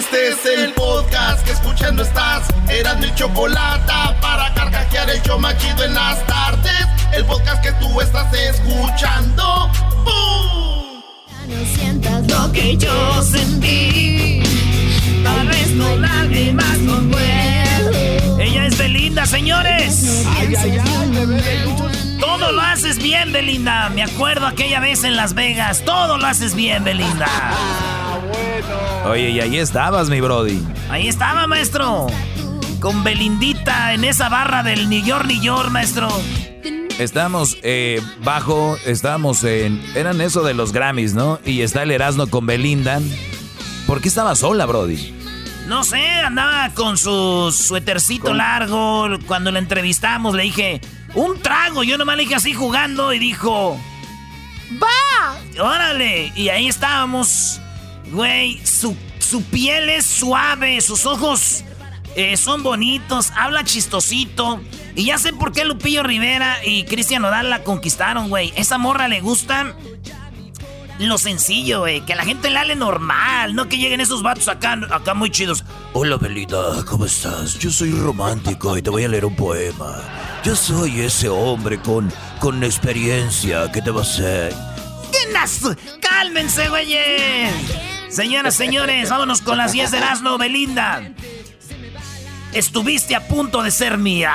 Este es el podcast que escuchando estás. Eran mi chocolate para carcajear el yo machido en las tardes. El podcast que tú estás escuchando. ¡Bum! No sientas lo que yo sentí. Tal vez no lágrimas con Ella es Belinda, señores. Ay, ay, ay, Todo lo haces bien, Belinda. Me acuerdo aquella vez en Las Vegas. Todo lo haces bien, Belinda. Oye, y ahí estabas, mi Brody. Ahí estaba, maestro. Con Belindita en esa barra del New York, New York, maestro. Estábamos eh, bajo, estábamos en. Eran eso de los Grammys, ¿no? Y está el Erasmo con Belinda. ¿Por qué estaba sola, Brody? No sé, andaba con su suétercito largo. Cuando la entrevistamos le dije, un trago. Yo nomás le dije así jugando y dijo, ¡Va! ¡Órale! Y ahí estábamos Güey, su, piel es suave, sus ojos eh, son bonitos, habla chistosito. Y ya sé por qué Lupillo Rivera y Cristian Nodal la conquistaron, güey. Esa morra le gusta lo sencillo, güey. Que la gente la hable normal, no que lleguen esos vatos acá, acá muy chidos. Hola, Belinda, ¿cómo estás? Yo soy romántico y te voy a leer un poema. Yo soy ese hombre con, con experiencia que te va a hacer. ¡Cálmense, güeyes! Señoras, señores, vámonos con las 10 de Erasmo, Belinda. Estuviste a punto de ser mía.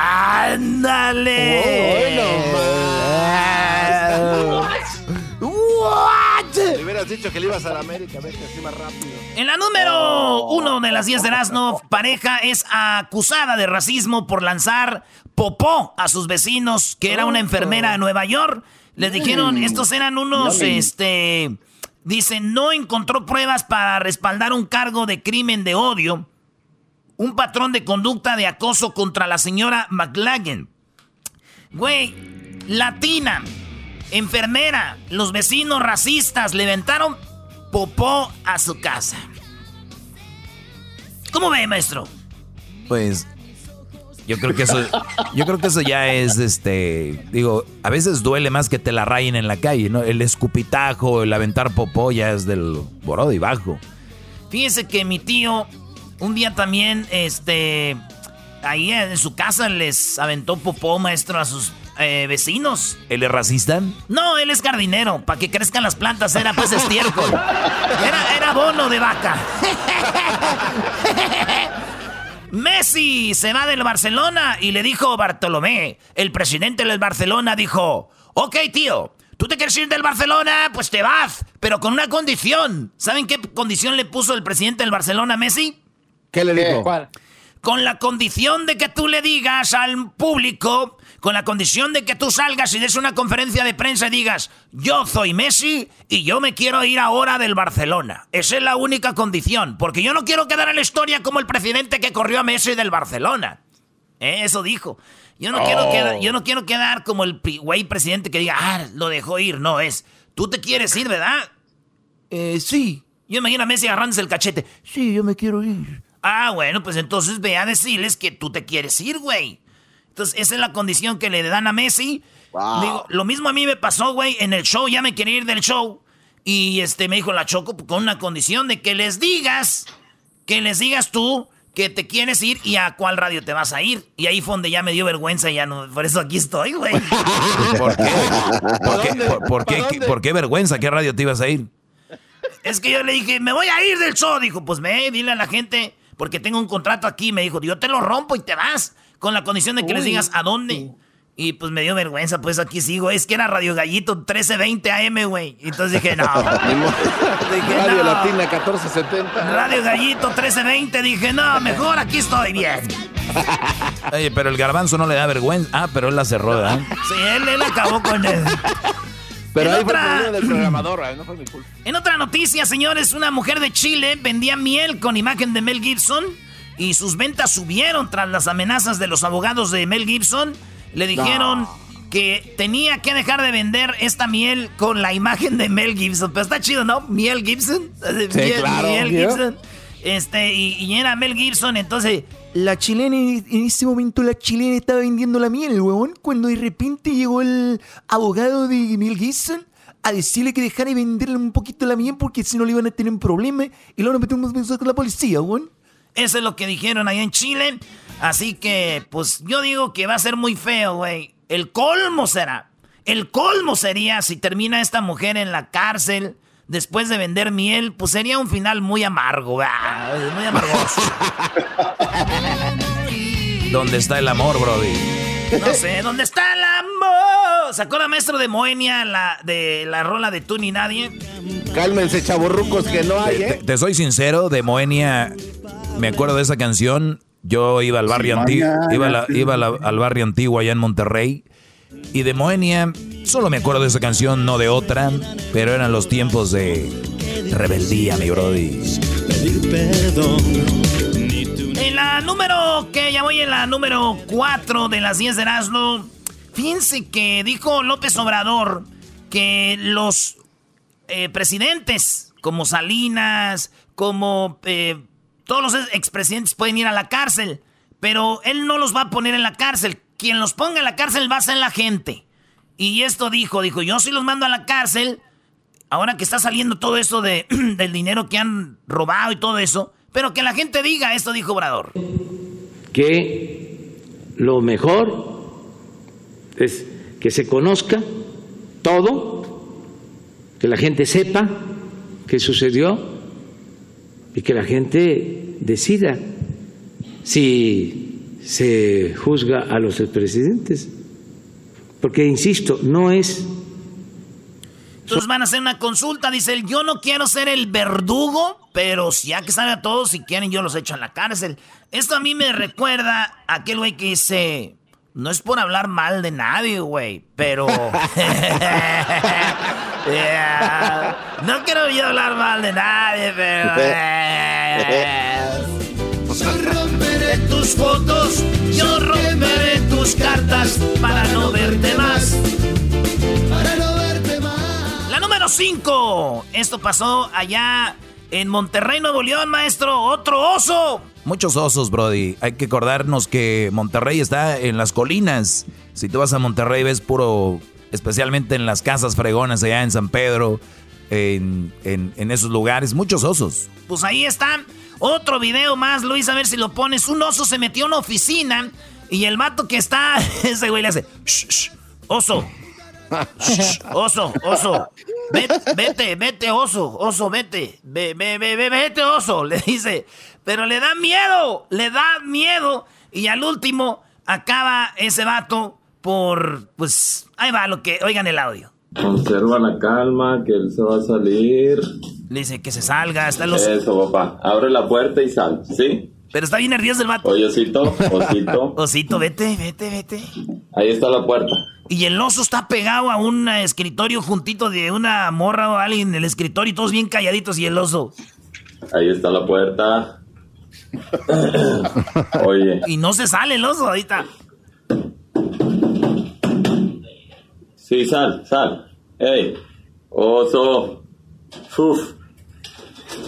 ¡Ándale! What? Le hubieras dicho que le ibas a la América, vete así más rápido. En la número uno de las 10 de Erasmo, pareja es acusada de racismo por lanzar popó a sus vecinos, que era una enfermera de Nueva York. Les dijeron, estos eran unos, este Dice, no encontró pruebas para respaldar un cargo de crimen de odio, un patrón de conducta de acoso contra la señora McLagan. Güey, latina, enfermera, los vecinos racistas levantaron popó a su casa. ¿Cómo ve, maestro? Pues yo creo que eso, yo creo que eso ya es, este, digo, a veces duele más que te la rayen en la calle, ¿no? El escupitajo, el aventar popó ya es del borado y bajo. Fíjese que mi tío un día también, este, ahí en su casa les aventó popó, maestro, a sus eh, vecinos. ¿Él es racista? No, él es jardinero, para que crezcan las plantas, era pues estiércol. Era, era bono de vaca. Messi se va del Barcelona y le dijo Bartolomé, el presidente del Barcelona dijo, ok tío, tú te quieres ir del Barcelona, pues te vas, pero con una condición. ¿Saben qué condición le puso el presidente del Barcelona a Messi? ¿Qué le dijo? ¿Cuál? Con la condición de que tú le digas al público con la condición de que tú salgas y des una conferencia de prensa y digas, yo soy Messi y yo me quiero ir ahora del Barcelona. Esa es la única condición, porque yo no quiero quedar en la historia como el presidente que corrió a Messi del Barcelona. Eh, eso dijo. Yo no, quiero quedar, yo no quiero quedar como el güey presidente que diga, ah, lo dejó ir. No, es, tú te quieres ir, ¿verdad? Eh, sí. Yo imagino a Messi agarrándose el cachete. Sí, yo me quiero ir. Ah, bueno, pues entonces ve a decirles que tú te quieres ir, güey. Entonces, esa es la condición que le dan a Messi. Digo, lo mismo a mí me pasó, güey, en el show, ya me quería ir del show. Y este me dijo la Choco con una condición de que les digas, que les digas tú que te quieres ir y a cuál radio te vas a ir. Y ahí fue donde ya me dio vergüenza y ya no, por eso aquí estoy, güey. ¿Por qué? ¿Por qué, por, qué, vergüenza? ¿Qué radio te ibas a ir? Es que yo le dije, me voy a ir del show. Dijo, pues ve, dile a la gente, porque tengo un contrato aquí. Me dijo, yo te lo rompo y te vas con la condición de que les digas a dónde. Y pues me dio vergüenza, pues aquí sigo. Es que era Radio Gallito 1320 AM, güey. Entonces dije, no. Radio Latina 1470. Radio Gallito 1320. Dije, no, mejor aquí estoy bien. Oye, pero el garbanzo no le da vergüenza. Ah, pero él la cerró, ¿verdad? Sí, él, él acabó con él. Pero en ahí otra... fue del programador, no fue mi culpa. En otra noticia, señores, una mujer de Chile vendía miel con imagen de Mel Gibson y sus ventas subieron tras las amenazas de los abogados de Mel Gibson. Le dijeron que tenía que dejar de vender esta miel con la imagen de Mel Gibson. Pero está chido, ¿no? Miel Gibson. Sí, claro. Miel Gibson. Este, y, era Mel Gibson, entonces... La chilena, en ese momento la chilena estaba vendiendo la miel, weón, cuando de repente llegó el abogado de Mel Gibson a decirle que dejara de venderle un poquito la miel porque si no le iban a tener un problema y luego nos metemos con la policía, weón. Eso es lo que dijeron allá en Chile. Así que, pues yo digo que va a ser muy feo, güey. El colmo será. El colmo sería si termina esta mujer en la cárcel después de vender miel, pues sería un final muy amargo, muy amargoso. ¿Dónde está el amor, Brody? No sé, ¿dónde está el amor? ¿Sacó la maestro de Moenia la, de la rola de Tú ni Nadie? Cálmense, chavorrucos, que no hay, ¿eh? Te, soy sincero, de Moenia, me acuerdo de esa canción. Yo iba al barrio antiguo, iba, iba al barrio antiguo allá en Monterrey. Y de Moenia, solo me acuerdo de esa canción, no de otra, pero eran los tiempos de rebeldía, mi brody. En la número que ya voy en la número 4 de las 10 de Erasmo, fíjense que dijo López Obrador que los eh, presidentes como Salinas, como eh, todos los expresidentes pueden ir a la cárcel, pero él no los va a poner en la cárcel. Quien los ponga en la cárcel va a ser la gente. Y esto dijo, dijo, yo sí los mando a la cárcel, ahora que está saliendo todo eso de, del dinero que han robado y todo eso, pero que la gente diga, esto dijo Obrador. Que lo mejor es que se conozca todo, que la gente sepa qué sucedió y que la gente decida si se juzga a los expresidentes. Porque, insisto, no es entonces van a hacer una consulta. Dice él, yo no quiero ser el verdugo, pero si ya que sabe a todos, si quieren yo los echo en la cárcel. Esto a mí me recuerda a aquel güey que dice, no es por hablar mal de nadie, güey, pero... No quiero yo hablar mal de nadie, pero... yo romperé tus fotos, yo romperé tus cartas para no verte más. Para no número 5. Esto pasó allá en Monterrey, Nuevo León, maestro. Otro oso. Muchos osos, Brody. Hay que acordarnos que Monterrey está en las colinas. Si tú vas a Monterrey ves puro, especialmente en las casas fregonas allá en San Pedro, en, en, esos lugares, muchos osos. Pues ahí están. Otro video más, Luis, a ver si lo pones. Un oso se metió en una oficina y el mato que está, ese güey le hace, oso, oso, oso. Vete, vete, oso, oso, vete. Ve, ve, ve, vete, oso, le dice. Pero le da miedo, le da miedo. Y al último acaba ese vato por, pues, ahí va lo que, oigan el audio. Conserva la calma, que él se va a salir. Le dice que se salga, está los... Eso, papá. Abre la puerta y sal, ¿sí? Pero está bien nervioso el vato. Oye, osito, osito. osito, vete, vete, vete. Ahí está la puerta. Y el oso está pegado a un escritorio juntito de una morra o alguien en el escritorio y todos bien calladitos y el oso. Ahí está la puerta. Oye. Y no se sale el oso ahorita. Sí, sal, sal. Ey, oso. Uf.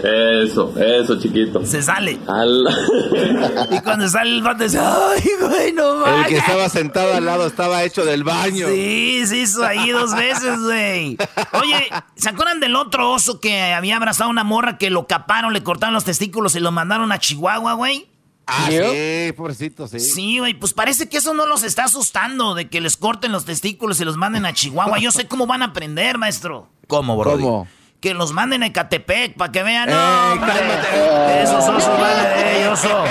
Eso, eso, chiquito. Se sale. y cuando sale el vato dice, ay, güey, no El que estaba sentado al lado estaba hecho del baño. Sí, se hizo ahí dos veces, güey. Oye, ¿se acuerdan del otro oso que había abrazado a una morra que lo caparon, le cortaron los testículos y lo mandaron a Chihuahua, güey? Ah, sí, pobrecito, sí. Sí, güey, pues parece que eso no los está asustando, de que les corten los testículos y los manden a Chihuahua. Yo sé cómo van a aprender, maestro. ¿Cómo, bro? ¿Cómo? Que los manden a Ecatepec para que vean. No, eh, Esos osos vale, eh, oso,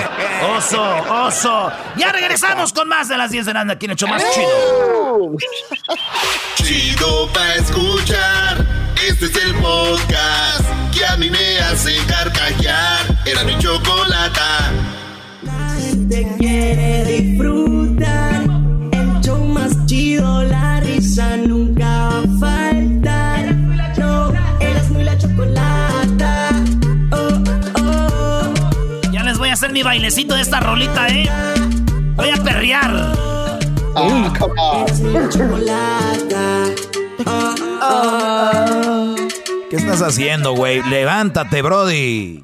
oso, oso. Ya regresamos con más de las 10 de la aquí en hecho más chido. Chido pa' escuchar. Este es el podcast que a mí me hace carcajear. Era mi chocolata. La gente quiere disfrutar. El show más chido, la risa nunca mi bailecito de esta rolita, ¿eh? Voy a perrear. ¿Qué estás haciendo, güey? Levántate, Brody.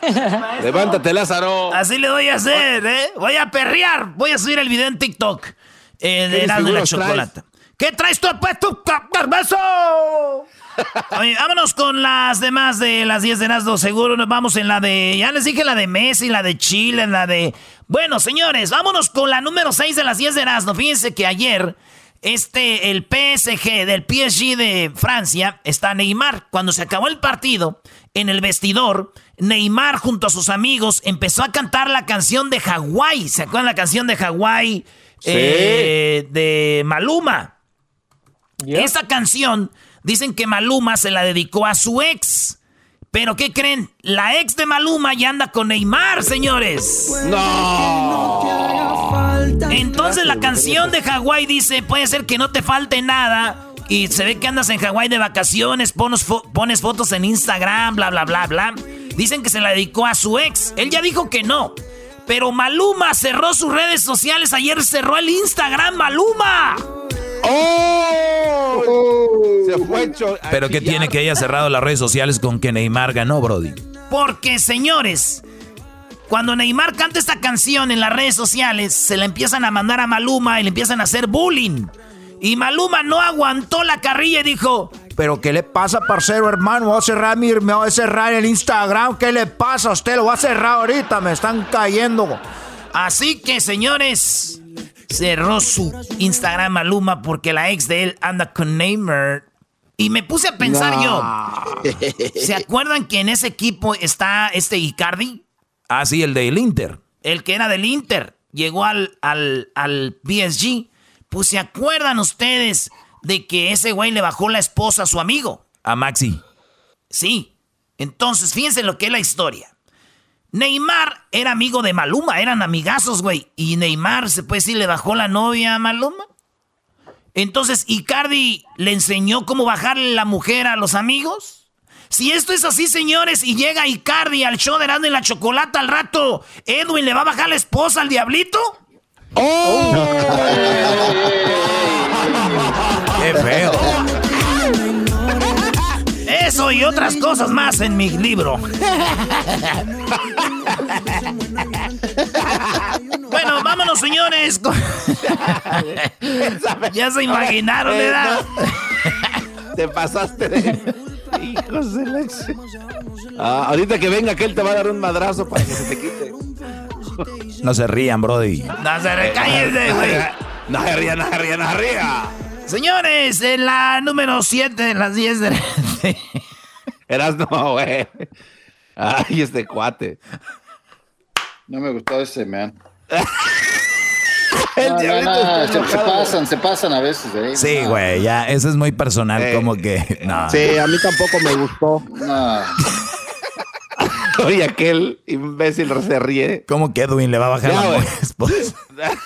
Levántate, Lázaro. Así le voy a hacer, ¿eh? Voy a perrear. Voy a subir el video en TikTok. Eh, de la chocolate. ¿Qué traes tú puesto, beso? Oye, vámonos con las demás de las 10 de Nazdo. Seguro nos vamos en la de. Ya les dije la de Messi, la de Chile, la de. Bueno, señores, vámonos con la número 6 de las 10 de Nazdo. Fíjense que ayer, este, el PSG del PSG de Francia, está Neymar. Cuando se acabó el partido, en el vestidor, Neymar junto a sus amigos empezó a cantar la canción de Hawái. ¿Se acuerdan la canción de Hawái? Eh, de Maluma. Esa canción Dicen que Maluma se la dedicó a su ex. Pero ¿qué creen? La ex de Maluma ya anda con Neymar, señores. No. Entonces la canción de Hawái dice, puede ser que no te falte nada. Y se ve que andas en Hawái de vacaciones, pones, pones fotos en Instagram, bla, bla, bla, bla. Dicen que se la dedicó a su ex. Él ya dijo que no. Pero Maluma cerró sus redes sociales. Ayer cerró el Instagram, Maluma. ¡Oh! Se fue Pero ¿qué tiene que haya cerrado las redes sociales con que Neymar ganó, Brody? Porque, señores, cuando Neymar canta esta canción en las redes sociales, se la empiezan a mandar a Maluma y le empiezan a hacer bullying. Y Maluma no aguantó la carrilla y dijo... Pero ¿qué le pasa, parcero, hermano? Voy a cerrar mi, me voy a cerrar el Instagram. ¿Qué le pasa a usted? Lo voy a cerrar ahorita, me están cayendo. Así que, señores, cerró su Instagram Maluma porque la ex de él anda con Neymar. Y me puse a pensar yo, ¿se acuerdan que en ese equipo está este Icardi? Ah, sí, el del Inter. El que era del Inter. Llegó al, al, al PSG. Pues se acuerdan ustedes de que ese güey le bajó la esposa a su amigo. A Maxi. Sí. Entonces, fíjense lo que es la historia. Neymar era amigo de Maluma, eran amigazos, güey. Y Neymar, se puede decir, le bajó la novia a Maluma. Entonces, Icardi le enseñó cómo bajarle la mujer a los amigos. Si esto es así, señores, y llega Icardi al show de Erasmo y la Chocolata al rato, ¿Edwin le va a bajar la esposa al diablito? ¡Oh! ¡Qué feo! Eso y otras cosas más en mi libro. bueno, vámonos, señores. ya se imaginaron, ¿verdad? Te pasaste de. Hijos de la... ah, ahorita que venga aquel te va a dar un madrazo para que se te quite. No se rían, Brody. No se recállense, güey. No se rían, no se rían, no se rían. Señores, en la número 7 de las 10 de la... Eras no, güey. Ay, este cuate. No me gustó ese, man. El No, se, pasan, se pasan a veces. ¿eh? Sí, güey, ya, eso es muy personal, como que. No. Sí, a mí tampoco me gustó. No, Oye, aquel imbécil se ríe. ¿Cómo que Edwin le va a bajar Ya, la esposa?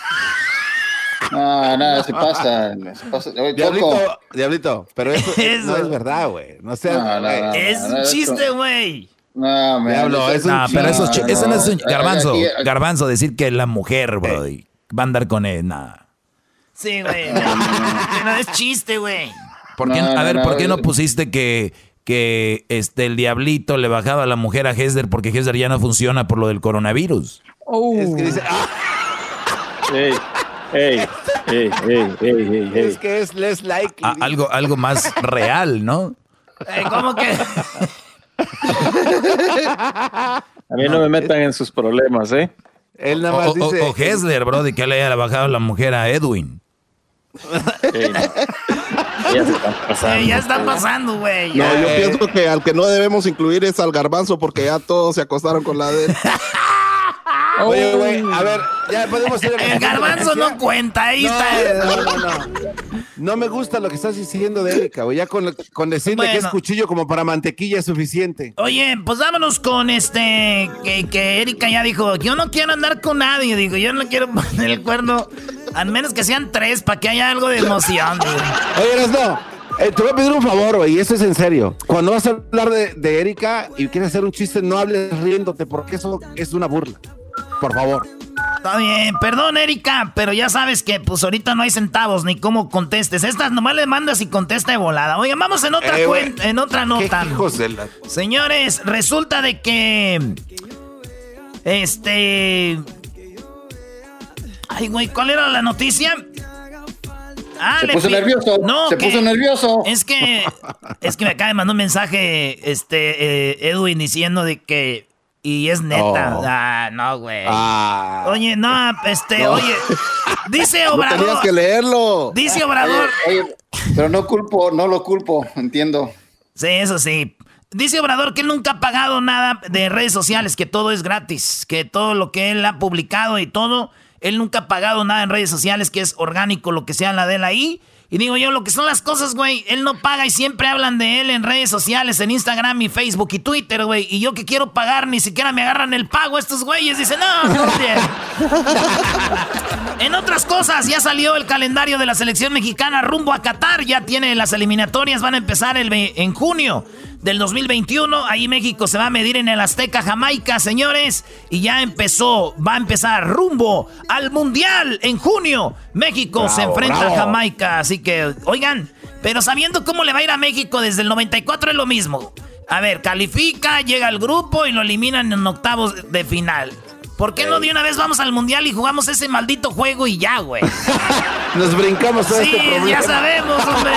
no, no, se. Oye, Diablito. Diablito, pero eso, Eso. no es verdad, güey. No seas, No, no. Es un chiste, güey. No, Diablo, eso- es un No, pero eso, es eso no es un. Garbanzo, Aquí- aquí- garbanzo, decir que la mujer, Brody, va a andar con él, nada. Sí, güey. No es chiste, güey. ¿Por qué, No, a ver, no, ¿por qué no eh. pusiste que, que este, el diablito le bajaba a la mujer a Hesder porque Hesder ya no funciona por lo del coronavirus? Es que dice, ah, Ey, ey, ey, ey, ey, ey, es que es less like. A- algo, algo más real, ¿no? Eh, ¿Cómo que? A mí no me metan en sus problemas, ¿eh? Él nada O, más o- dice. o Hesler, Brody, que le haya bajado la mujer a Edwin. No. Ya se están pasando. Eh, ya está pasando, güey. No, yo Eh. pienso que al que no debemos incluir es al garbanzo porque ya todos se acostaron con la de él. Oye, güey, a ver, ya podemos ir a El garbanzo no cuenta, ahí está. No, no, no. No me gusta lo que estás diciendo de Erika, güey. Ya con, con decirle que es cuchillo como para mantequilla es suficiente. Oye, pues vámonos con este, que, que Erika ya dijo, yo no quiero andar con nadie, digo, yo no quiero poner el cuerno, al menos que sean tres, para que haya algo de emoción. digo. Oye, no. Eh, te voy a pedir un favor, güey, y esto es en serio. Cuando vas a hablar de, de Erika y quieres hacer un chiste, no hables riéndote, porque eso es una burla. Por favor. Está bien, perdón Erika, pero ya sabes que pues ahorita no hay centavos ni cómo contestes. Estas nomás le mandas y contesta de volada. Oigan, vamos en otra Eh, cuenta, en otra ¿Qué nota. hijos de la... Señores, resulta de que. Este. Ay, güey, ¿cuál era la noticia? Ah, se le puso pi- nervioso. No, se que- puso nervioso. Es que, es que me acaba de mandar un mensaje, este, eh, Edwin, diciendo de que, y es neta. Oh. Ah, no, güey. Ah. Oye, no, este, No. oye, dice No tenías Obrador, que leerlo. dice Obrador, Oye, oye, pero no culpo, no lo culpo, entiendo. sí, eso sí. Dice Obrador que él nunca ha pagado nada de redes sociales, que todo es gratis, que todo lo que él ha publicado y todo, él nunca ha pagado nada en redes sociales, que es orgánico lo que sea la de él ahí. Y digo yo, lo que son las cosas, güey, él no paga y siempre hablan de él en redes sociales, en Instagram y Facebook y Twitter, güey. Y yo que quiero pagar, ni siquiera me agarran el pago estos güeyes. Dicen, no, no. En otras cosas, ya salió el calendario de la selección mexicana rumbo a Qatar. Ya tiene las eliminatorias, van a empezar el en junio del 2021. Ahí México se va a medir en el Azteca Jamaica, señores. Y ya empezó, va a empezar rumbo al Mundial en junio. México se enfrenta bravo. a Jamaica. Así que, oigan, pero sabiendo cómo le va a ir a México desde el 94 es lo mismo. A ver, califica, llega al grupo y lo eliminan en octavos de final. ¿Por qué no de una vez vamos al mundial y jugamos ese maldito juego y ya, güey? Nos brincamos todo Sí, este problema. ya sabemos, hombre.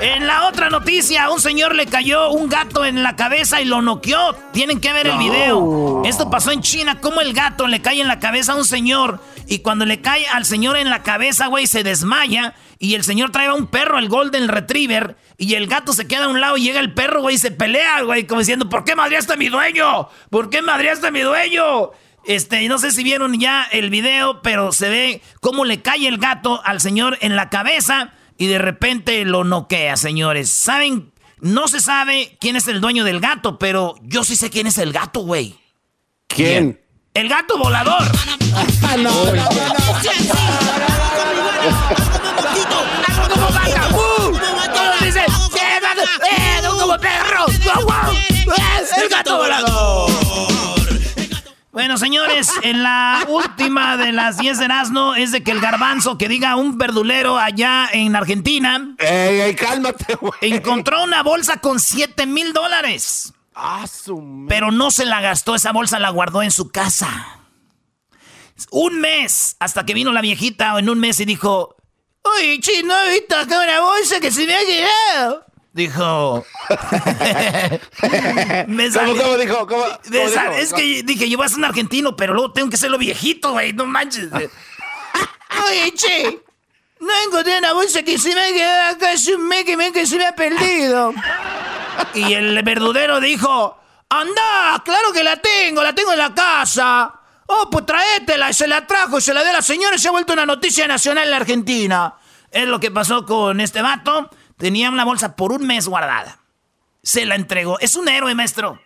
En la otra noticia, un señor le cayó un gato en la cabeza y lo noqueó. Tienen que ver el video. Esto pasó en China, como el gato le cae en la cabeza a un señor y cuando le cae al señor en la cabeza, güey, se desmaya y el señor trae a un perro, el Golden Retriever, y el gato se queda a un lado y llega el perro, güey, y se pelea, güey, como diciendo, ¿por qué madreaste a mi dueño? ¿Por qué madreaste a mi dueño? Este, no sé si vieron ya el video, pero se ve cómo le cae el gato al señor en la cabeza y de repente lo noquea, señores. ¿Saben? No se sabe quién es el dueño del gato, pero yo sí sé quién es el gato, güey. ¿Quién? El gato volador. ¡Hago como vaca! ¡Uh! Todos dicen, ¡Eh, gato! ¡Eh, no como perro! ¡Guau, guau! ¡Es el gato volador! Bueno, señores, en la última de las 10 de Erasmo es de que el garbanzo que diga un verdulero allá en Argentina Ey, ey, cálmate, güey. encontró una bolsa con 7 mil dólares. Ah, su Pero no se la gastó, esa bolsa la guardó en su casa. Un mes, hasta que vino la viejita en un mes y dijo, Oye, chino, he visto acá una bolsa que se me ha quedado. Dijo... me ¿Cómo, cómo dijo? ¿Cómo, dijo? es que dije, yo voy a ser un argentino, pero luego tengo que serlo viejito, güey, no manches. Oye, che, no encontré una bolsa que se me acá hace un mes que me, que se me ha perdido. Y el verdudero dijo, anda, claro que la tengo, la tengo en la casa. Oh, pues traétela, y se la trajo, y se la dio a la señora y se ha vuelto una noticia nacional en la Argentina. Es lo que pasó con este vato. Tenía una bolsa por un mes guardada. Se la entregó. Es un héroe, maestro.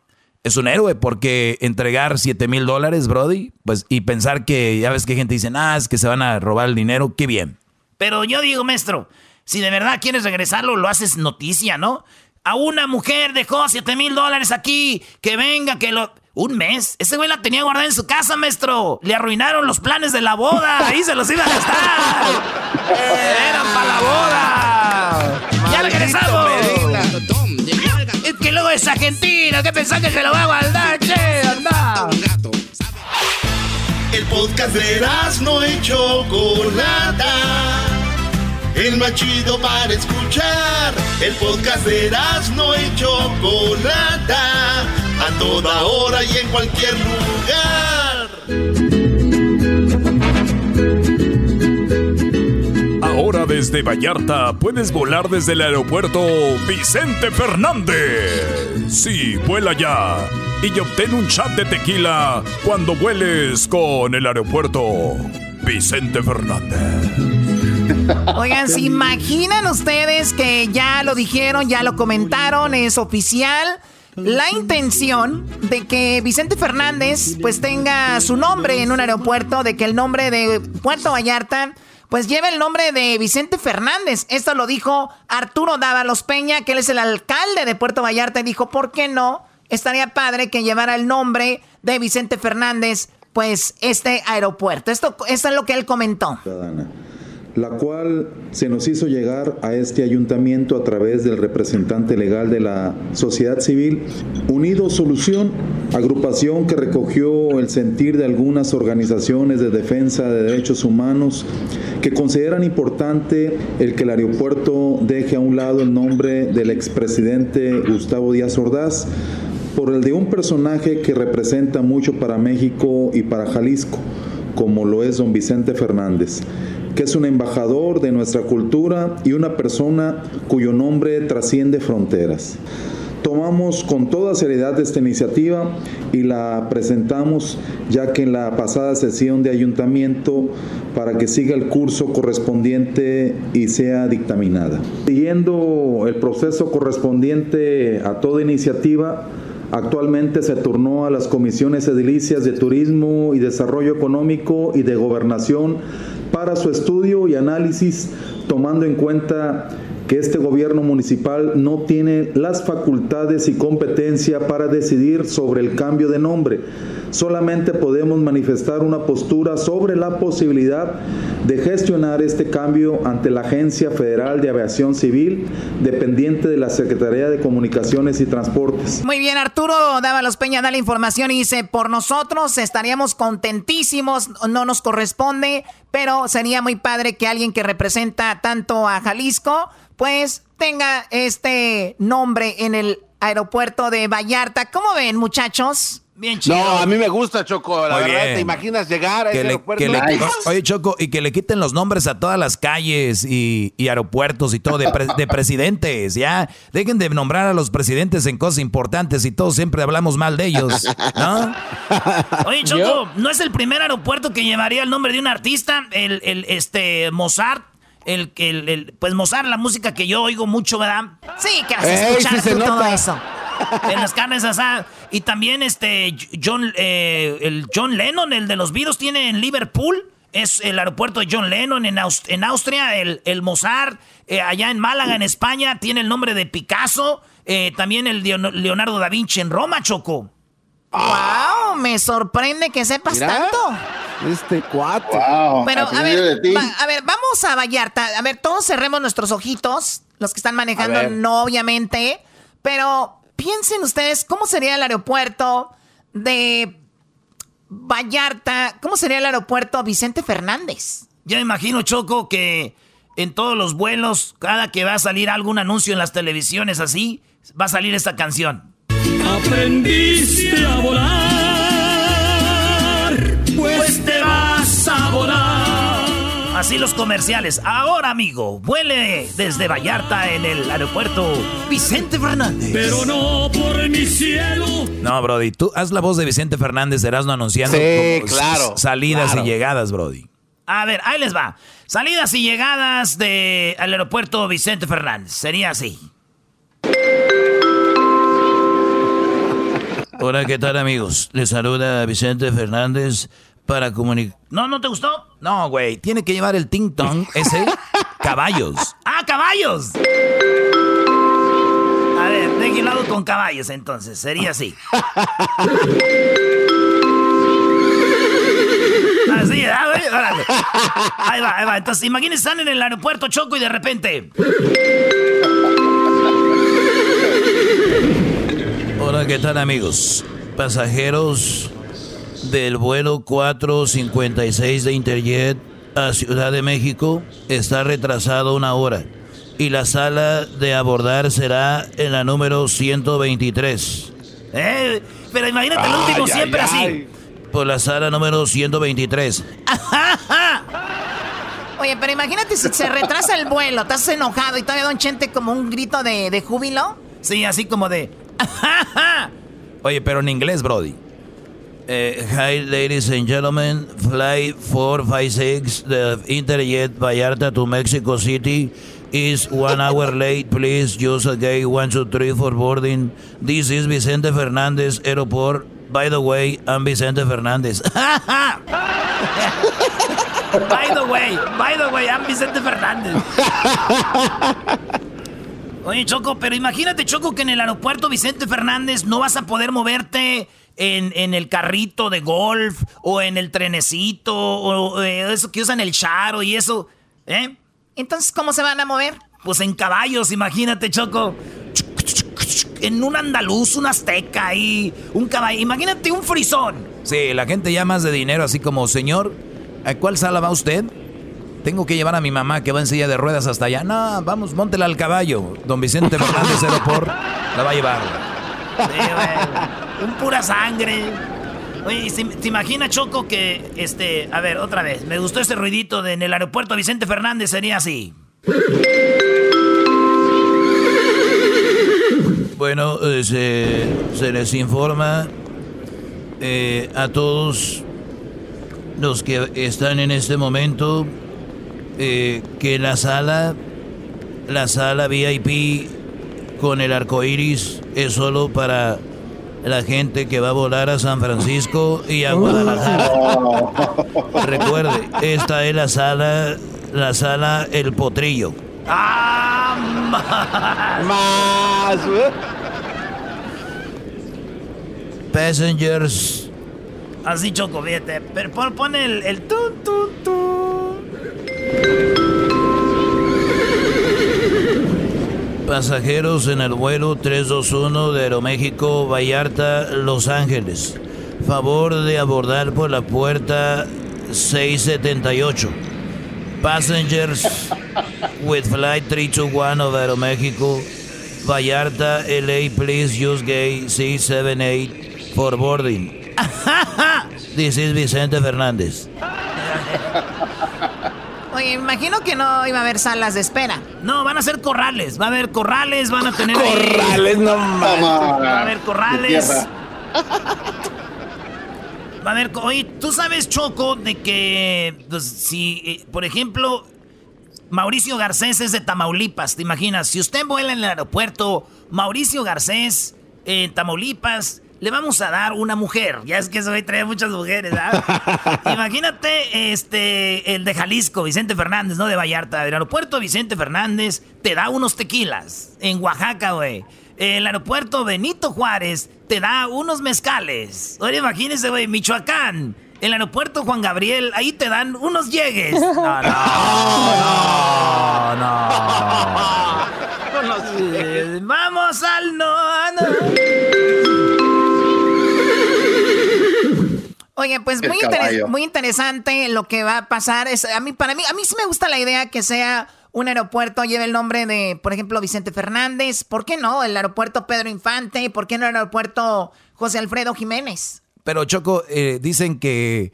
Es un héroe porque entregar 7 mil dólares, Brody, pues, y pensar que ya ves que gente dice, ah, es que se van a robar el dinero, qué bien. Pero yo digo, maestro, si de verdad quieres regresarlo, lo haces noticia, ¿no? A una mujer dejó 7 mil dólares aquí, que venga, que lo... Un mes. Ese güey la tenía guardada en su casa, maestro. Le arruinaron los planes de la boda. Ahí se los iba a gastar. Eran para la boda. Regresamos. Es que luego es argentino. ¿Qué pensás que se lo va a guardar, che? Anda. El podcast de no y Chocolata. El más chido para escuchar. El podcast de no y Chocolata. A toda hora y en cualquier lugar. Desde Vallarta puedes volar desde el aeropuerto Vicente Fernández. Sí, vuela ya y obtén un chat de tequila cuando vueles con el aeropuerto Vicente Fernández. Oigan, ¿se imaginan ustedes que ya lo dijeron, ya lo comentaron, es oficial? La intención de que Vicente Fernández pues tenga su nombre en un aeropuerto, de que el nombre de Puerto Vallarta pues lleve el nombre de Vicente Fernández. Esto lo dijo Arturo Dávalos Peña, que él es el alcalde de Puerto Vallarta, y dijo, ¿por qué no? Estaría padre que llevara el nombre de Vicente Fernández, pues este aeropuerto. Esto, esto es lo que él comentó. La cual se nos hizo llegar a este ayuntamiento a través del representante legal de la sociedad civil, Unido Solución, agrupación que recogió el sentir de algunas organizaciones de defensa de derechos humanos que consideran importante el que el aeropuerto deje a un lado el nombre del expresidente Gustavo Díaz Ordaz por el de un personaje que representa mucho para México y para Jalisco, como lo es don Vicente Fernández que es un embajador de nuestra cultura y una persona cuyo nombre trasciende fronteras. Tomamos con toda seriedad esta iniciativa y la presentamos ya que en la pasada sesión de ayuntamiento para que siga el curso correspondiente y sea dictaminada. Siguiendo el proceso correspondiente a toda iniciativa, Actualmente se turnó a las comisiones edilicias de Turismo y Desarrollo Económico y de Gobernación para su estudio y análisis, tomando en cuenta que este gobierno municipal no tiene las facultades y competencia para decidir sobre el cambio de nombre. Solamente podemos manifestar una postura sobre la posibilidad de gestionar este cambio ante la Agencia Federal de Aviación Civil, dependiente de la Secretaría de Comunicaciones y Transportes. Muy bien, Arturo Dávalos Peña da la información y dice, por nosotros estaríamos contentísimos, no nos corresponde, pero sería muy padre que alguien que representa tanto a Jalisco pues tenga este nombre en el aeropuerto de Vallarta. ¿Cómo ven, muchachos? Bien chido. No, a mí me gusta, Choco. La verdad, ¿te imaginas llegar a ese aeropuerto? oye, Choco, y que le quiten los nombres a todas las calles y, aeropuertos y todo de, presidentes, ¿ya? Dejen de nombrar a los presidentes en cosas importantes y todos siempre hablamos mal de ellos, ¿no? Oye, Choco, ¿no es el primer aeropuerto que llevaría el nombre de un artista? El, el este, Mozart el, el, el, pues Mozart, la música que yo oigo mucho, ¿verdad? Sí, que hace escuchar todo eso. En las carnes asadas. Y también este John, eh, el John Lennon, el de los virus, tiene en Liverpool. Es el aeropuerto de John Lennon en, en Austria, el, el Mozart, eh, allá en Málaga, en España, tiene el nombre de Picasso, eh, también el de Leonardo da Vinci en Roma, Choco. ¡Wow! Me sorprende que sepas tanto. Este cuatro. Pero a ver, a ver, vamos a Vallarta. A ver, todos cerremos nuestros ojitos. Los que están manejando, no obviamente. Pero piensen ustedes, ¿cómo sería el aeropuerto de Vallarta? ¿Cómo sería el aeropuerto Vicente Fernández? Ya me imagino, Choco, que en todos los vuelos, cada que va a salir algún anuncio en las televisiones así, va a salir esta canción. Aprendiste a volar, pues te vas a volar. Así los comerciales. Ahora, amigo, vuele desde Vallarta en el aeropuerto Vicente Fernández. Pero no por mi cielo. No, Brody, tú haz la voz de Vicente Fernández, serás no anunciando sí, claro, salidas y llegadas, Brody. A ver, ahí les va. Salidas y llegadas del aeropuerto Vicente Fernández. Sería así. Hola, ¿qué tal amigos? Les saluda Vicente Fernández para comunicar... ¿No, no te gustó? No, güey, tiene que llevar el ting tong ese caballos. ¡Ah, caballos! A ver, de lado con caballos entonces, sería así. Así, ¿ah, güey? Ahí va, ahí va. Entonces, imagínense, están en el aeropuerto Choco y de repente... Hola, ¿qué tal amigos? Pasajeros del vuelo 456 de Interjet a Ciudad de México está retrasado una hora y la sala de abordar será en la número 123. Eh, pero imagínate el último siempre así. Por la sala número 123. Oye, pero imagínate si se retrasa el vuelo, estás enojado y todavía Don Chente como un grito de, de júbilo. Sí, así como de... Oye, pero en inglés, Brody. Eh, hi, ladies and gentlemen. Flight 456 the Interjet Vallarta to Mexico City is one hour late. Please use a gate 123 for boarding. This is Vicente Fernandez Airport. By the way, I'm Vicente Fernandez. by the way, by the way, I'm Vicente Fernandez. Oye, Choco, pero imagínate, Choco, que en el aeropuerto Vicente Fernández no vas a poder moverte en, el carrito de golf o en el trenecito o, eh, eso que usan el charo y eso. ¿Eh? Entonces, ¿cómo se van a mover? Pues en caballos, imagínate, Choco. En un andaluz, un azteca y un caballo. Imagínate un frisón. Sí, la gente ya más de dinero, así como, señor, ¿a cuál sala va usted? Tengo que llevar a mi mamá que va en silla de ruedas hasta allá. No, vamos, móntela al caballo. Don Vicente Fernández Aeroport la va a llevar. Sí, Un pura sangre. Oye, ¿te imaginas, Choco, que, este, a ver, otra vez, me gustó ese ruidito de en el aeropuerto Vicente Fernández, sería así. Bueno, eh, se, les informa eh, a todos los que están en este momento eh, que la sala, la sala VIP con el arco iris es solo para la gente que va a volar a San Francisco y a Guadalajara. Recuerde, esta es la sala, la sala El Potrillo. ¡Ah! Más. Passengers. Así choco, fíjate. Pero pon, el, el tu, tu, tu. Pasajeros en el vuelo 321 de Aeroméxico, Vallarta, Los Ángeles. Favor de abordar por la puerta 678. Passengers with flight 321 of Aeroméxico, Vallarta, LA, please use gate C78 for boarding. This is Vicente Fernández. Oye, imagino que no iba a haber salas de espera. No, van a ser corrales. Va a haber corrales, van a tener. Corrales, no mames. Va a haber corrales. Va a haber. Oye, tú sabes, Choco, de que. Pues, si, eh, por ejemplo, Mauricio Garcés es de Tamaulipas, ¿te imaginas? Si usted vuela en el aeropuerto, Mauricio Garcés, en Tamaulipas, le vamos a dar una mujer. Ya es que eso hoy trae muchas mujeres, ¿ah? Imagínate, este, el de Jalisco, Vicente Fernández, no de Vallarta. El aeropuerto Vicente Fernández te da unos tequilas. En Oaxaca, güey. El aeropuerto Benito Juárez te da unos mezcales. Oye, imagínese, güey, Michoacán. El aeropuerto Juan Gabriel, ahí te dan unos llegues. No, no, no, no. Vamos al no, no. Oye, pues muy, muy, interesante lo que va a pasar. Es, a mí, para mí, a mí sí me gusta la idea que sea un aeropuerto, lleve el nombre de, por ejemplo, Vicente Fernández. ¿Por qué no? El aeropuerto Pedro Infante. ¿Por qué no el aeropuerto José Alfredo Jiménez? Pero Choco, eh, dicen que,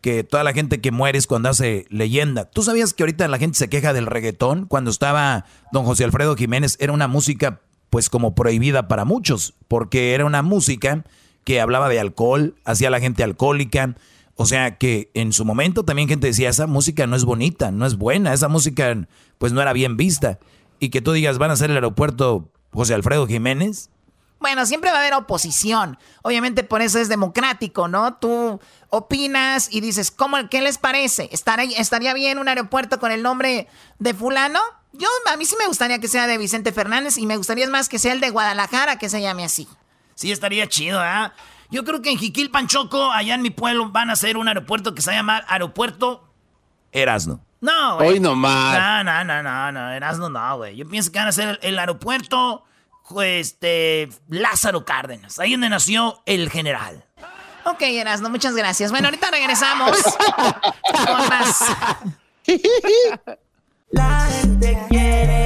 que toda la gente que muere es cuando hace leyenda. ¿Tú sabías que ahorita la gente se queja del reggaetón? Cuando estaba don José Alfredo Jiménez era una música pues como prohibida para muchos, porque era una música que hablaba de alcohol, hacía a la gente alcohólica. O sea que en su momento también gente decía, esa música no es bonita, no es buena, esa música pues no era bien vista. Y que tú digas, van a hacer el aeropuerto José Alfredo Jiménez. Bueno, siempre va a haber oposición. Obviamente por eso es democrático, ¿no? Tú opinas y dices, ¿cómo, ¿qué les parece? ¿Estaría bien un aeropuerto con el nombre de fulano? Yo, a mí sí me gustaría que sea de Vicente Fernández y me gustaría más que sea el de Guadalajara, que se llame así. Sí, estaría chido, ¿eh? Yo creo que en Jiquil Panchoco, allá en mi pueblo, van a hacer un aeropuerto que se llama Aeropuerto Erasno. No, güey. Hoy nomás. No, no, no, no, no, Erasno no, güey. Yo pienso que van a hacer el, aeropuerto, este, Lázaro Cárdenas, ahí donde nació el general. Ok, Erasno, muchas gracias. Bueno, ahorita regresamos con más. La gente quiere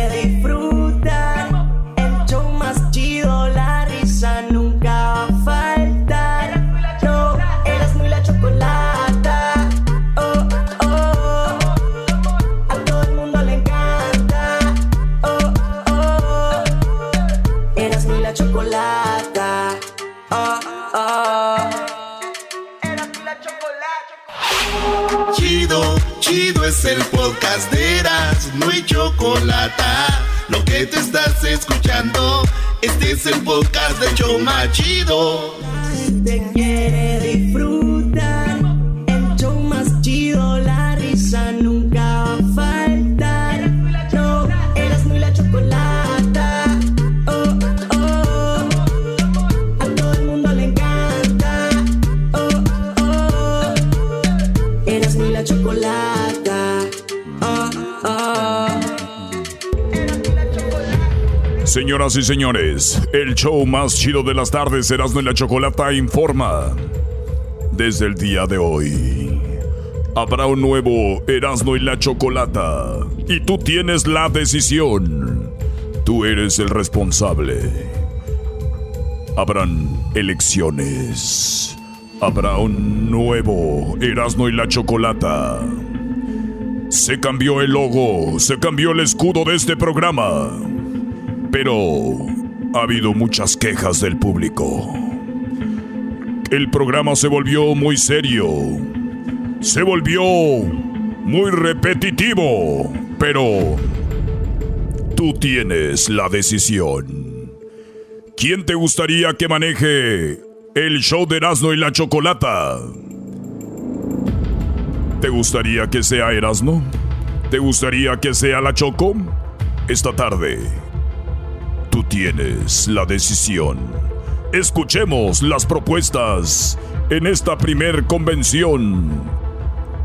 es el podcast de Eras, no hay chocolate. Lo que te estás escuchando, este es el podcast de Choma Chido. Te quiere disfrutar Señoras y señores, el show más chido de las tardes, Erasmo y la Chocolata, informa. Desde el día de hoy, habrá un nuevo Erasmo y la Chocolata. Y tú tienes la decisión. Tú eres el responsable. Habrán elecciones. Habrá un nuevo Erasmo y la Chocolata. Se cambió el logo, se cambió el escudo de este programa. Pero ha habido muchas quejas del público. El programa se volvió muy serio. Se volvió muy repetitivo. Pero tú tienes la decisión. ¿Quién te gustaría que maneje el show de Erasmo y la Chocolata? ¿Te gustaría que sea Erasmo? ¿Te gustaría que sea la Choco? Esta tarde, tienes la decisión. Escuchemos las propuestas en esta primer convención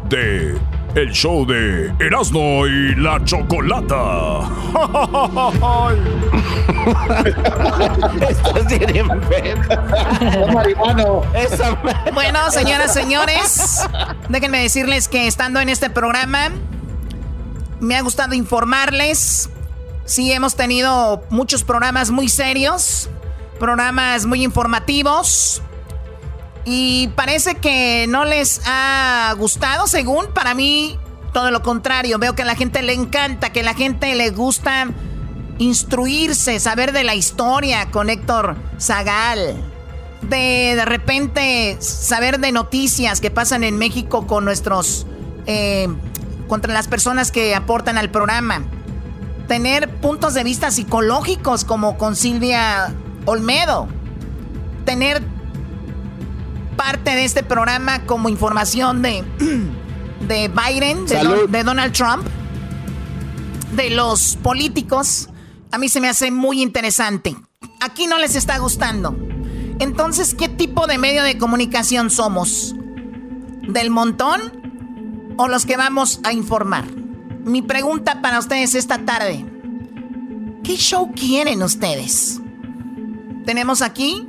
de el show de Erasmo y la Chocolata. Estás bien enfermo. Bueno, señoras, señores, déjenme decirles que estando en este programa, me ha gustado informarles. Sí, hemos tenido muchos programas muy serios, programas muy informativos. Y parece que no les ha gustado, según para mí, todo lo contrario. Veo que a la gente le encanta, que a la gente le gusta instruirse, saber de la historia con Héctor Zagal. De de repente saber de noticias que pasan en México con nuestros. Eh, contra las personas que aportan al programa. Tener puntos de vista psicológicos como con Silvia Olmedo. Tener parte de este programa como información de, de Biden, de, Don- de Donald Trump, de los políticos, a mí se me hace muy interesante. Aquí no les está gustando. Entonces, ¿qué tipo de medio de comunicación somos? ¿Del montón o los que vamos a informar? Mi pregunta para ustedes esta tarde. ¿Qué show quieren ustedes? Tenemos aquí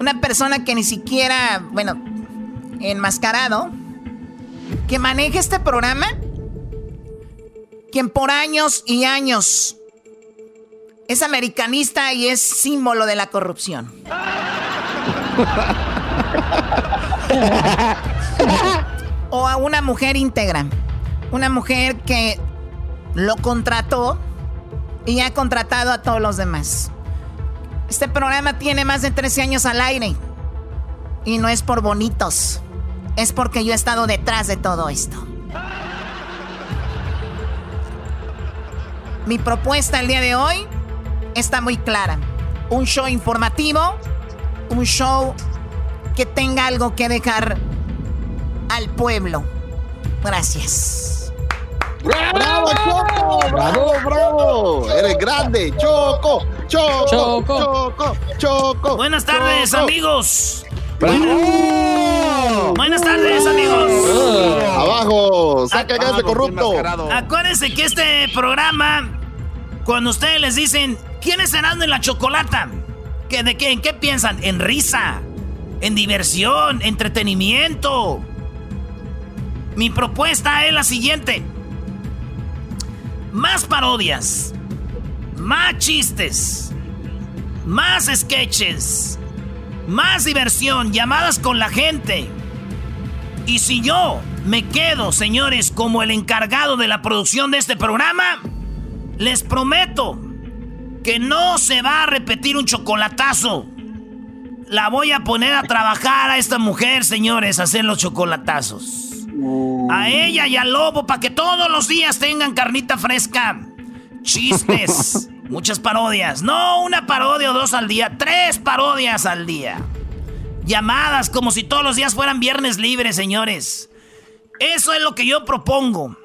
una persona que ni siquiera, bueno, enmascarado, que maneja este programa, quien por años y años es americanista y es símbolo de la corrupción. o a una mujer íntegra, una mujer que lo contrató y ha contratado a todos los demás. Este programa tiene más de 13 años al aire. Y no es por bonitos. Es porque yo he estado detrás de todo esto. Mi propuesta el día de hoy está muy clara. Un show informativo. Un show que tenga algo que dejar al pueblo. Gracias. ¡Bravo, Choco! ¡Bravo, bravo! ¡Eres grande! ¡Choco! ¡Choco! Choco. ¡Choco! ¡Choco! Buenas tardes, Choco. amigos. ¡Bravo! Buenas tardes, amigos. ¡Abajo! ¡Saca Ah, ese corrupto! Acuérdense que este programa, cuando ustedes les dicen, ¿quién es Erasmo en la Chocolata? ¿Qué, ¿De qué? ¿En qué piensan? En risa, en diversión, entretenimiento. Mi propuesta es la siguiente. Más parodias, más chistes, más sketches, más diversión, llamadas con la gente. Y si yo me quedo, señores, como el encargado de la producción de este programa, les prometo que no se va a repetir un chocolatazo. La voy a poner a trabajar a esta mujer, señores, a hacer los chocolatazos. A ella y al lobo para que todos los días tengan carnita fresca. Chistes, muchas parodias. No una parodia o dos al día, tres parodias al día. Llamadas como si todos los días fueran viernes libres, señores. Eso es lo que yo propongo.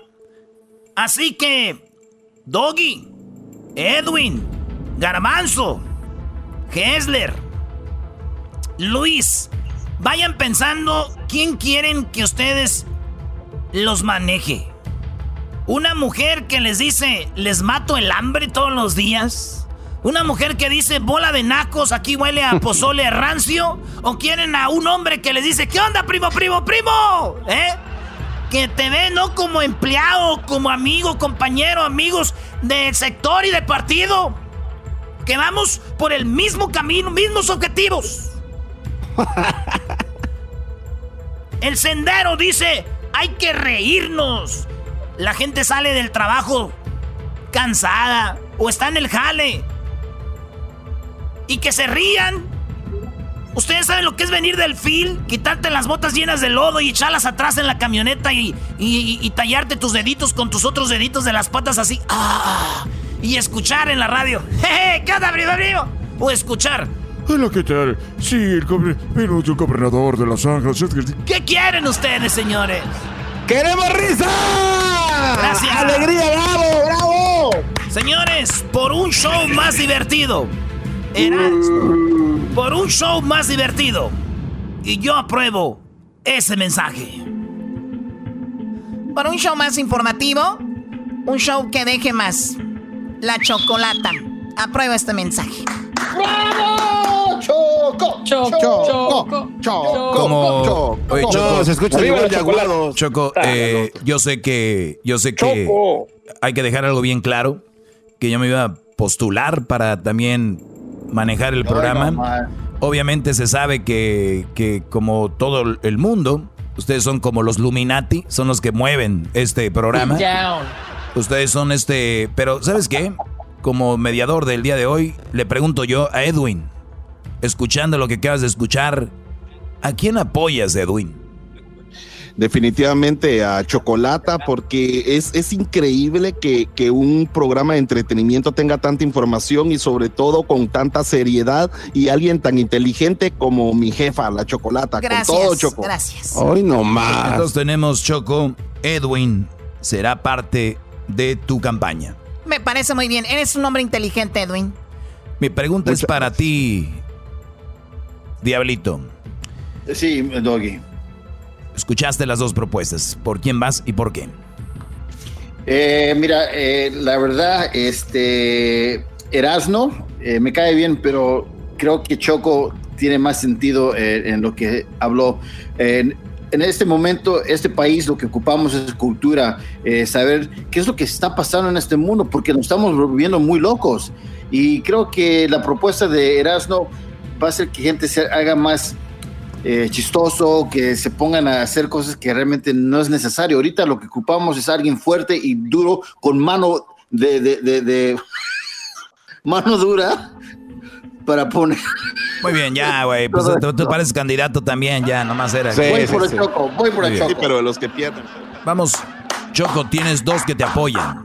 Así que, Doggy, Edwin, Garbanzo, Hessler, Luis, vayan pensando quién quieren que ustedes los maneje. Una mujer que les dice, les mato el hambre todos los días. Una mujer que dice bola de nacos, aquí huele a pozole rancio. ¿O quieren a un hombre que les dice, ¿qué onda, primo, primo, primo? ¿Eh? Que te ve no como empleado, como amigo, compañero, amigos del sector y de partido. Que vamos por el mismo camino, mismos objetivos. El sendero dice, hay que reírnos. La gente sale del trabajo cansada o está en el jale. Y que se rían. Ustedes saben lo que es venir del fil, quitarte las botas llenas de lodo y echarlas atrás en la camioneta y, y, tallarte tus deditos con tus otros deditos de las patas así. ¡Ah! Y escuchar en la radio. ¿Qué onda, primo? O escuchar. Hola, ¿qué tal? Sí, el gobernador de Los Ángeles. ¿Qué quieren ustedes, señores? ¡Queremos risa! Gracias. ¡Alegría, bravo, bravo! Señores, por un show más divertido. por un show más divertido. Y yo apruebo ese mensaje. Por un show más informativo. Un show que deje más. La chocolata. Apruebo este mensaje. ¡Bravo! Choco, Choco, Choco, Choco, Como, oye, Choco, se escucha igual de Choco, eh, yo sé que, yo sé que hay que dejar algo bien claro, que yo me iba a postular para también manejar el programa. Obviamente se sabe que, que como todo el mundo, ustedes son como los Luminati, son los que mueven este programa. Ustedes son este, pero ¿sabes qué? como mediador del día de hoy, le pregunto yo a Edwin, escuchando lo que acabas de escuchar, ¿a quién apoyas, Edwin? definitivamente a Chocolata porque es, es increíble que, que, un programa de entretenimiento tenga tanta información y sobre todo con tanta seriedad y alguien tan inteligente como mi jefa, la Chocolata. Gracias, con todo, Choco. gracias. Hoy no más. Entonces tenemos, Choco, Edwin será parte de tu campaña. Me parece muy bien. Eres un hombre inteligente, Edwin. Mi pregunta es para ti, Diablito. Sí, Doggy. Escuchaste las dos propuestas. ¿Por quién vas y por qué? Eh, mira, eh, la verdad, este Erasno eh, me cae bien, pero creo que Choco tiene más sentido en lo que habló en este momento, este país, lo que ocupamos es cultura, saber qué es lo que está pasando en este mundo, porque nos estamos volviendo muy locos. Y creo que la propuesta de Erasmo va a hacer que gente se haga más eh, chistoso, que se pongan a hacer cosas que realmente no es necesario. Ahorita lo que ocupamos es alguien fuerte y duro, con mano de, de mano dura para poner. Muy bien, ya, güey. Pues tú, pareces candidato también, ya, nomás era. voy por el Choco, voy por el Choco. Sí, pero de los que pierden. Vamos, Choco, tienes dos que te apoyan.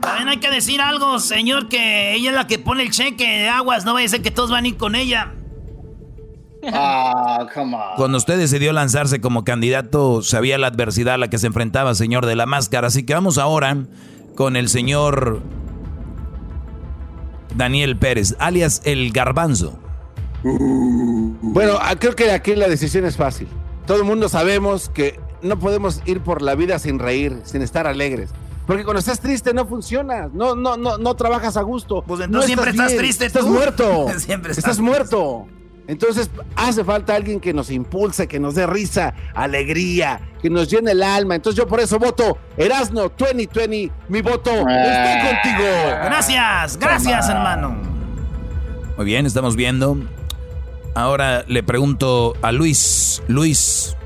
También hay que decir algo, señor, que ella es la que pone el cheque de aguas. No vaya a ser que todos van a ir con ella. Ah, come on. Cuando usted decidió lanzarse como candidato, sabía la adversidad a la que se enfrentaba, señor de la máscara. Así que vamos ahora con el señor Daniel Pérez, alias El Garbanzo. Bueno, ah, creo que aquí la decisión es fácil. Todo el mundo sabemos que no podemos ir por la vida sin reír, sin estar alegres. Porque cuando estás triste no funciona, no, no, no, no trabajas a gusto. Pues entonces siempre estás, triste. Estás muerto. siempre estás, muerto. Entonces hace falta alguien que nos impulse, que nos dé risa, alegría, que nos llene el alma. Entonces yo por eso voto Erasno 2020, mi voto. Estoy Ah. contigo. Gracias, gracias, hermano. Muy bien, estamos viendo. Ahora le pregunto a Luis. Luis,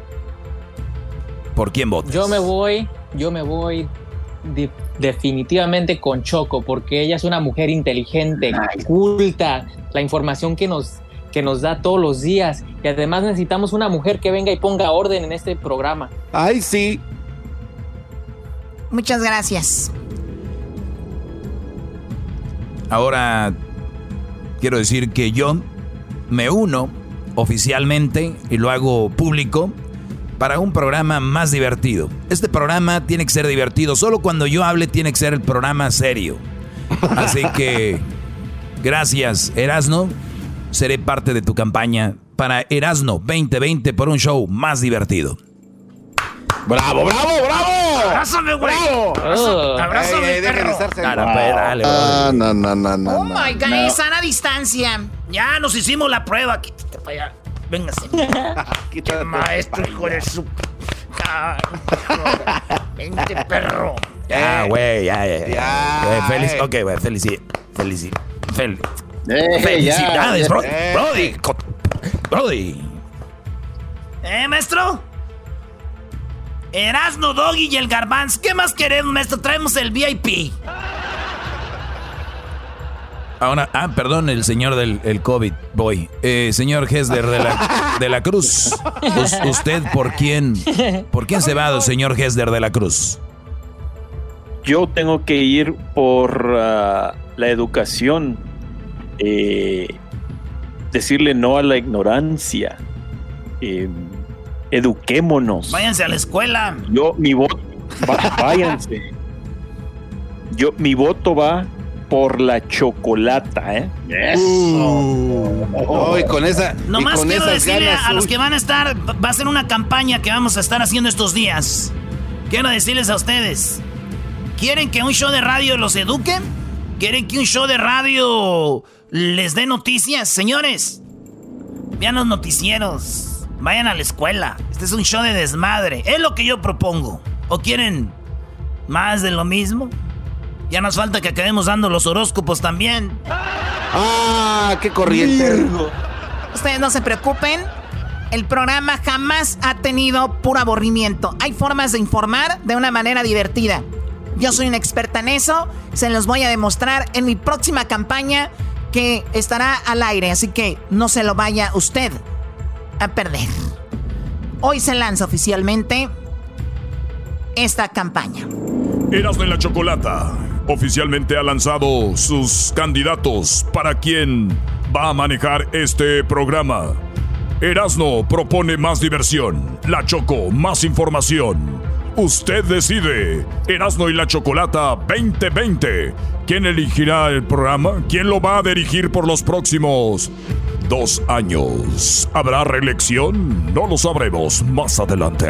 ¿por quién votas? Yo me voy, yo me voy de- definitivamente con Choco, porque ella es una mujer inteligente, culta, la información que nos, que nos da todos los días. Y además necesitamos una mujer que venga y ponga orden en este programa. Ay, sí. Muchas gracias. Ahora quiero decir que yo me uno oficialmente y lo hago público para un programa más divertido. Este programa tiene que ser divertido. Solo cuando yo hable tiene que ser el programa serio. Así que gracias, Erasno. Seré parte de tu campaña para Erasno 2020 por un show más divertido. Bravo, bravo, bravo. Abrázame, güey. ¡Bravo! Abrázame, abrázame, Ey, ey, perro. pues, dale, Ah, no, no, no, no. Oh my God, no. sana distancia. Ya nos hicimos la prueba. Quítate para allá. Véngase. Quítate. Maestro, hijo de su... Ah. Vente, perro. Ya, güey, ya, ya. Ya, feliz, ok, güey, felici, felici, fel- Eh, felicidades, ya, bro, eh. Brody, Brody. ¿Eh, maestro? Erasno, Doggy y el Garbanz. ¿Qué más queremos, maestro? Traemos el VIP. Ahora, ah, perdón, el señor del el COVID, voy. Eh, señor Hesler de la, de la Cruz. Us- ¿Usted por quién, por quién se va, señor Hesler de la Cruz? Yo tengo que ir por ah, la educación, eh, decirle no a la ignorancia. Eh, eduquémonos. Váyanse a la escuela. Yo, mi voto, va- váyanse. Yo, mi voto va por la chocolata, ¿eh? Hoy con esa. Nomás con quiero decirle ganas, a los que van a estar, va a ser una campaña que vamos a estar haciendo estos días. Quiero decirles a ustedes, ¿quieren que un show de radio los eduque? ¿Quieren que un show de radio les dé noticias? Señores, vean los noticieros, vayan a la escuela. Este es un show de desmadre, es lo que yo propongo. ¿O quieren más de lo mismo? Ya nos falta que acabemos dando los horóscopos también. Ah, qué corriente. Ustedes no se preocupen. El programa jamás ha tenido puro aburrimiento. Hay formas de informar de una manera divertida. Yo soy una experta en eso. Se los voy a demostrar en mi próxima campaña que estará al aire. Así que no se lo vaya usted a perder. Hoy se lanza oficialmente esta campaña. Erasmo y la Chocolata oficialmente ha lanzado sus candidatos para quien va a manejar este programa. Erasno propone más diversión, la Choco más información. Usted decide. Erasno y la Chocolata 2020. ¿Quién elegirá el programa? ¿Quién lo va a dirigir por los próximos dos años? ¿Habrá reelección? No lo sabremos más adelante.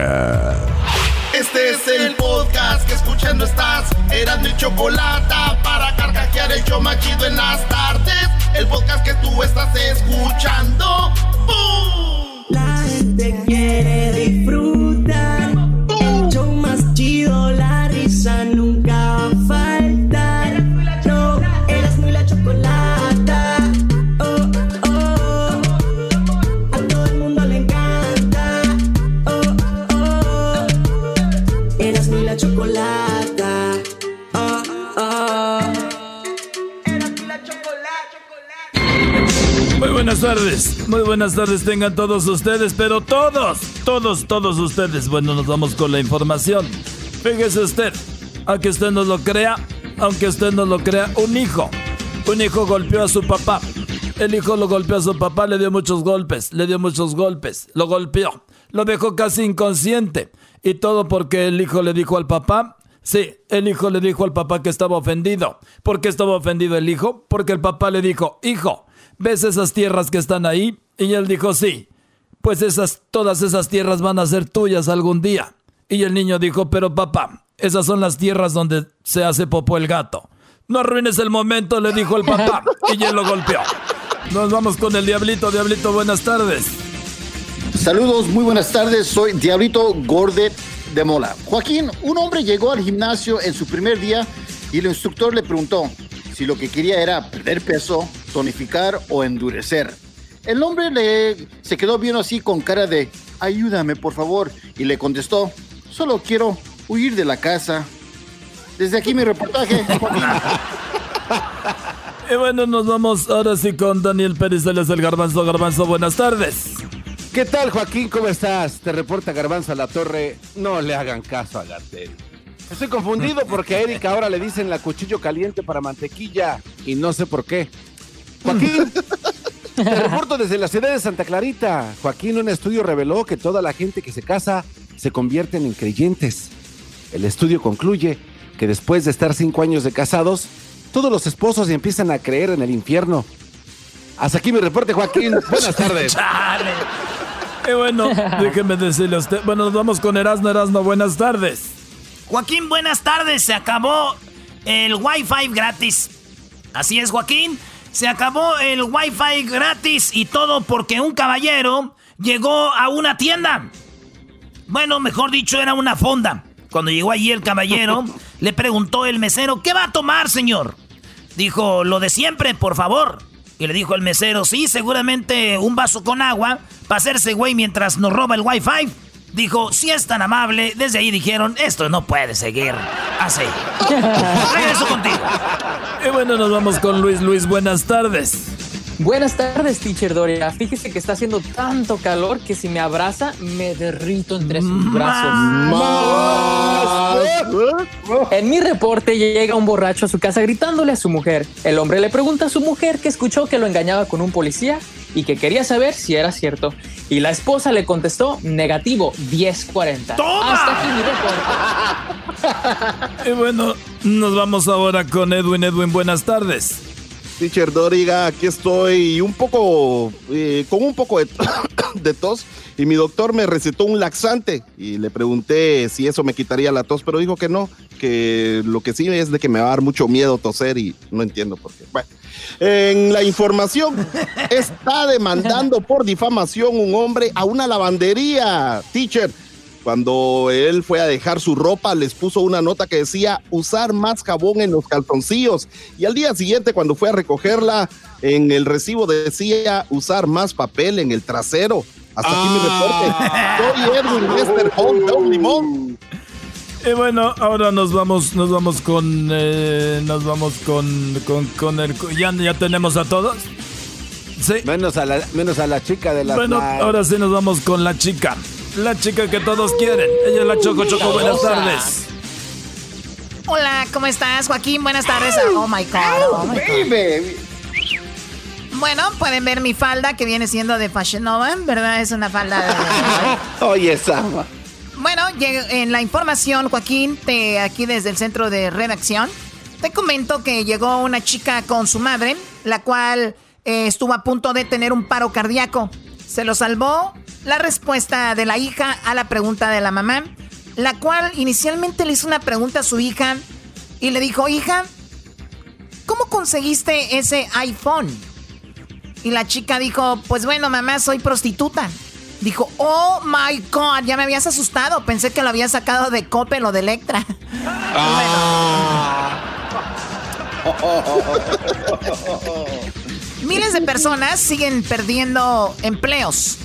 Este es el podcast que escuchando estás. Eran mi chocolate para carcajear el yo machido en las tardes. El podcast que tú estás escuchando. ¡Bum! La gente quiere disfrutar. Tardes, muy buenas tardes tengan todos ustedes, pero todos, todos, todos ustedes. Bueno, nos vamos con la información. Fíjese usted, aunque usted no lo crea, aunque usted no lo crea, un hijo, un hijo golpeó a su papá. El hijo lo golpeó a su papá, le dio muchos golpes, le dio muchos golpes, lo golpeó, lo dejó casi inconsciente. Y todo porque el hijo le dijo al papá, Sí, el hijo le dijo al papá que estaba ofendido. ¿Por qué estaba ofendido el hijo? Porque el papá le dijo, hijo, ¿ves esas tierras que están ahí? Y él dijo, sí. Pues esas, todas esas tierras van a ser tuyas algún día. Y el niño dijo, pero papá, esas son las tierras donde se hace popó el gato. No arruines el momento, le dijo el papá. Y él lo golpeó. Nos vamos con el diablito. Diablito, buenas tardes. Saludos, muy buenas tardes. Soy Diablito Gordet de Mola. Joaquín, un hombre llegó al gimnasio en su primer día y el instructor le preguntó si lo que quería era perder peso, tonificar o endurecer. El hombre le, se quedó viendo así con cara de ayúdame por favor y le contestó solo quiero huir de la casa. Desde aquí mi reportaje. Y bueno, nos vamos ahora sí con Daniel Pérez, él es el Garbanzo. Garbanzo, buenas tardes. ¿Qué tal, Joaquín? ¿Cómo estás? Te reporta Garbanzo a la Torre. No le hagan caso a Gatel. Estoy confundido porque a Erika ahora le dicen la cuchillo caliente para mantequilla y no sé por qué. Joaquín, te reporto desde la ciudad de Santa Clarita. Joaquín, un estudio reveló que toda la gente que se casa se convierten en creyentes. El estudio concluye que después de estar cinco años de casados, todos los esposos empiezan a creer en el infierno. Hasta aquí mi reporte, Joaquín. Buenas tardes. Y bueno, déjeme decirle a usted. Bueno, nos vamos con Erasno. Erasno, buenas tardes. Joaquín, buenas tardes. Se acabó el Wi-Fi gratis. Así es, Joaquín. Se acabó el Wi-Fi gratis y todo porque un caballero llegó a una tienda. Bueno, mejor dicho, era una fonda. Cuando llegó allí el caballero, le preguntó el mesero, ¿qué va a tomar, señor? Dijo, lo de siempre, por favor. Y le dijo el mesero, sí, seguramente un vaso con agua para hacerse güey mientras nos roba el wifi. Dijo, si es tan amable, desde ahí dijeron, esto no puede seguir así. Regreso contigo. Y bueno, nos vamos con Luis. Luis, buenas tardes. Buenas tardes, teacher Doria. Fíjese que está haciendo tanto calor que si me abraza, me derrito entre sus brazos. En mi reporte llega un borracho a su casa gritándole a su mujer. El hombre le pregunta a su mujer que escuchó que lo engañaba con un policía y que quería saber si era cierto. Y la esposa le contestó negativo 1040. Hasta aquí mi reporte. Y bueno, nos vamos ahora con Edwin. Edwin, buenas tardes. Teacher Doriga, aquí estoy un poco, eh, con un poco de, de tos y mi doctor me recetó un laxante y le pregunté si eso me quitaría la tos, pero dijo que no, que lo que sí es de que me va a dar mucho miedo toser y no entiendo por qué. Bueno, en la información está demandando por difamación un hombre a una lavandería, teacher. Cuando él fue a dejar su ropa, les puso una nota que decía usar más jabón en los calzoncillos. Y al día siguiente, cuando fue a recogerla, en el recibo decía usar más papel en el trasero. Hasta aquí mi reporte. Soy Edwin Lester Don Limón. Y bueno, ahora nos vamos, nos vamos con, eh, nos vamos con, con, con el, ya, ya tenemos a todos. Sí. Menos a la, menos a la chica de la. Bueno, ahora sí nos vamos con la chica. La chica que todos quieren. Ella es la Choco Choco. Buenas tardes. Hola, ¿cómo estás, Joaquín? Buenas tardes. Oh my God. Oh my God. Bueno, pueden ver mi falda que viene siendo de Fashion Nova, ¿verdad? Es una falda de. Oye, Sama. Bueno, en la información, Joaquín, te, aquí desde el centro de redacción, te comento que llegó una chica con su madre, la cual eh, estuvo a punto de tener un paro cardíaco. Se lo salvó la respuesta de la hija a la pregunta de la mamá, la cual inicialmente le hizo una pregunta a su hija y le dijo, hija, ¿cómo conseguiste ese iPhone? Y la chica dijo, pues bueno, mamá, soy prostituta. Dijo, oh my God, ya me habías asustado. Pensé que lo había sacado de Coppel o de Electra. Miles de personas siguen perdiendo empleos.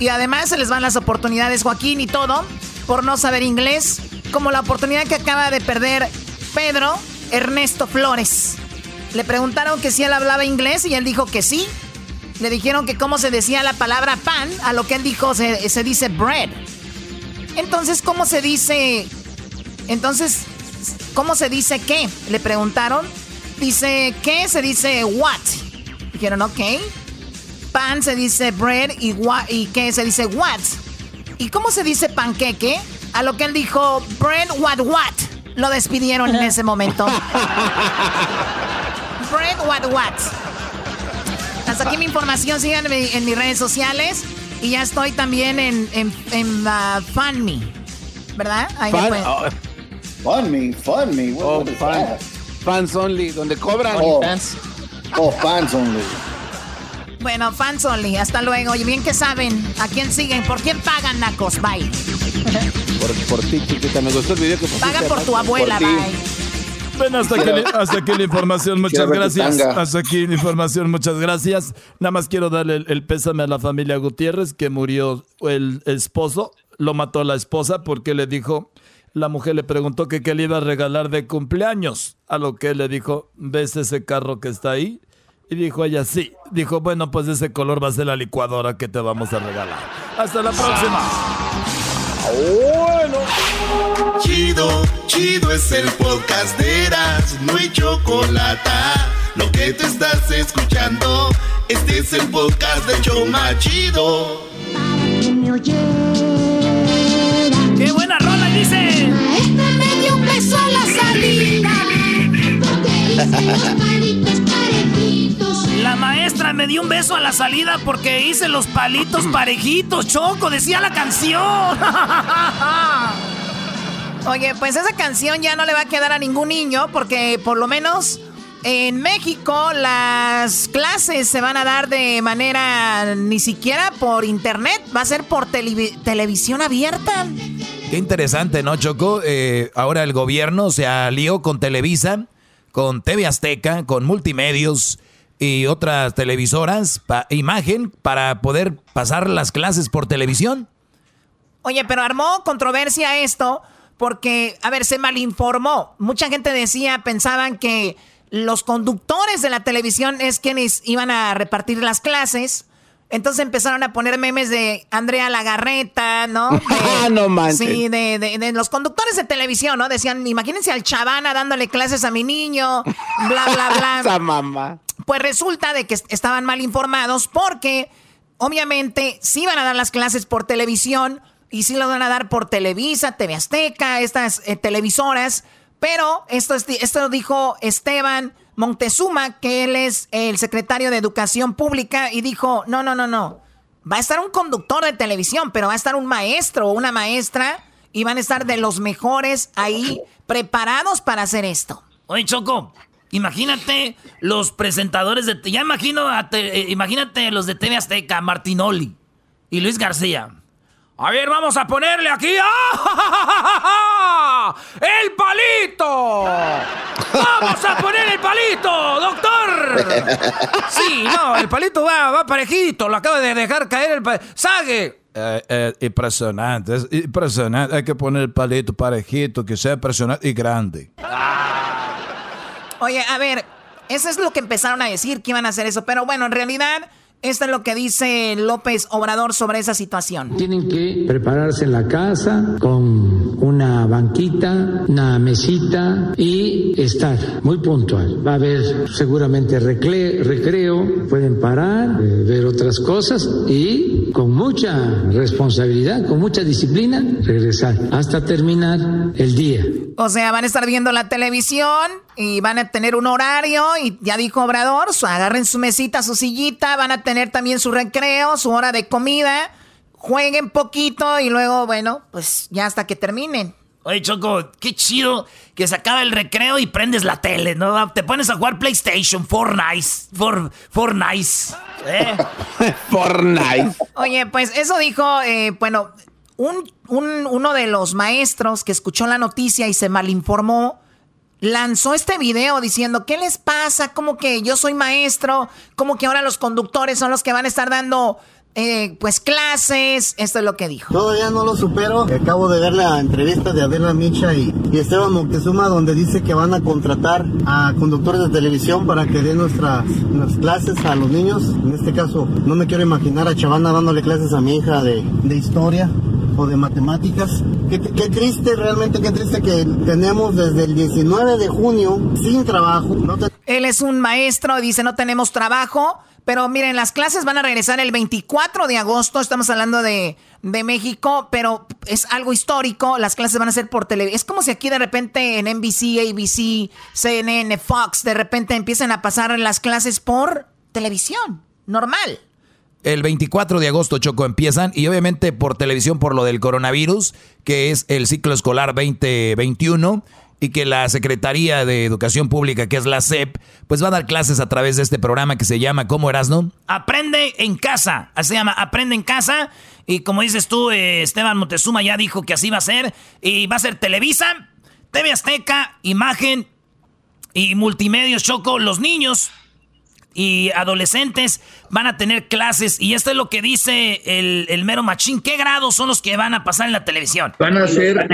Y además se les van las oportunidades, Joaquín, y todo, por no saber inglés. Como la oportunidad que acaba de perder Pedro Ernesto Flores. Le preguntaron que si él hablaba inglés y él dijo que sí. Le dijeron que cómo se decía la palabra pan, a lo que él dijo se, se dice bread. Entonces, ¿cómo se dice? Entonces, ¿cómo se dice qué? Le preguntaron. Dice, ¿qué? Se dice what. Dijeron, ok. Pan se dice bread y, what, y ¿qué? Se dice what. ¿Y cómo se dice panqueque? A lo que él dijo, bread what what. Lo despidieron en ese momento. bread what what. Hasta aquí mi información. Síganme en mis redes sociales. Y ya estoy también en, en, en uh, FunMe. ¿Verdad? Ahí oh, Fun me, fun me. What, oh, what fan- fans only, donde cobran. Oh, oh, fans only. Bueno, fans only. Hasta luego. Y bien que saben a quién siguen. ¿Por quién pagan, Nacos? Bye. Por, por ti, chiquita, me gustó el video que pusiste. Pagan por tu abuela, Por bye. Bueno, hasta aquí, hasta aquí la información, muchas gracias. Hasta aquí la información, muchas gracias. Nada más quiero darle el, el pésame a la familia Gutiérrez, que murió el esposo, lo mató la esposa porque le dijo, la mujer le preguntó que qué le iba a regalar de cumpleaños, a lo que él le dijo, ¿ves ese carro que está ahí? Y dijo ella, sí. Dijo, bueno, pues ese color va a ser la licuadora que te vamos a regalar. Hasta la próxima. Bueno. Chido, chido es el podcast de Eras, no hay chocolate. Lo que te estás escuchando, este es el podcast de Choma Chido. ¡Qué buena rola! Y dice... me dio un beso a la salida. La maestra me dio un beso a la salida porque hice los palitos parejitos, Choco, decía la canción. Oye, pues esa canción ya no le va a quedar a ningún niño porque por lo menos en México las clases se van a dar de manera ni siquiera por internet, va a ser por televisión abierta. Qué interesante, ¿no, Choco? Eh, ahora el gobierno se alió con Televisa, con TV Azteca, con Multimedios y otras televisoras, imagen, para poder pasar las clases por televisión. Oye, pero armó controversia esto porque, a ver, se malinformó. Mucha gente decía, pensaban que los conductores de la televisión es quienes iban a repartir las clases. Entonces empezaron a poner memes de Andrea Lagarreta, ¿no? Ah, no manches. Sí, de, de, los conductores de televisión, ¿no? Decían, imagínense al Chavana dándole clases a mi niño, bla, bla, bla. Esa mamá. Pues resulta de que estaban mal informados porque, obviamente, sí iban a dar las clases por televisión y sí lo van a dar por Televisa, TV Azteca, estas eh, televisoras. Pero esto, esto dijo Esteban Montezuma, que él es el secretario de Educación Pública, y dijo, no, no, no, no. Va a estar un conductor de televisión, pero va a estar un maestro o una maestra y van a estar de los mejores ahí preparados para hacer esto. Oye, Choco, imagínate los presentadores de... Ya imagino, eh, imagínate los de TV Azteca, Martinoli y Luis García. A ver, vamos a ponerle aquí. ¡Ah! ¡El palito! ¡Vamos a poner el palito, doctor! Sí, no, el palito va, va parejito. Lo acaba de dejar caer el palito. ¡Sague! Eh, eh, impresionante, es impresionante. Hay que poner el palito parejito, que sea impresionante y grande. Oye, a ver, eso es lo que empezaron a decir, que iban a hacer eso. Pero bueno, en realidad esto es lo que dice López Obrador sobre esa situación. Tienen que prepararse en la casa con una banquita, una mesita y estar muy puntual. Va a haber seguramente recreo, pueden parar, eh, ver otras cosas y con mucha responsabilidad, con mucha disciplina, regresar hasta terminar el día. O sea, van a estar viendo la televisión y van a tener un horario y ya dijo Obrador, agarren su mesita, su sillita, van a tener también su recreo, su hora de comida, jueguen poquito y luego, bueno, pues ya hasta que terminen. Oye, Choco, qué chido que se acaba el recreo y prendes la tele, ¿no? Te pones a jugar PlayStation, Fortnite, for, Fortnite. ¿eh? Fortnite. Oye, pues eso dijo, eh, bueno, un, uno de los maestros que escuchó la noticia y se malinformó, lanzó este video diciendo, ¿qué les pasa? Como que yo soy maestro, como que ahora los conductores son los que van a estar dando eh, pues clases, esto es lo que dijo. Todavía no lo supero, acabo de ver la entrevista de Adela Micha y, Esteban Moctezuma donde dice que van a contratar a conductores de televisión para que den nuestras, clases a los niños. En este caso, no me quiero imaginar a Chavana dándole clases a mi hija de, de historia o de matemáticas. Qué, triste, realmente qué triste que tenemos desde el 19 de junio sin trabajo. Él es un maestro, dice no tenemos trabajo, pero miren, las clases van a regresar el 24 de agosto, estamos hablando de, de México, pero es algo histórico, las clases van a ser por televisión. Es como si aquí de repente en NBC, ABC, CNN, Fox, de repente empiezan a pasar las clases por televisión, normal. El 24 de agosto, Choco, empiezan y obviamente por televisión por lo del coronavirus, que es el ciclo escolar 2021 y que la Secretaría de Educación Pública, que es la SEP, pues va a dar clases a través de este programa que se llama ¿Cómo no? Aprende en casa, así se llama Aprende en casa y como dices tú, eh, Esteban Montezuma ya dijo que así va a ser y va a ser Televisa, TV Azteca, Imagen y Multimedios Choco, los niños y adolescentes van a tener clases y esto es lo que dice el, el, mero machín. ¿Qué grados son los que van a pasar en la televisión? Van a ser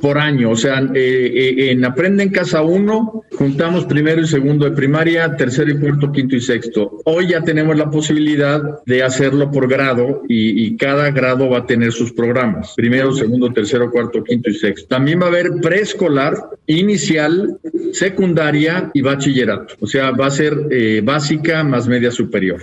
por año, o sea, eh, eh, en Aprende en Casa 1 juntamos primero y segundo de primaria, tercero y cuarto, quinto y sexto. Hoy ya tenemos la posibilidad de hacerlo por grado y, cada grado va a tener sus programas, primero, segundo, tercero, cuarto, quinto y sexto. También va a haber preescolar, inicial, secundaria y bachillerato, o sea, va a ser eh, básica más media superior.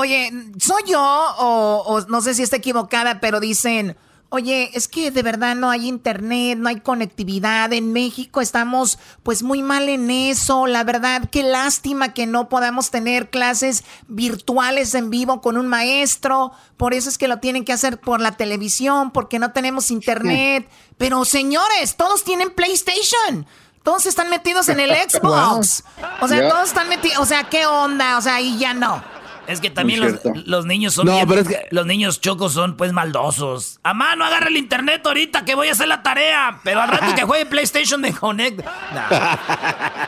Oye, ¿soy yo o, no sé si está equivocada, pero dicen Oye, es que de verdad no hay internet, no hay conectividad. En México estamos pues muy mal en eso. La verdad, qué lástima que no podamos tener clases virtuales en vivo con un maestro. Por eso es que lo tienen que hacer por la televisión, porque no tenemos internet. Pero señores, todos tienen PlayStation. Todos están metidos en el Xbox. O sea, todos están metidos. O sea, ¿qué onda? O sea, ahí ya no. Es que también los, los, niños son bien, los niños chocos son pues maldosos. A mano, agarra el internet ahorita que voy a hacer la tarea. Pero al rato que juegue PlayStation de Connect.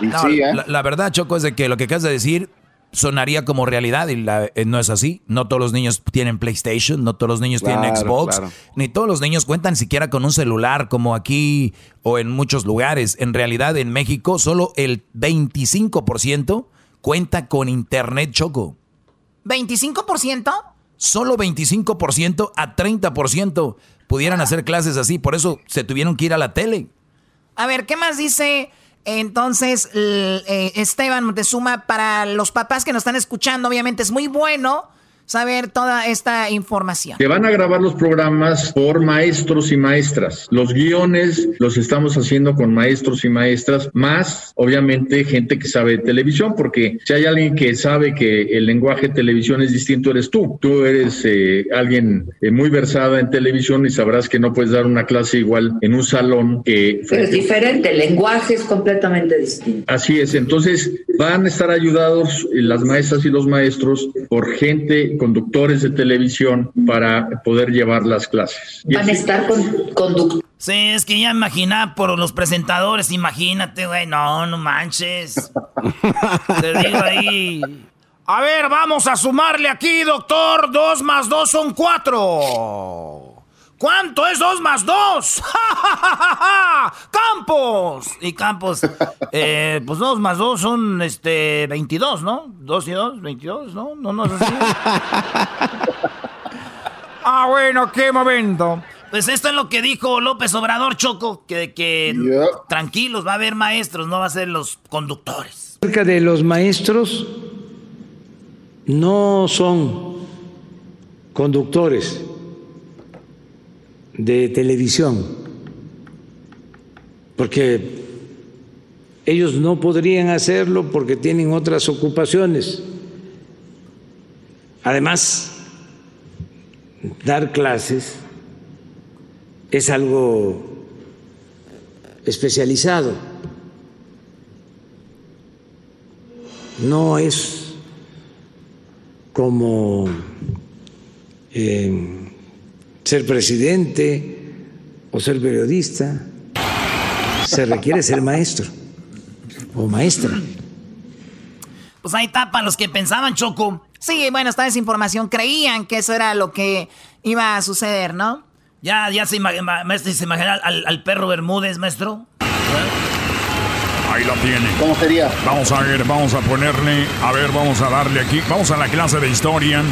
No, ¿eh? la, verdad, Choco, es de que lo que acabas de decir sonaría como realidad y eh, no es así. No todos los niños tienen PlayStation, no todos los niños tienen Xbox, ni todos los niños cuentan siquiera con un celular como aquí o en muchos lugares. En realidad, en México, solo el 25% cuenta con internet, Choco. ¿25%? Solo 25% a 30% pudieran hacer clases así, por eso se tuvieron que ir a la tele. A ver, ¿qué más dice entonces eh, Esteban Montezuma para los papás que nos están escuchando? Obviamente es muy bueno saber toda esta información. Se van a grabar los programas por maestros y maestras. Los guiones los estamos haciendo con maestros y maestras, más obviamente gente que sabe de televisión, porque si hay alguien que sabe que el lenguaje de televisión es distinto, eres tú. Tú eres eh, alguien eh, muy versada en televisión y sabrás que no puedes dar una clase igual en un salón que... Pero es diferente, el lenguaje es completamente distinto. Así es, entonces van a estar ayudados eh, las maestras y los maestros por gente conductores de televisión para poder llevar las clases. Van a estar con conductores. Sí, es que ya imagina por los presentadores, imagínate, güey, no, no manches. Te digo ahí. A ver, vamos a sumarle aquí, doctor. Dos más dos son cuatro. ¿Cuánto es 2 más 2? ¡Campos! Y Campos, eh, pues 2 más 2 son este, 22, ¿no? 2 y 2, 22, ¿no? No, no es así. ah, bueno, qué momento. Pues esto es lo que dijo López Obrador Choco, que, que tranquilos, va a haber maestros, no va a ser los conductores. Cerca de los maestros no son conductores de televisión, porque ellos no podrían hacerlo porque tienen otras ocupaciones. Además, dar clases es algo especializado, no es como eh, ser presidente o ser periodista, se requiere ser maestro o maestra. Pues ahí tapa los que pensaban, Choco. Sí, bueno, esta desinformación. Creían que eso era lo que iba a suceder, ¿no? Ya, ya se, imagina al, perro Bermúdez, maestro. Ahí lo tiene. ¿Cómo sería? Vamos a ver, vamos a ponerle, a ver, vamos a darle aquí. Vamos a la clase de historia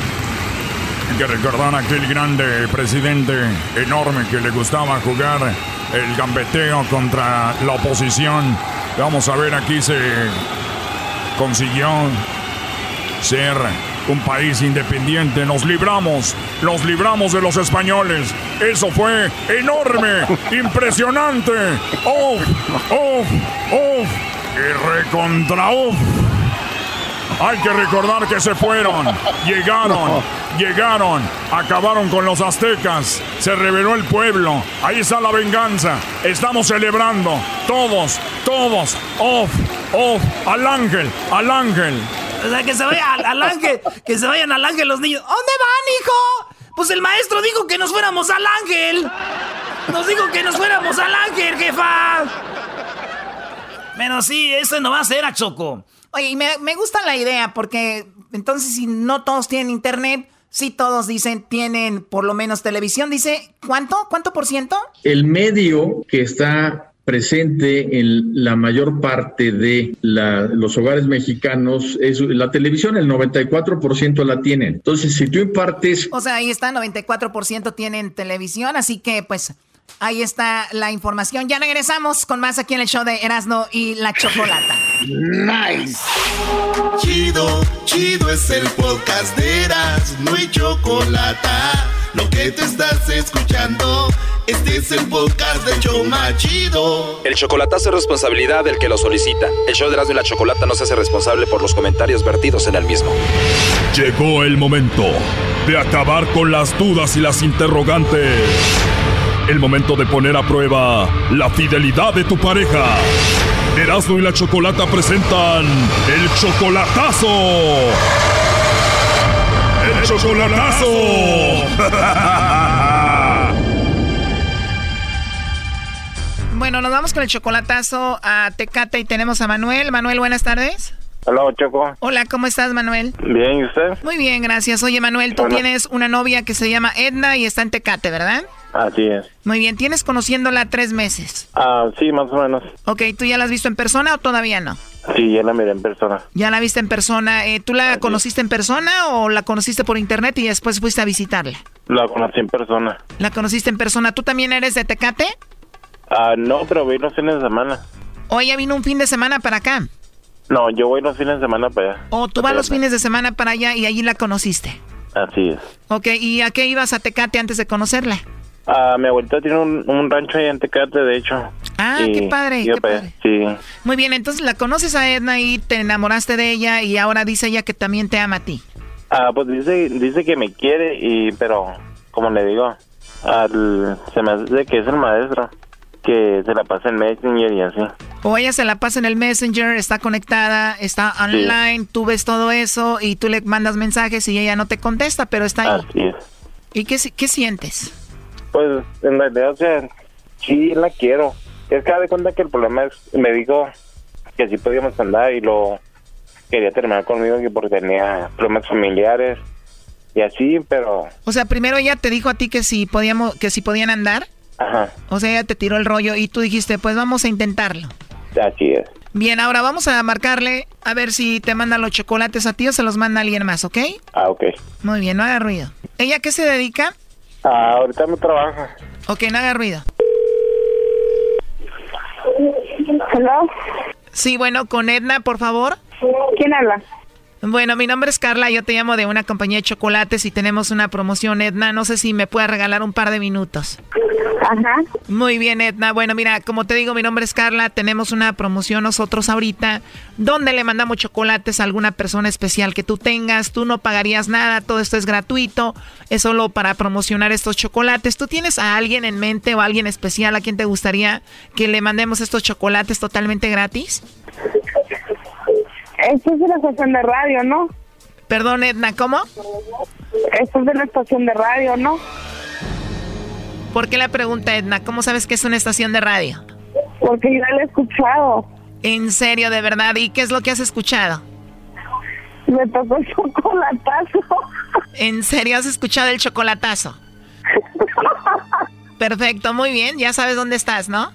que recordar a aquel grande presidente enorme que le gustaba jugar el gambeteo contra la oposición. Vamos a ver, aquí se consiguió ser un país independiente. Nos libramos, nos libramos de los españoles. Eso fue enorme, impresionante. ¡Uf! ¡Uf! ¡Uf! Y recontra uf. Hay que recordar que se fueron, llegaron, llegaron, acabaron con los aztecas, se reveló el pueblo, ahí está la venganza, estamos celebrando, todos, todos, off, off, al ángel, al ángel. O sea, que se vayan al, ángel, que se vayan al ángel los niños. ¿Dónde van, hijo? Pues el maestro dijo que nos fuéramos al ángel. Nos dijo que nos fuéramos al ángel, jefa. Pero sí, eso no va a ser a Choco. Oye, y me, gusta la idea porque entonces si no todos tienen internet, si todos dicen tienen por lo menos televisión, dice, ¿cuánto? ¿Cuánto por ciento? El medio que está presente en la mayor parte de los hogares mexicanos es la televisión, el 94% la tienen. Entonces, si tú impartes... O sea, ahí está, 94% tienen televisión, así que pues Ahí está la información. Ya regresamos con más aquí en el show de Erasmo y la Chocolata. Nice. Chido, chido es el podcast de Erasmo y Chocolata lo que te estás escuchando, este es el podcast de Choma Chido. El chocolatazo es responsabilidad del que lo solicita. El show de Erasmo y la Chocolata no se hace responsable por los comentarios vertidos en el mismo. Llegó el momento de acabar con las dudas y las interrogantes. El momento de poner a prueba la fidelidad de tu pareja. Erasmo y la Chocolata presentan el chocolatazo. ¡El chocolatazo! Bueno, nos vamos con el chocolatazo a Tecate y tenemos a Manuel. Manuel, buenas tardes. Hola, Choco. Hola, ¿cómo estás, Manuel? Bien, ¿y usted? Muy bien, gracias. Oye, Manuel, tú tienes una novia que se llama Edna y está en Tecate, ¿verdad? Así es. Muy bien, tienes conociéndola tres meses. Ah, sí, más o menos. Ok, ¿tú ya la has visto en persona o todavía no? Sí, ya la miré en persona. Ya la viste en persona. Eh, ¿Tú la conociste en persona o la conociste por internet y después fuiste a visitarla? La conocí en persona. La conociste en persona. ¿Tú también eres de Tecate? Ah, no, pero voy los fines de semana. ¿O ella vino un fin de semana para acá? No, yo voy los fines de semana para allá. ¿O tú vas los fines de semana para allá y allí la conociste? Así es. Ok, ¿y a qué ibas a Tecate antes de conocerla? Ah, mi abuelita tiene un, un rancho ahí en Tecate, de hecho. Ah, Y qué padre, qué allá. Sí. Muy bien, entonces la conoces a Edna y te enamoraste de ella y ahora dice ella que también te ama a ti. Ah, pues dice, dice que me quiere y, pero, como le digo, al, se me hace que es el maestro, que se la pasa en Messenger y así. O ella se la pasa en el Messenger, está conectada, está online, tú ves todo eso y tú le mandas mensajes y ella no te contesta, pero está ahí. Así es. ¿Y qué, qué sientes? Pues en realidad, o sea, sí la quiero. Es que de cuenta que el problema es, me dijo que sí podíamos andar y lo quería terminar conmigo que porque tenía problemas familiares y así, pero, O sea, primero ella te dijo a ti que si podíamos, que si podían andar, ajá, o sea, ella te tiró el rollo y tú dijiste, pues vamos a intentarlo. así es. Bien, ahora vamos a marcarle a ver si te manda los chocolates a ti o se los manda alguien más, ¿ok? Ah, ok. Muy bien, no haga ruido. ¿Ella qué se dedica? Ah, ahorita no trabaja. Ok, no haga ruido. ¿Hello? Sí, bueno, con Edna, por favor. ¿Quién habla? Bueno, mi nombre es Carla, yo te llamo de una compañía de chocolates y tenemos una promoción, Edna. No sé si me puedes regalar un par de minutos. Ajá. Muy bien, Edna. Bueno, mira, como te digo, mi nombre es Carla. Tenemos una promoción nosotros ahorita donde le mandamos chocolates a alguna persona especial que tú tengas. Tú no pagarías nada, todo esto es gratuito. Es solo para promocionar estos chocolates. ¿Tú tienes a alguien en mente o a alguien especial a quien te gustaría que le mandemos estos chocolates totalmente gratis? Esto es de la estación de radio, ¿no? Perdón, Edna, ¿cómo? Esto es de la estación de radio, ¿no? ¿Por qué la pregunta, Edna? ¿Cómo sabes que es una estación de radio? Porque ya lo he escuchado. En serio, de verdad. ¿Y qué es lo que has escuchado? Me tocó el chocolatazo. ¿En serio has escuchado el chocolatazo? Perfecto, muy bien. Ya sabes dónde estás, ¿no?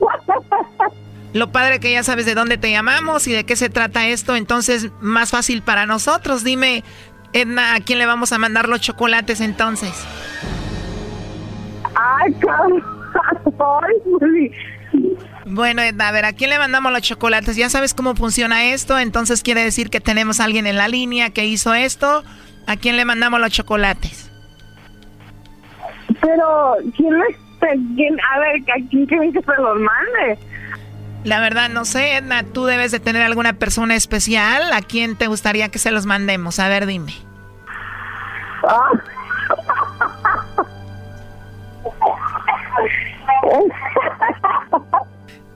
Lo padre que ya sabes de dónde te llamamos y de qué se trata esto, entonces más fácil para nosotros. Dime, Edna, ¿a quién le vamos a mandar los chocolates entonces? Ay. Bueno, Edna, a ver, ¿a quién le mandamos los chocolates? Ya sabes cómo funciona esto, entonces quiere decir que tenemos a alguien en la línea que hizo esto. ¿A quién le mandamos los chocolates? Pero, ¿quién le... quién- a ver, ¿a quién quieren que se los mande? La verdad, no sé, Edna, tú debes de tener alguna persona especial. ¿A quién te gustaría que se los mandemos? A ver, dime.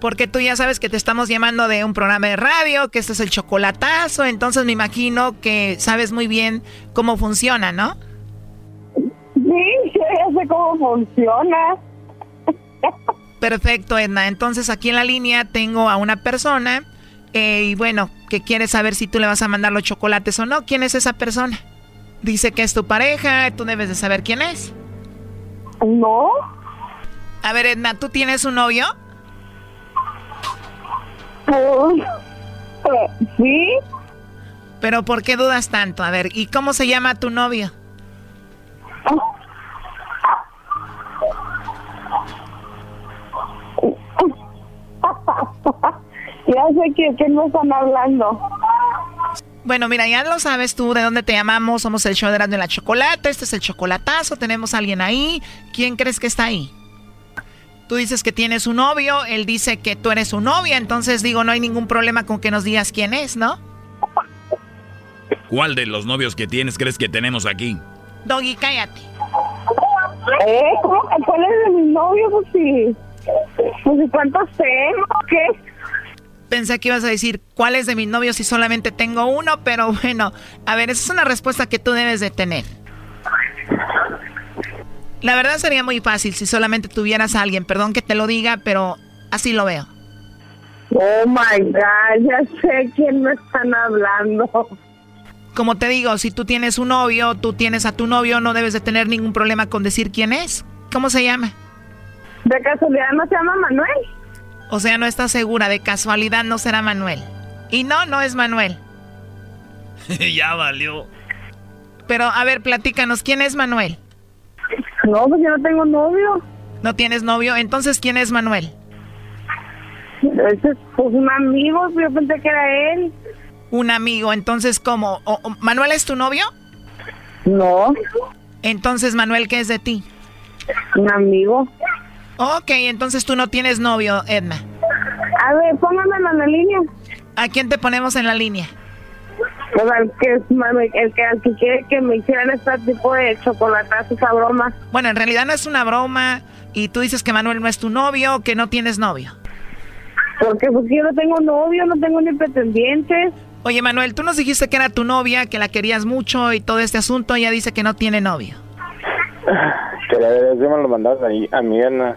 Porque tú ya sabes que te estamos llamando de un programa de radio, que este es el chocolatazo, entonces me imagino que sabes muy bien cómo funciona, ¿no? Sí, yo ya sé cómo funciona. Perfecto, Edna. Entonces aquí en la línea tengo a una persona eh, y bueno, que quiere saber si tú le vas a mandar los chocolates o no. ¿Quién es esa persona? Dice que es tu pareja, tú debes de saber quién es. No. A ver, Edna, ¿tú tienes un novio? sí. Pero ¿por qué dudas tanto? A ver, ¿y cómo se llama tu novio? Ya sé que, que no están hablando. Bueno, mira, ya lo sabes tú de dónde te llamamos. Somos el show de Erasmo y la Chocolata. Este es el chocolatazo. Tenemos a alguien ahí. ¿Quién crees que está ahí? Tú dices que tienes un novio. Él dice que tú eres su novia. Entonces digo, no hay ningún problema con que nos digas quién es, ¿no? ¿Cuál de los novios que tienes crees que tenemos aquí? Doggy, cállate. ¿Eh? ¿Cuál es de mi novio? Pues sí. Pues cuántos tengo? ¿Qué? Pensé que ibas a decir cuáles de mis novios si solamente tengo uno, pero bueno, a ver, esa es una respuesta que tú debes de tener. La verdad sería muy fácil si solamente tuvieras a alguien, perdón que te lo diga, pero así lo veo. Oh my God, ya sé quién me están hablando. Como te digo, si tú tienes un novio, tú tienes a tu novio, no debes de tener ningún problema con decir quién es. ¿Cómo se llama? ¿De casualidad no se llama Manuel? O sea, no estás segura, de casualidad no será Manuel. Y no, no es Manuel. ya valió. Pero, a ver, platícanos, ¿quién es Manuel? No, pues yo no tengo novio. ¿No tienes novio? Entonces, ¿quién es Manuel? Ese es pues un amigo, yo pensé que era él. Un amigo, entonces, ¿cómo? ¿Manuel es tu novio? No. Entonces, Manuel, ¿qué es de ti? Un amigo. Ok, entonces tú no tienes novio, Edna. A ver, póngame en la línea. ¿A quién te ponemos en la línea? Pues al que, el que, al que quiere que me hicieran este tipo de chocolatazo, esa broma. Bueno, en realidad no es una broma y tú dices que Manuel no es tu novio, que no tienes novio. Porque pues yo no tengo novio, no tengo ni pretendientes. Oye, Manuel, tú nos dijiste que era tu novia, que la querías mucho y todo este asunto, ella dice que no tiene novio. Que la verdad me lo mandas ahí a mi Edna.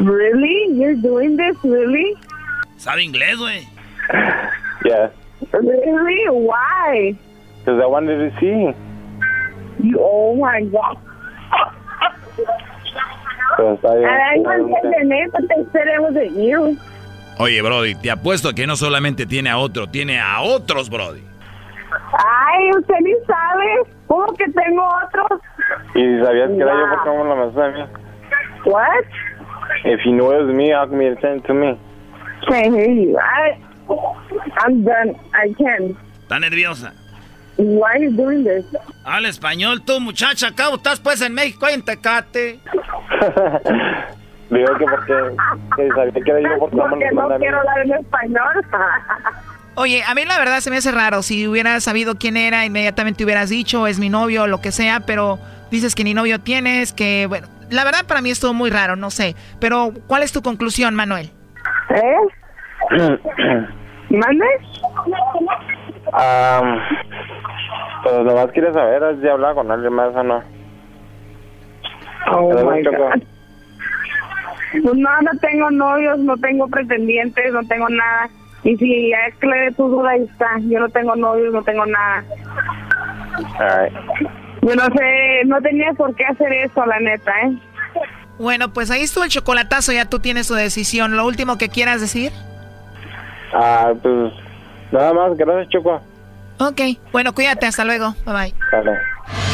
Really? You're doing this, really? ¿Sabe inglés, güey? Yeah. Really? Why? Because I wanted to see. You, oh my God. Bien. I don't understand, but they said it wasn't you. Oye, Brody, te apuesto que no solamente tiene a otro, tiene a otros, Brody. Ay, usted ni sabe. ¿Cómo que tengo otros? Y sabías que era yo, ¿por qué no me lo? What? If it was me, how come you send it to me? Can't hear you. I, I'm done. I can't. Está nerviosa. Why are you doing this? Habla español tú, muchacha. Acá estás pues en México, en Tecate. Digo que porque que sabía que era yo, ¿por qué no me Porque no quiero mí? hablar en español. Oye, a mí la verdad se me hace raro. Si hubieras sabido quién era, inmediatamente hubieras dicho, es mi novio o lo que sea, pero dices que ni novio tienes, que bueno, la verdad para mí estuvo muy raro, no sé. Pero, ¿cuál es tu conclusión, Manuel? ¿Eh? ¿Mande? Um, pues nomás quieres saber, ¿has de hablar con alguien más o no? Oh my God. Pues no, no tengo novios, no tengo pretendientes, no tengo nada. Y si ya aclaré tu duda, ahí está. Yo no tengo novios, no tengo nada. alright. Yo no sé, no tenía por qué hacer eso, la neta, ¿eh? Bueno, pues ahí estuvo el chocolatazo, ya tú tienes tu decisión. ¿Lo último que quieras decir? Ah, pues nada más, gracias Choco. Ok, bueno, cuídate, hasta luego. Bye bye.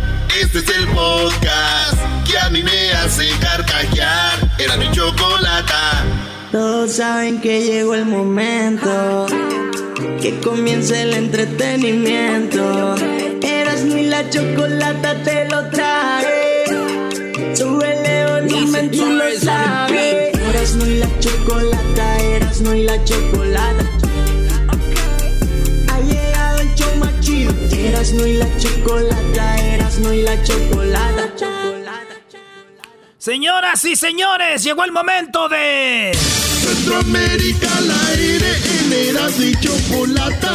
Este es el podcast que a mí me hace carcajear. Era mi chocolata. Todos saben que llegó el momento que comience el entretenimiento. Eras ni la chocolata te lo trae. Súbele volumen, tú lo sabes. Eras ni la chocolata, eras no y la chocolata. Eras no y la chocolata, eras no y la chocolata. Señoras y señores, llegó el momento de... Centroamérica al aire en Erasmo y chocolata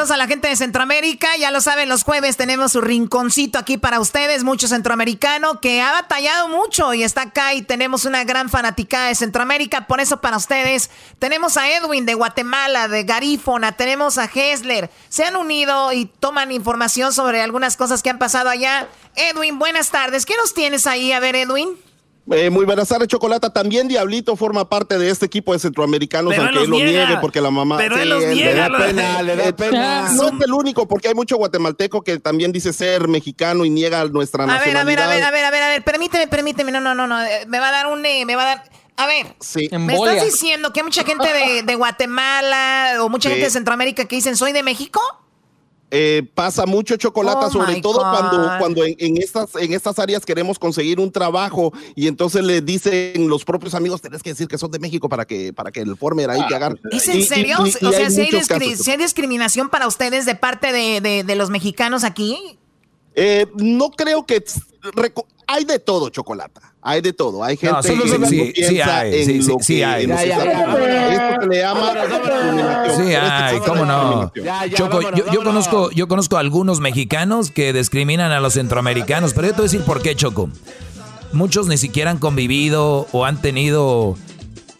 A la gente de Centroamérica. Ya lo saben, los jueves tenemos su rinconcito aquí para ustedes. Mucho centroamericano que ha batallado mucho y está acá y tenemos una gran fanaticada de Centroamérica. Por eso para ustedes tenemos a Edwin de Guatemala, de Garífona, tenemos a Hessler. Se han unido y toman información sobre algunas cosas que han pasado allá. Edwin, buenas tardes. ¿Qué nos tienes ahí? A ver, Edwin. Eh, muy buenas tardes, Chocolata. También Diablito forma parte de este equipo de centroamericanos, Pero aunque él lo niega. niegue porque la mamá. Pero él le da lo- pena, le da pena. No es el único, porque hay mucho guatemalteco que también dice ser mexicano y niega nuestra A ver, a nacionalidad. ver, a ver, a ver, a ver, a ver, permíteme, permíteme, no, no, no, no, eh, me va a dar un, eh, me va a dar, a ver, Sí. me estás diciendo que hay mucha gente de, de Guatemala o mucha Sí. gente de Centroamérica que dicen, soy de México? Eh, pasa mucho chocolate, Oh, sobre todo God. cuando, cuando en, en estas, en estas áreas queremos conseguir un trabajo y entonces le dicen los propios amigos, tenés que decir que son de México para que, para que el former ahí te hagan. ¿Es Y- en serio? y- y o sea, si hay, discriminación para ustedes de parte de, de- de los mexicanos aquí. Eh, no creo que hay de todo, chocolate. Hay de todo. Hay gente No, sí, que sí, no sí, piensa sí hay, en sí, lo que- hay. en lo que Ya, está ya, pasando. ya. Esto se le llama discriminación. Sí, Esto ay, se cómo no. Choco, yo, yo conozco, yo conozco a algunos mexicanos que discriminan a los centroamericanos, pero yo te voy a decir por qué, Choco. Muchos ni siquiera han convivido o han tenido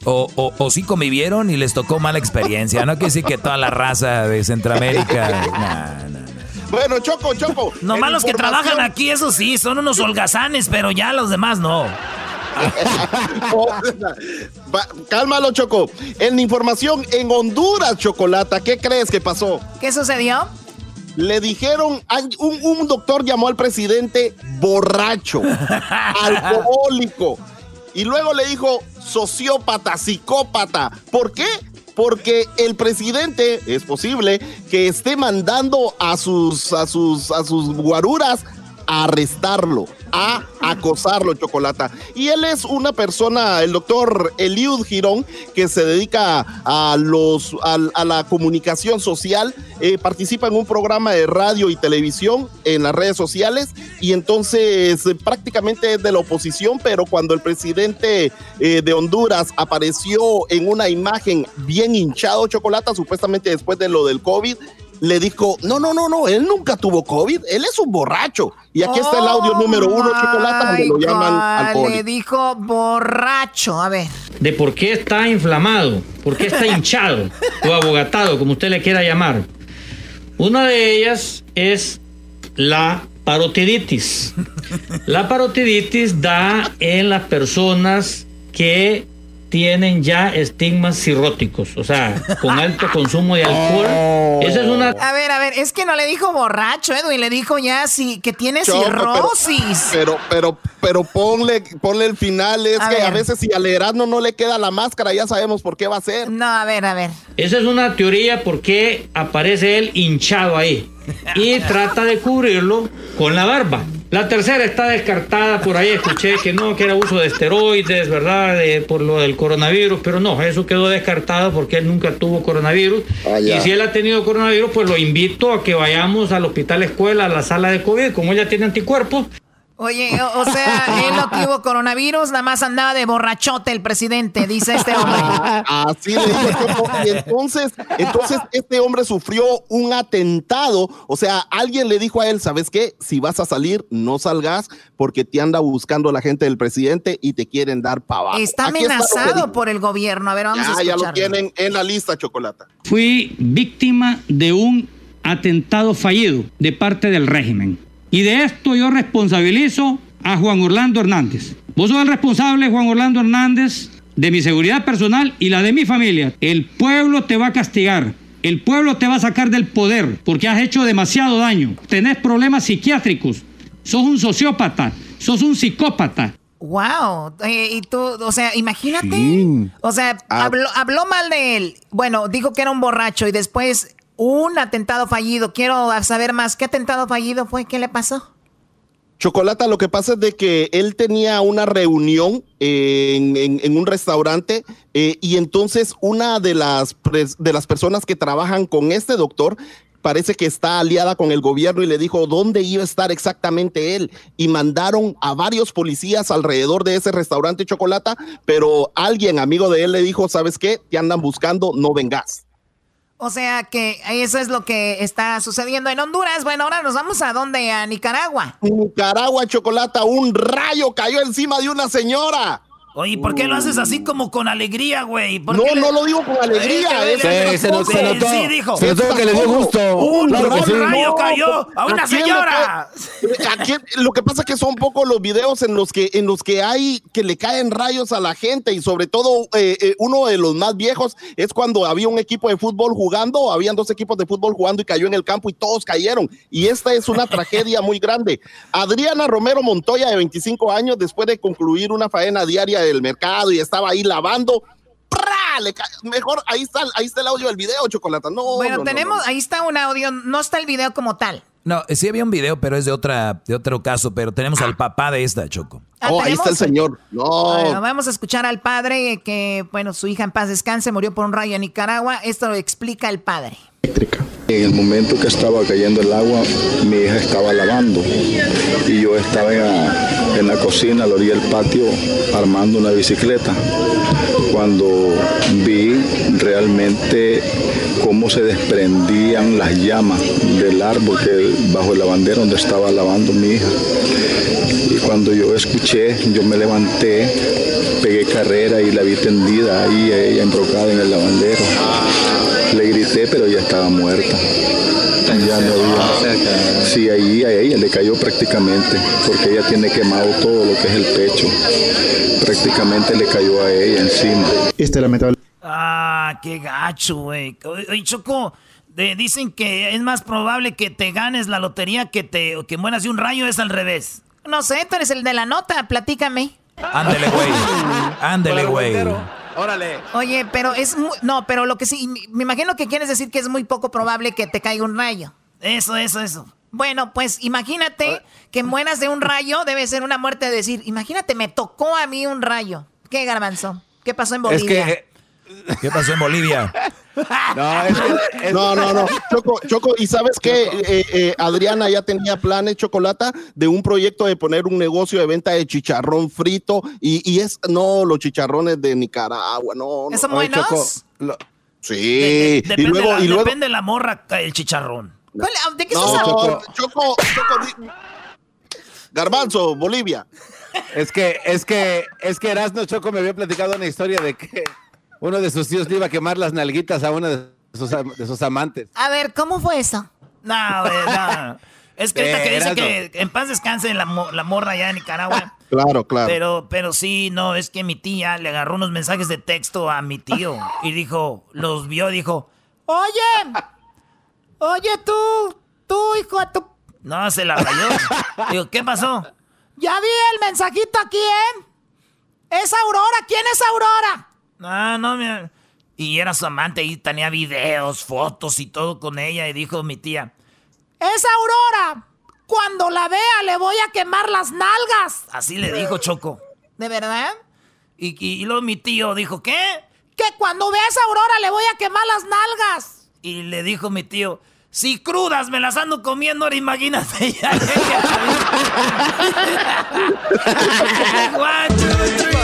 o, o, o sí convivieron y les tocó mala experiencia. No quiere decir que toda la raza de Centroamérica. nah, nah. Bueno, Choco, Choco. Nomás los que trabajan aquí, eso sí, son unos holgazanes, pero ya los demás no. Va, Cálmalo, Choco. En información, en Honduras, Chocolata, ¿qué crees que pasó? ¿Qué sucedió? Le dijeron, un, un doctor llamó al presidente borracho, alcohólico, y luego le dijo sociópata, psicópata. ¿Por qué? Porque el presidente es posible que esté mandando a sus, a sus, a sus guaruras a arrestarlo, a acosarlo, Chocolata. Y él es una persona, el doctor Eliud Girón, que se dedica a, los, a, la comunicación social, eh, participa en un programa de radio y televisión en las redes sociales y entonces eh, prácticamente es de la oposición, pero cuando el presidente eh, de Honduras apareció en una imagen bien hinchado, Chocolata, supuestamente después de lo del COVID, le dijo, no, no, no, no, él nunca tuvo COVID, él es un borracho. Y aquí está el audio número uno, Chocolata, donde lo Oh, llaman alcohólico. Le dijo borracho, a ver. de por qué está inflamado, por qué está hinchado o abogatado, como usted le quiera llamar. Una de ellas es la parotiditis. La parotiditis da en las personas que tienen ya estigmas cirróticos, o sea, con alto consumo de alcohol. Esa es una A ver, a ver, es que no le dijo borracho, Edwin, le dijo ya sí, que tiene Choco, pero- cirrosis. Pero, pero, pero ponle, ponle el final, es A que a veces si al Erasmo no le queda la máscara, ya sabemos por qué va a ser. No, a ver, a ver. Esa es una teoría porque aparece él hinchado ahí y trata de cubrirlo con la barba. La tercera está descartada por ahí, escuché que no, que era uso de esteroides, ¿verdad? De- por lo del coronavirus, pero no, eso quedó descartado porque él nunca tuvo coronavirus. ya. y si él ha tenido coronavirus, pues lo invito a que vayamos al hospital escuela, a la sala de COVID, como él ya tiene anticuerpos, Oye, o, o sea, él no tuvo coronavirus, nada más andaba de borrachote el presidente, dice este hombre. Así le Choco. Y entonces, entonces este hombre sufrió un atentado. O sea, alguien le dijo a él, ¿sabes qué? Si vas a salir, no salgas porque te anda buscando la gente del presidente y te quieren dar abajo. Está Aquí amenazado dijo. por el gobierno. A ver, vamos a Ya, ya lo tienen en la lista, Chocolata. Fui víctima de un atentado fallido de parte del régimen. Y de esto yo responsabilizo a Juan Orlando Hernández. Vos sos el responsable, Juan Orlando Hernández, de mi seguridad personal y la de mi familia. El pueblo te va a castigar. El pueblo te va a sacar del poder porque has hecho demasiado daño. Tenés problemas psiquiátricos. Sos un sociópata. Sos un psicópata. Wow, eh, y tú, o sea, imagínate, Sí. o sea, Ah. habló, habló mal de él. Bueno, dijo que era un borracho y después un atentado fallido. Quiero saber más. ¿Qué atentado fallido fue? ¿Qué le pasó? Chocolata, lo que pasa es de que él tenía una reunión en, en- un restaurante eh, y entonces una de las, de las personas que trabajan con este doctor parece que está aliada con el gobierno y le dijo dónde iba a estar exactamente él y mandaron a varios policías alrededor de ese restaurante Chocolata, pero alguien amigo de él le dijo, ¿sabes qué? Te andan buscando, no vengas. O sea que eso es lo que está sucediendo en Honduras. Bueno, ahora nos vamos a dónde? A Nicaragua. Nicaragua, Chocolata, un rayo cayó encima de una señora. Oye, ¿por qué lo haces así como con alegría, güey? No, no lo digo con alegría. Sí, eh, se notó. Sí, dijo. Se notó que le dio gusto. Un Claro que sí. rayo cayó a una ¿A quién le señora. cae- a quién- lo que pasa es que son pocos los videos en los que en los que hay que le caen rayos a la gente y sobre todo eh, eh, uno de los más viejos es cuando había un equipo de fútbol jugando, habían dos equipos de fútbol jugando y cayó en el campo y todos cayeron y esta es una tragedia muy grande. Adriana Romero Montoya de 25 años después de concluir una faena diaria del mercado y estaba ahí lavando ¡pra! Le ca- mejor ahí está ahí está el audio del video, Chocolata. No, Bueno, no, no, tenemos, no. ahí está un audio, no está el video como tal. No, sí había un video, pero es de otra, de otro caso, pero tenemos al papá de esta, Choco. Ah, Oh, ahí está el señor. No. Bueno, vamos a escuchar al padre que, bueno, su hija en paz descanse, murió por un rayo en Nicaragua. Esto lo explica el padre. En el momento que estaba cayendo el agua, mi hija estaba lavando y yo estaba en la, la cocina, a la orilla del patio, armando una bicicleta. Cuando vi realmente cómo se desprendían las llamas del árbol que bajo el lavandero donde estaba lavando mi hija. Y cuando yo escuché, yo me levanté, pegué carrera y la vi tendida ahí, ella embrocada en el lavandero. Pero ella estaba muerta. Ya no había. Sí, ahí a ella le cayó prácticamente, porque ella tiene quemado todo lo que es el pecho. Prácticamente le cayó a ella encima. Este lamentable. Ah, qué gacho, güey. Oye, Choco, de- dicen que es más probable que te ganes la lotería que te que mueras de un rayo, es al revés. No sé, tú eres el de la nota, platícame. Ándele, güey. Ándele, güey. Órale. Oye, pero es mu- no, pero lo que sí, me- me imagino que quieres decir que es muy poco probable que te caiga un rayo. Eso, eso, eso. Bueno, pues imagínate que mueras de un rayo, debe ser una muerte de decir, imagínate, me tocó a mí un rayo. ¿Qué garbanzo? ¿Qué pasó en Es Bolivia? que. ¿Qué pasó en Bolivia? No, es que- es- No, no, no. Choco, Choco, y sabes que eh, eh, Adriana ya tenía planes, Chocolata, de un proyecto de poner un negocio de venta de chicharrón frito y, y es, no, los chicharrones de Nicaragua, no. no. ¿Son buenos? Choco, lo- sí. De- de- y depende, luego, la, y luego. depende la morra, el chicharrón. ¿Cuál- ¿De qué No, estás hablando? Choco, Choco, Choco, di- Garbanzo, Bolivia. Es que, es que, es que Erasmo Choco me había platicado una historia de que uno de sus tíos le iba a quemar las nalguitas a una de sus, am- de sus amantes. A ver, ¿cómo fue eso? No, güey, no. Es que ahorita que dice que en paz descanse la, mo- la morra allá en Nicaragua. Claro, claro. Pero, pero sí, no, es que mi tía le agarró unos mensajes de texto a mi tío y dijo, los vio, dijo, Oye, oye tú, tú, hijo de tu... no, se la rayó. Digo, ¿qué pasó? Ya vi el mensajito aquí, ¿eh? Es Aurora, ¿quién es Aurora? No, no, mi- Y era su amante y tenía videos, fotos y todo con ella y dijo mi tía, Es Aurora. Cuando la vea le voy a quemar las nalgas. así le dijo Choco. ¿De verdad? Y, y, y luego mi tío dijo, ¿qué? Que cuando veas a Aurora le voy a quemar las nalgas. Y le dijo mi tío, si crudas me las ando comiendo, ahora imagínate. ya One, two, three.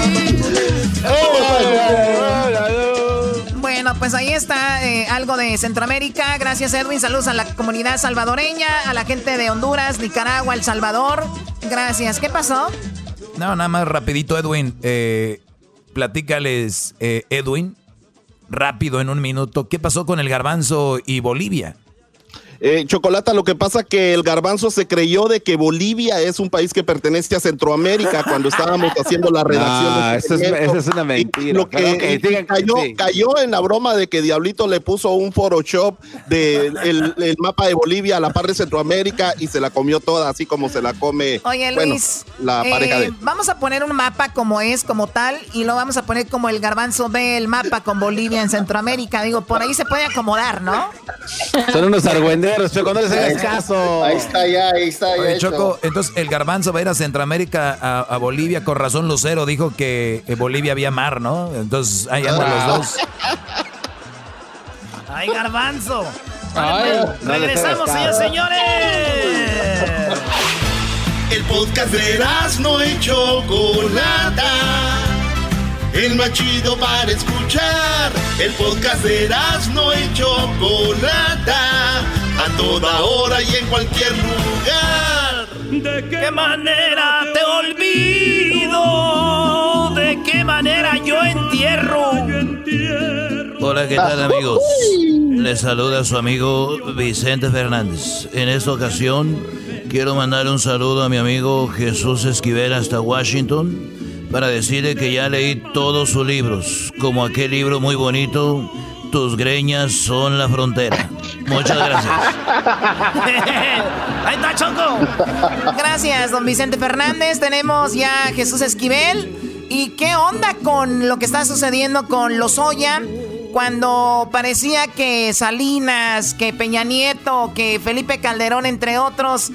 Bueno, pues ahí está eh, algo de Centroamérica. Gracias, Edwin. Saludos a la comunidad salvadoreña, a la gente de Honduras, Nicaragua, El Salvador. Gracias. ¿Qué pasó? No, nada más rapidito, Edwin. Eh, platícales, eh, Edwin, rápido en un minuto. ¿Qué pasó con el garbanzo y Bolivia? Eh, Chocolata, lo que pasa que el garbanzo se creyó de que Bolivia es un país que pertenece a Centroamérica cuando estábamos haciendo la redacción. No, de este eso es- eso es una mentira, Y Lo que pero ok, y digan que cayó, sí. cayó en la broma de que Diablito le puso un Photoshop del el, el mapa de Bolivia a la par de Centroamérica y se la comió toda, así como se la come Oye, bueno, Luis. la eh, pareja de Vamos a poner un mapa como es, como tal, y lo vamos a poner como el garbanzo ve el mapa con Bolivia en Centroamérica. Digo, por ahí se puede acomodar, ¿no? Son unos argüenderos, Choco, no les hagas caso. Ahí está ya, ahí está ya. Oye, hecho. Choco, entonces el garbanzo va a ir a Centroamérica, a, a Bolivia, con razón Lucero dijo que en Bolivia había mar, ¿no? Entonces ahí andan los dos. ¡Ay, garbanzo! Ay. No regresamos, señores, señores. El podcast de no y Chocolata. El más chido para escuchar. El podcast de no y Chocolata. A toda hora y en cualquier lugar. ¿De qué manera te olvido? ¿De qué manera yo entierro? Hola, ¿qué tal amigos? Les saluda su amigo Vicente Fernández. En esta ocasión quiero mandar un saludo a mi amigo Jesús Esquivel hasta Washington para decirle que ya leí todos sus libros, como aquel libro muy bonito, Tus greñas son la frontera. Muchas gracias. Ahí está Choco. Gracias, don Vicente Fernández. Tenemos ya a Jesús Esquivel. ¿Y qué onda con lo que está sucediendo con los Oya? Cuando parecía que Salinas, que Peña Nieto, que Felipe Calderón, entre otros,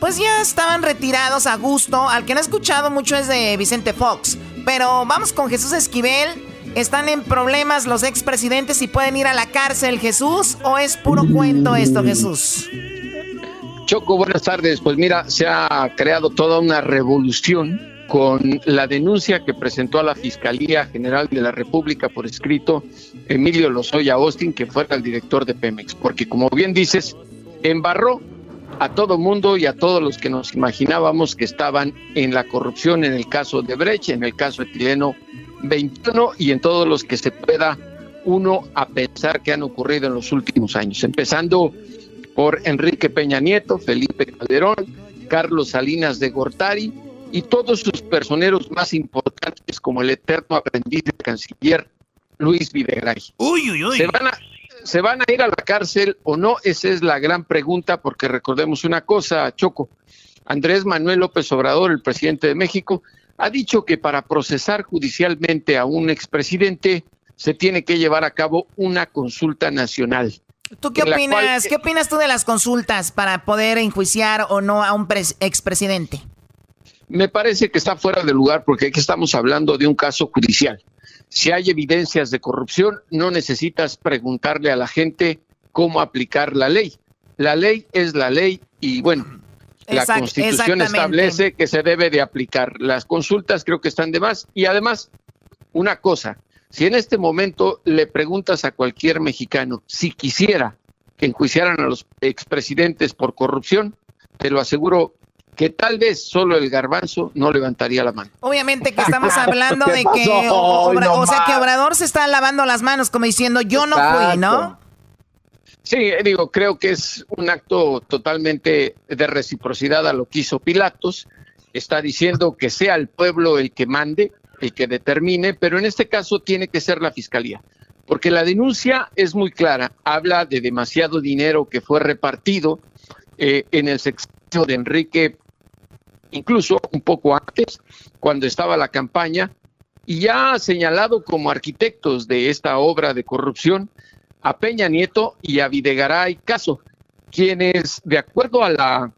pues ya estaban retirados a gusto. Al que no he escuchado mucho es de Vicente Fox. Pero vamos con Jesús Esquivel. ¿Están en problemas los expresidentes y pueden ir a la cárcel, Jesús? ¿O es puro cuento esto, Jesús? Choco, buenas tardes. Pues mira, se ha creado toda una revolución con la denuncia que presentó a la Fiscalía General de la República por escrito Emilio Lozoya Austin, que fuera el director de Pemex, porque como bien dices, embarró a todo mundo y a todos los que nos imaginábamos que estaban en la corrupción en el caso de Brecht, en el caso de Tileno 21 y en todos los que se pueda uno a pensar que han ocurrido en los últimos años, empezando por Enrique Peña Nieto, Felipe Calderón, Carlos Salinas de Gortari, y todos sus personeros más importantes como el eterno aprendiz del canciller Luis Videgaray. Uy, uy, uy. ¿Se van, a, ¿Se van a ir a la cárcel o no? Esa es la gran pregunta porque recordemos una cosa, Choco. Andrés Manuel López Obrador, el presidente de México, ha dicho que para procesar judicialmente a un expresidente se tiene que llevar a cabo una consulta nacional. ¿Tú qué opinas? ¿Qué opinas tú de las consultas para poder enjuiciar o no a un expresidente? Me parece que está fuera de lugar porque aquí estamos hablando de un caso judicial. Si hay evidencias de corrupción, no necesitas preguntarle a la gente cómo aplicar la ley. La ley es la ley y bueno, la constitución establece que se debe de aplicar. Las consultas creo que están de más. Y además, una cosa, si en este momento le preguntas a cualquier mexicano si quisiera que enjuiciaran a los expresidentes por corrupción, te lo aseguro que tal vez solo el garbanzo no levantaría la mano. Obviamente que estamos hablando de que, o sea, que Obrador se está lavando las manos como diciendo yo no fui, ¿no? Sí, digo, creo que es un acto totalmente de reciprocidad a lo que hizo Pilatos. Está diciendo que sea el pueblo el que mande, el que determine, pero en este caso tiene que ser la fiscalía, porque la denuncia es muy clara. Habla de demasiado dinero que fue repartido eh, en el sexenio de Enrique incluso un poco antes, cuando estaba la campaña, y ya ha señalado como arquitectos de esta obra de corrupción a Peña Nieto y a Videgaray Caso, quienes, de acuerdo a la,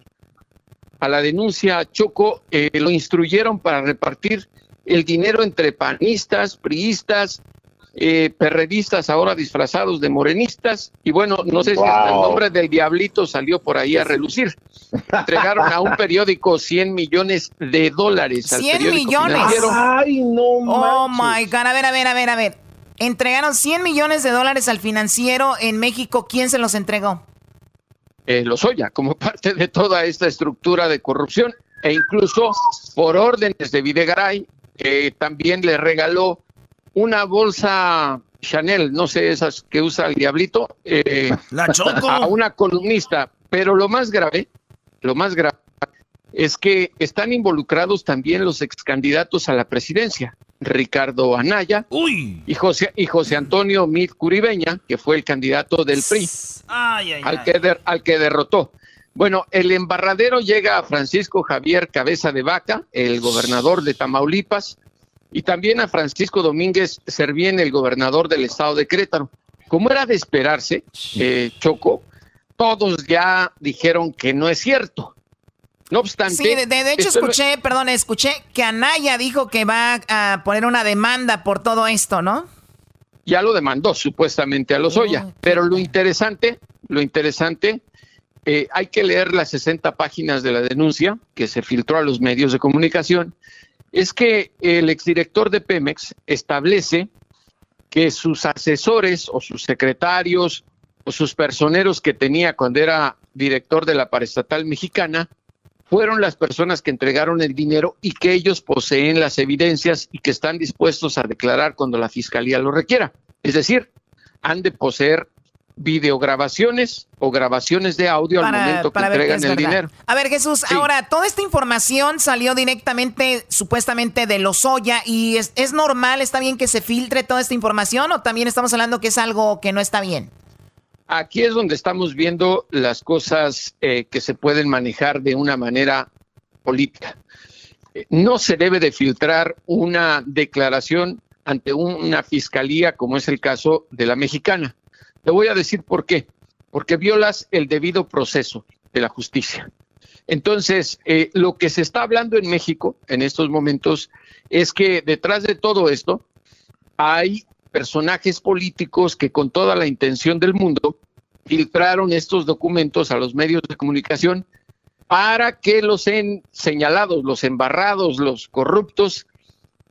a la denuncia Choco, eh, lo instruyeron para repartir el dinero entre panistas, priistas, eh, perredistas ahora disfrazados de morenistas y bueno, no sé si hasta el nombre del diablito salió por ahí a relucir. Entregaron a un periódico 100 millones de dólares. 100 millones. Ay, no Oh my God, a ver, a ver, a ver, a ver. Entregaron 100 millones de dólares al financiero en México. ¿Quién se los entregó? Eh, Lozoya, como parte de toda esta estructura de corrupción e incluso por órdenes de Videgaray, eh, también le regaló una bolsa Chanel, no sé, esas que usa el diablito, eh, La Choco. a una columnista. Pero lo más grave, lo más grave es que están involucrados también los ex candidatos a la presidencia, Ricardo Anaya Y, José, y José Antonio Mit Curibeña, que fue el candidato del PRI, al, Que al que derrotó. Bueno, el embarradero llega a Francisco Javier Cabeza de Vaca, el gobernador de Tamaulipas, y también a Francisco Domínguez Servién, el gobernador del estado de Querétaro. Como era de esperarse, eh, Choco, todos ya dijeron que no es cierto. No obstante. Sí, de, hecho escuché, perdón, escuché que Anaya dijo que va a poner una demanda por todo esto, ¿no? Ya lo demandó supuestamente a los Oya. pero lo interesante, lo interesante, eh, hay que leer las 60 páginas de la denuncia que se filtró a los medios de comunicación es que el exdirector de Pemex establece que sus asesores o sus secretarios o sus personeros que tenía cuando era director de la paraestatal mexicana fueron las personas que entregaron el dinero y que ellos poseen las evidencias y que están dispuestos a declarar cuando la fiscalía lo requiera. Es decir, han de poseer videograbaciones o grabaciones de audio al momento que entregan el dinero. A ver, Jesús, ahora, toda esta información salió directamente, supuestamente, de Lozoya y es, es normal, está bien que se filtre toda esta información o también estamos hablando que es algo que no está bien. Aquí es donde estamos viendo las cosas eh, que se pueden manejar de una manera política. Eh, No se debe de filtrar una declaración ante una fiscalía como es el caso de la mexicana. Te voy a decir por qué. Porque violas el debido proceso de la justicia. Entonces, eh, lo que se está hablando en México en estos momentos es que detrás de todo esto hay personajes políticos que con toda la intención del mundo filtraron estos documentos a los medios de comunicación para que los en señalados, los embarrados, los corruptos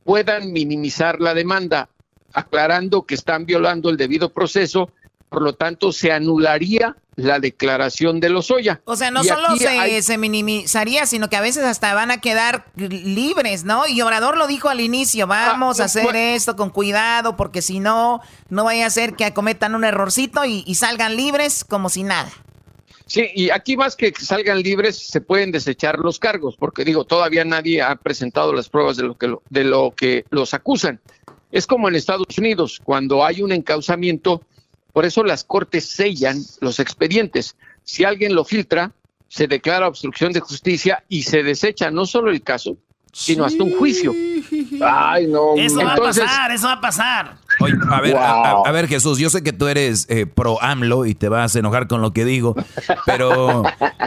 puedan minimizar la demanda, aclarando que están violando el debido proceso, por lo tanto se anularía la declaración de Lozoya. O sea, no Y solo se, hay- se minimizaría, sino que a veces hasta van a quedar libres, ¿no? Y Obrador lo dijo al inicio, vamos a hacer esto con cuidado, porque si no, no vaya a ser que acometan un errorcito y, y salgan libres como si nada. Sí, y aquí más que salgan libres, se pueden desechar los cargos, porque digo, todavía nadie ha presentado las pruebas de lo que, lo- de lo que los acusan. Es como en Estados Unidos, cuando hay un encauzamiento, por eso las cortes sellan los expedientes. Si alguien lo filtra, se declara obstrucción de justicia y se desecha no solo el caso, sino hasta un juicio. Ay, no. Eso va a pasar, eso va a pasar. Oye, a ver, a, a- a ver, Jesús, yo sé que tú eres eh, pro AMLO y te vas a enojar con lo que digo, pero,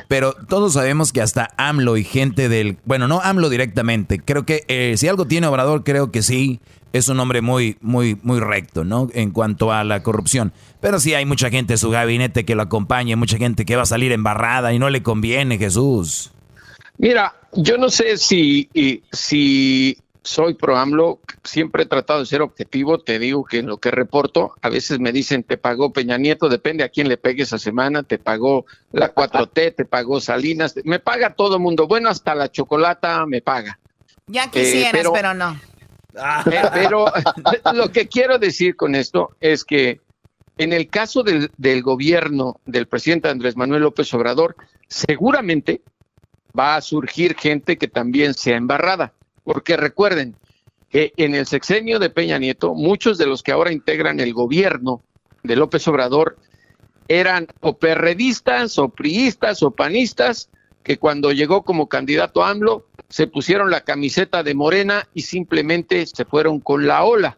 pero todos sabemos que hasta AMLO y gente del, bueno, no AMLO directamente, creo que eh, si algo tiene Obrador, creo que sí, es un hombre muy, muy, muy recto, ¿no? En cuanto a la corrupción. Pero sí hay mucha gente en su gabinete que lo acompaña, mucha gente que va a salir embarrada y no le conviene, Jesús. Mira, yo no sé si, y- si soy pro AMLO, siempre he tratado de ser objetivo, te digo que en lo que reporto, a veces me dicen, te pagó Peña Nieto, depende a quién le pegue esa semana, te pagó la 4T, te pagó Salinas, me paga todo el mundo, bueno, hasta la chocolata me paga. Ya quisieras, pero- pero no. Eh, pero lo que quiero decir con esto es que en el caso del, del gobierno del presidente Andrés Manuel López Obrador, seguramente va a surgir gente que también sea embarrada. Porque recuerden que en el sexenio de Peña Nieto, muchos de los que ahora integran el gobierno de López Obrador eran o perredistas o priistas o panistas que cuando llegó como candidato a AMLO se pusieron la camiseta de Morena y simplemente se fueron con la ola.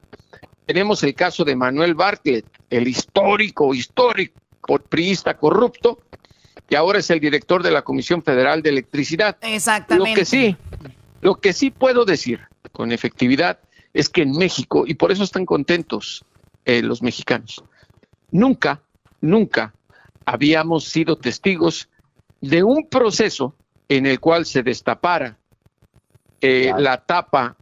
Tenemos el caso de Manuel Bartlett, el histórico, histórico priista corrupto, que ahora es el director de la Comisión Federal de Electricidad. Exactamente. Lo que sí, lo que sí puedo decir con efectividad es que en México, y por eso están contentos eh, los mexicanos, nunca, nunca habíamos sido testigos de un proceso en el cual se destapara eh, la tapa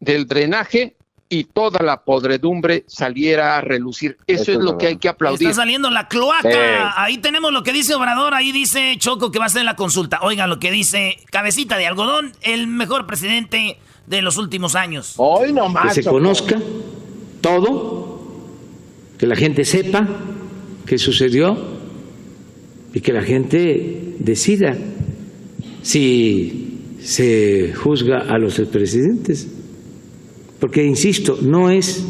del drenaje y toda la podredumbre saliera a relucir. Eso, Eso es lo que hay que aplaudir. Está saliendo la cloaca. Eh. Ahí tenemos lo que dice Obrador. Ahí dice Choco que va a ser la consulta. Oigan lo que dice Cabecita de Algodón, el mejor presidente de los últimos años. Hoy nomás, que se Choco. conozca todo, que la gente sepa qué sucedió y que la gente decida si se juzga a los expresidentes. Porque, insisto, no es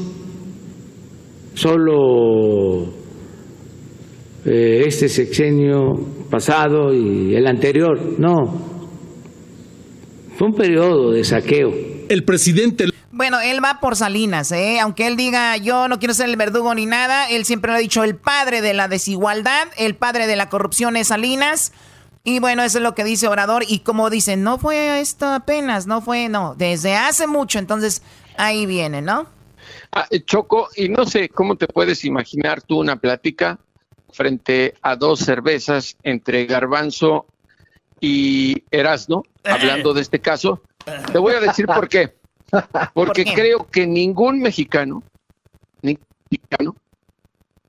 solo eh, este sexenio pasado y el anterior, no. Fue un periodo de saqueo. El presidente Bueno, él va por Salinas, ¿eh? Aunque él diga, yo no quiero ser el verdugo ni nada, él siempre lo ha dicho, el padre de la desigualdad, el padre de la corrupción es Salinas. Y bueno, eso es lo que dice Obrador. Y como dicen, no fue esto apenas, no fue, no, desde hace mucho. Entonces, ahí viene, ¿no? Ah, eh, Choco, y no sé cómo te puedes imaginar tú una plática frente a dos cervezas entre Garbanzo y Erasno, hablando de este caso. Te voy a decir por qué. Porque qué? creo que ningún mexicano, ni- mexicano,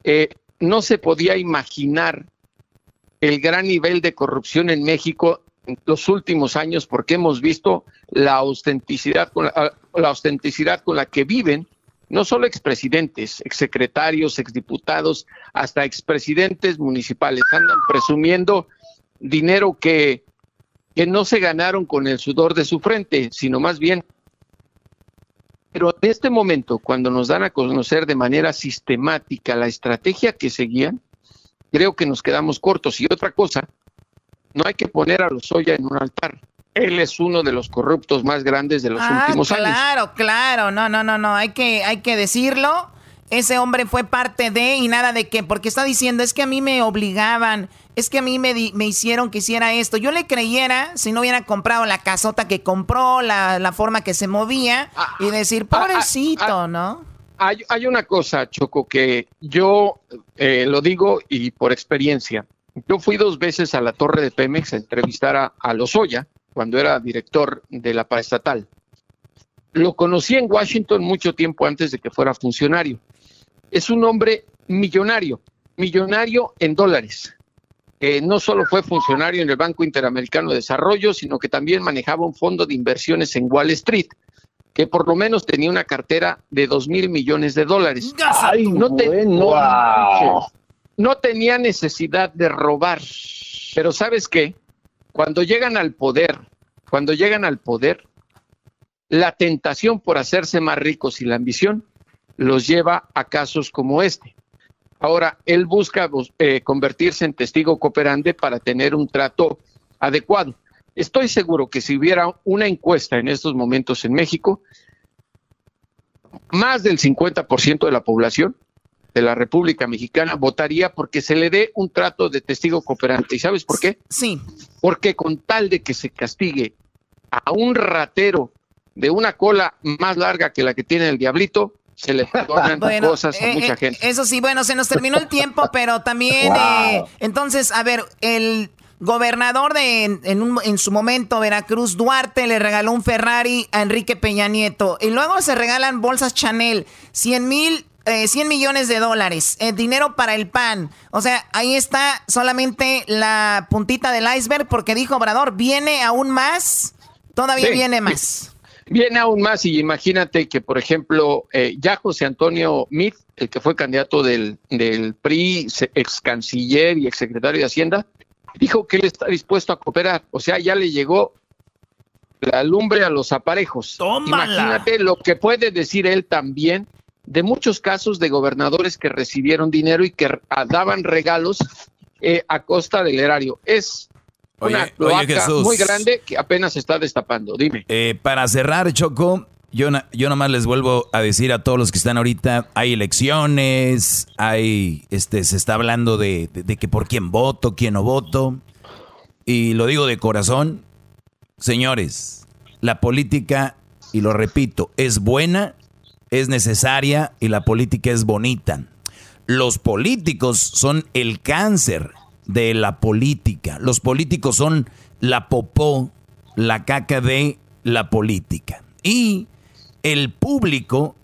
eh, no se podía imaginar el gran nivel de corrupción en México en los últimos años porque hemos visto la autenticidad con la, la autenticidad con la que viven no solo expresidentes, exsecretarios, exdiputados, hasta expresidentes municipales. Andan presumiendo dinero que, no se ganaron con el sudor de su frente, sino más bien. Pero en este momento, cuando nos dan a conocer de manera sistemática la estrategia que seguían, creo que nos quedamos cortos. Y otra cosa, no hay que poner a Lozoya en un altar. Él es uno de los corruptos más grandes de los Ah, últimos años. claro, claro. No, no, no, no. Hay que, hay que decirlo. Ese hombre fue parte de y nada de que, porque está diciendo, es que a mí me obligaban, es que a mí me, me hicieron que hiciera esto. Yo le creyera si no hubiera comprado la casota que compró, la, la forma que se movía y decir, pobrecito, ¿no? Hay, hay una cosa, Choco, que yo eh, lo digo y por experiencia. Yo fui dos veces a la torre de Pemex a entrevistar a, a Lozoya cuando era director de la paraestatal. Lo conocí en Washington mucho tiempo antes de que fuera funcionario. Es un hombre millonario, millonario en dólares. Eh, no solo fue funcionario en el Banco Interamericano de Desarrollo, sino que también manejaba un fondo de inversiones en Wall Street, que por lo menos tenía una cartera de dos mil millones de dólares. no, te- no- no tenía necesidad de robar. Pero ¿sabes qué? Cuando llegan al poder, cuando llegan al poder, la tentación por hacerse más ricos y la ambición los lleva a casos como este. Ahora, él busca bus- eh, convertirse en testigo cooperante para tener un trato adecuado. Estoy seguro que si hubiera una encuesta en estos momentos en México, más del 50% de la población de la República Mexicana votaría porque se le dé un trato de testigo cooperante. ¿Y sabes por qué? Sí. Porque con tal de que se castigue a un ratero de una cola más larga que la que tiene el diablito, se le perdonan Bueno, cosas a eh, mucha eh, gente. Eso sí, bueno, se nos terminó el tiempo, pero también, Wow. eh, entonces, a ver, el gobernador de en, en un- en su momento, Veracruz, Duarte, le regaló un Ferrari a Enrique Peña Nieto. Y luego se regalan bolsas Chanel, 100 mil, eh, 100 millones de dólares, eh, dinero para el pan. O sea, ahí está solamente la puntita del iceberg, porque dijo Obrador, viene aún más, todavía Sí. viene más. Viene aún más y imagínate que, por ejemplo, eh, ya José Antonio Meade, el que fue candidato del, del PRI, ex canciller y ex secretario de Hacienda, dijo que él está dispuesto a cooperar. O sea, ya le llegó la lumbre a los aparejos. Imagínate lo que puede decir él también de muchos casos de gobernadores que recibieron dinero y que ah, daban regalos eh, a costa del erario. Es una oye, cloaca Jesús. muy grande que apenas se está destapando. Dime. Eh, para cerrar, Choco, yo, yo nomás les vuelvo a decir a todos los que están ahorita, hay elecciones, hay, este, se está hablando de, de- de que por quién voto, quién no voto. Y lo digo de corazón, señores, la política, y lo repito, es buena, es necesaria y la política es bonita. Los políticos son el cáncer de la política. Los políticos son la popó, la caca de la política. Y el público,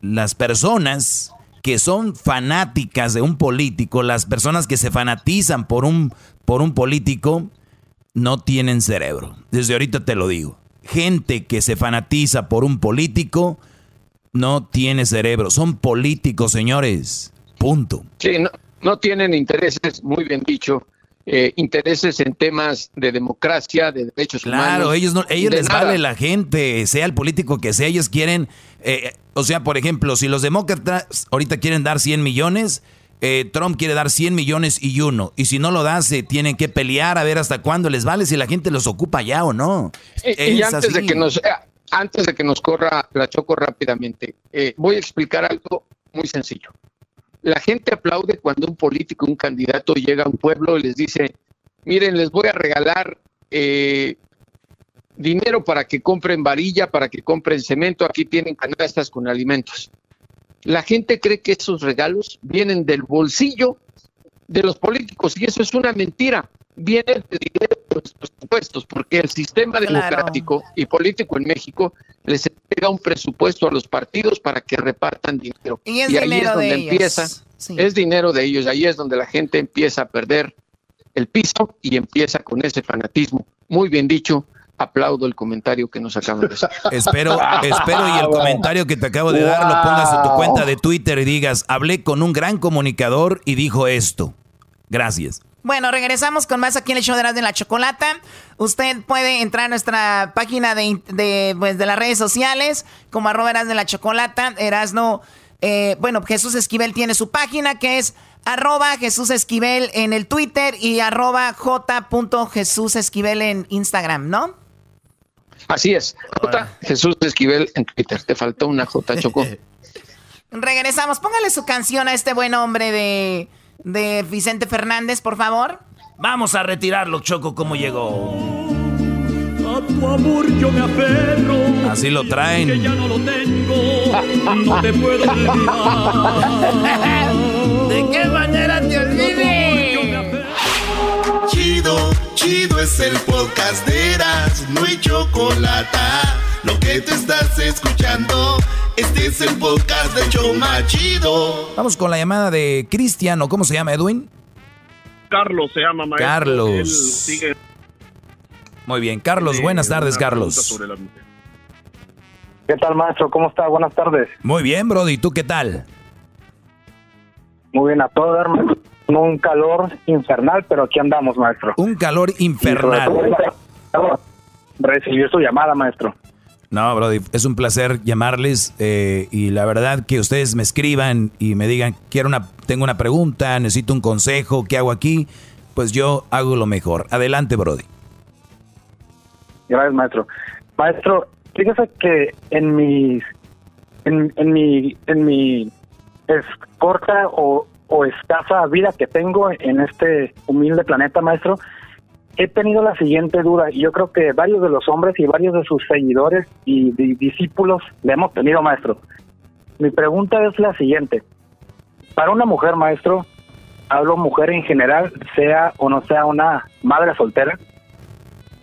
las personas que son fanáticas de un político, las personas que se fanatizan por un, por un político, no tienen cerebro. Desde ahorita te lo digo. Gente que se fanatiza por un político no tiene cerebro. Son políticos, señores. Punto. Sí, no, no tienen intereses, muy bien dicho, eh, intereses en temas de democracia, de derechos humanos. Claro, ellos no, ellos les nada. vale la gente, sea el político que sea, ellos quieren, eh, o sea, por ejemplo, si los demócratas ahorita quieren dar 100 millones, eh, Trump quiere dar 100 millones y uno, y si no lo da, se tienen que pelear a ver hasta cuándo les vale, si la gente los ocupa ya o no. Y, y Es antes de que nos, eh, antes de que nos corra la choco rápidamente, eh, voy a explicar algo muy sencillo. La gente aplaude cuando un político, un candidato llega a un pueblo y les dice, miren, les voy a regalar eh, dinero para que compren varilla, para que compren cemento, aquí tienen canastas con alimentos. La gente cree que esos regalos vienen del bolsillo de los políticos y eso es una mentira. Viene del dinero de nuestros presupuestos, porque el sistema democrático y político en México les entrega un presupuesto a los partidos para que repartan dinero. Y es ahí es donde empieza, Sí. es dinero de ellos, ahí es donde la gente empieza a perder el piso y empieza con ese fanatismo. Muy bien dicho, aplaudo el comentario que nos acaban de hacer. Espero, espero y el comentario que te acabo de dar lo pongas en tu cuenta de Twitter y digas, hablé con un gran comunicador y dijo esto. Gracias. Bueno, regresamos con más aquí en el show de Erasmo y la Chocolata. Usted puede entrar a nuestra página de, de, pues, de las redes sociales como arroba Erasmo y la Chocolata. Erasmo, eh, bueno, Jesús Esquivel tiene su página que es arroba Jesús Esquivel en el Twitter y arroba J. Jesús Esquivel en Instagram, ¿no? Así es. J. Jesús Esquivel en Twitter. Te faltó una J, Choco. Regresamos. Póngale su canción a este buen hombre de, de Vicente Fernández, por favor. Vamos a retirarlo, Choco, como llegó. A tu amor yo me aferro. Así lo Que traen. ya no lo tengo. No te puedo olvidar. ¿De qué manera te Chido, es el podcast de Eras, no hay chocolate. Lo que te estás escuchando, este es el podcast de Choma Chido. Vamos con la llamada de Cristian, ¿o cómo se llama, Edwin? Carlos se llama maestro. Carlos. Él sigue Muy bien. Carlos, buenas tardes, una pregunta Carlos. ¿Qué tal, maestro? ¿Cómo está? Buenas tardes. Muy bien, Brody. ¿Tú qué tal? Muy bien, a todo maestro. No un calor infernal, pero aquí andamos, maestro. Un calor infernal. Recibió su llamada, maestro. No, Brody, es un placer llamarles eh, y la verdad que ustedes me escriban y me digan, quiero una, tengo una pregunta, necesito un consejo, ¿qué hago aquí? Pues yo hago lo mejor. Adelante, Brody. Gracias, maestro. Maestro, fíjese que en mis, en, en mi, en mi es corta o, o escasa vida que tengo en este humilde planeta, maestro, he tenido la siguiente duda y yo creo que varios de los hombres y varios de sus seguidores y di- discípulos le hemos tenido, maestro. Mi pregunta es la siguiente. Para una mujer, maestro, hablo mujer en general, sea o no sea una madre soltera,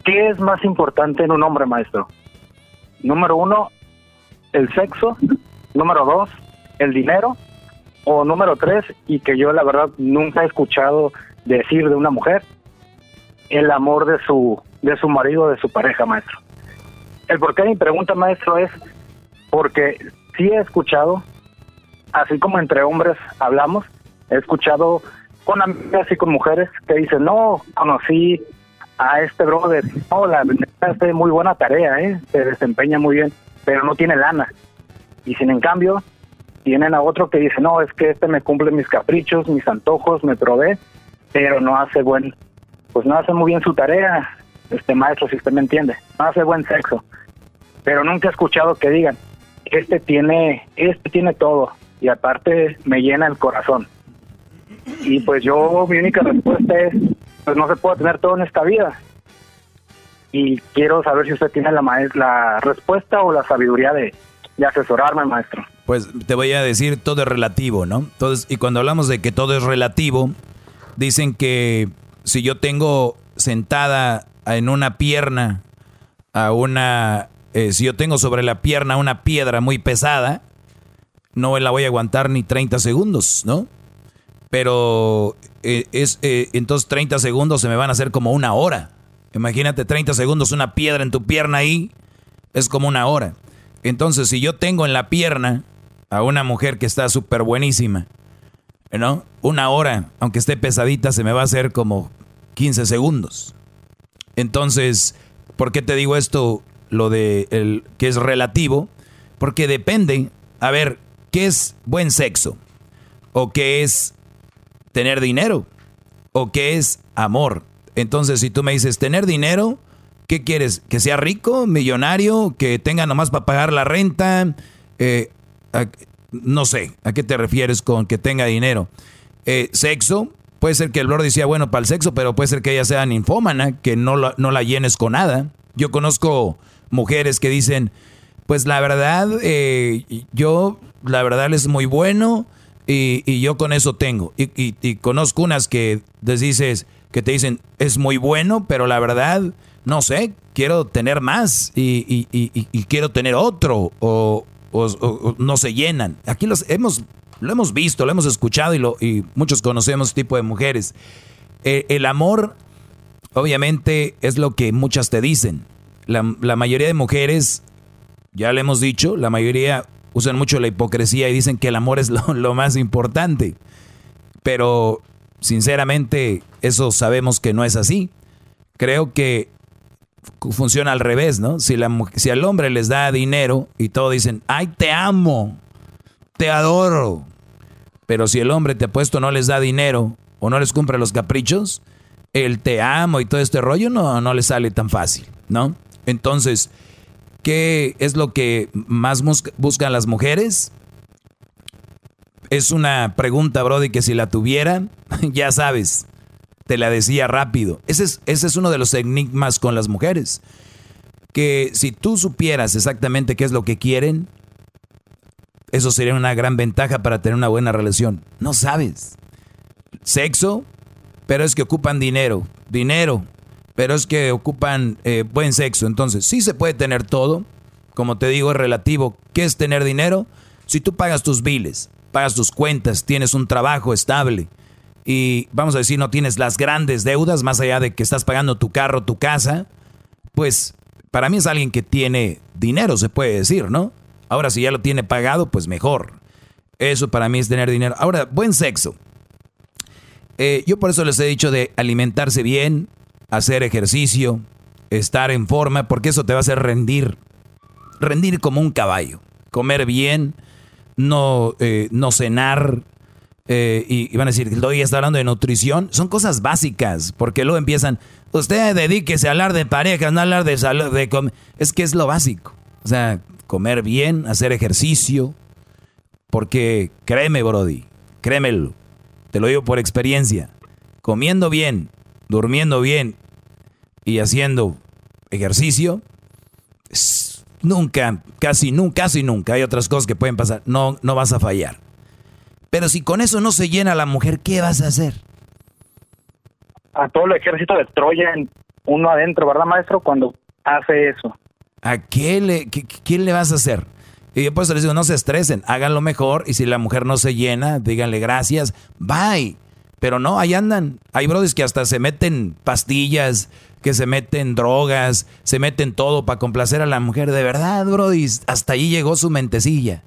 ¿Qué es más importante en un hombre, maestro? Número uno, el sexo. Número dos, el dinero. O número tres, y que yo la verdad nunca he escuchado decir de una mujer, el amor de su, de su marido, de su pareja, maestro. El por qué mi pregunta, maestro, es porque sí he escuchado, así como entre hombres hablamos, he escuchado con amigas y con mujeres que dicen, no, conocí a este brother, no, la hace muy buena tarea, ¿eh? se desempeña muy bien, pero no tiene lana. Y sin en cambio, tienen a otro que dice, no, es que este me cumple mis caprichos, mis antojos, me provee, pero no hace buen, pues no hace muy bien su tarea, este maestro, si usted me entiende, no hace buen sexo. Pero nunca he escuchado que digan, este tiene, este tiene todo, y aparte me llena el corazón. Y pues yo, mi única respuesta es, pues no se puede tener todo en esta vida. Y quiero saber si usted tiene la, la respuesta o la sabiduría de, de asesorarme, maestro. Pues te voy a decir, todo es relativo, ¿no? Entonces, y cuando hablamos de que todo es relativo, dicen que si yo tengo sentada en una pierna a una, eh, si yo tengo sobre la pierna una piedra muy pesada, no la voy a aguantar ni 30 segundos, ¿no? Pero eh, es, eh, entonces 30 segundos se me van a hacer como una hora. Imagínate 30 segundos una piedra en tu pierna ahí, es como una hora. Entonces, si yo tengo en la pierna a una mujer que está súper buenísima, ¿no? Una hora, aunque esté pesadita, se me va a hacer como 15 segundos. Entonces, ¿por qué te digo esto? Lo de el, que es relativo. Porque depende, a ver, ¿qué es buen sexo? ¿O qué es tener dinero? ¿O qué es amor? Entonces, si tú me dices tener dinero, ¿qué quieres? ¿Que sea rico, millonario, que tenga nomás para pagar la renta? Eh, no sé, ¿a qué te refieres con que tenga dinero? Eh, sexo, puede ser que el Lord decía, bueno, para el sexo, pero puede ser que ella sea ninfómana, que no la, no la llenes con nada. Yo conozco mujeres que dicen, pues la verdad, eh, yo, la verdad es muy bueno y, y yo con eso tengo. Y, y- conozco unas que les dices, que te dicen, es muy bueno, pero la verdad, no sé, quiero tener más y, quiero tener otro no se llenan. Aquí los hemos, lo hemos visto, lo hemos escuchado y muchos conocemos este tipo de mujeres. Eh, el amor, obviamente, es lo que muchas te dicen. La, mayoría de mujeres, ya le hemos dicho, la mayoría usan mucho la hipocresía y dicen que el amor es lo, lo más importante. Pero, sinceramente, eso sabemos que no es así. Creo que funciona al revés, ¿no? Si, la, si al hombre les da dinero y todos dicen, ay, te amo, te adoro. Pero si el hombre te ha puesto no les da dinero o no les cumple los caprichos, el te amo y todo este rollo no, no les sale tan fácil, ¿no? Entonces, ¿qué es lo que más buscan las mujeres? Es una pregunta, Brody, que si la tuviera, ya sabes, te la decía rápido. Ese es, ese es uno de los enigmas con las mujeres. Que si tú supieras exactamente qué es lo que quieren, eso sería una gran ventaja para tener una buena relación. No sabes. Sexo, pero es que ocupan dinero. Dinero, pero es que ocupan eh, buen sexo. Entonces, sí se puede tener todo. Como te digo, es relativo. ¿Qué es tener dinero? Si tú pagas tus biles, pagas tus cuentas, tienes un trabajo estable, y vamos a decir no tienes las grandes deudas más allá de que estás pagando tu carro, tu casa, pues para mí es alguien que tiene dinero, se puede decir, ¿no? Ahora si ya lo tiene pagado, pues mejor. Eso para mí es tener dinero. Ahora, buen sexo. Eh, yo por eso les he dicho de alimentarse bien, hacer ejercicio, estar en forma, porque eso te va a hacer rendir. Rendir como un caballo. Comer bien, no, eh, no cenar, eh, y, van a decir, hoy está hablando de nutrición, son cosas básicas, porque luego empiezan, usted dedíquese a hablar de pareja, no hablar de salud, de es que es lo básico. O sea, comer bien, hacer ejercicio, porque créeme, Brody, créemelo, te lo digo por experiencia, comiendo bien, durmiendo bien y haciendo ejercicio, nunca, casi nunca, casi nunca, hay otras cosas que pueden pasar, no, no vas a fallar. Pero si con eso no se llena la mujer, ¿qué vas a hacer? A todo el ejército de Troya, uno adentro, ¿verdad, maestro? Cuando hace eso. ¿A qué le, quién le vas a hacer? Y yo pues les digo, no se estresen, háganlo mejor y si la mujer no se llena, díganle gracias, bye. Pero no, ahí andan. Hay brodis que hasta se meten pastillas, que se meten drogas, se meten todo para complacer a la mujer. De verdad, brodis, hasta ahí llegó su mentecilla.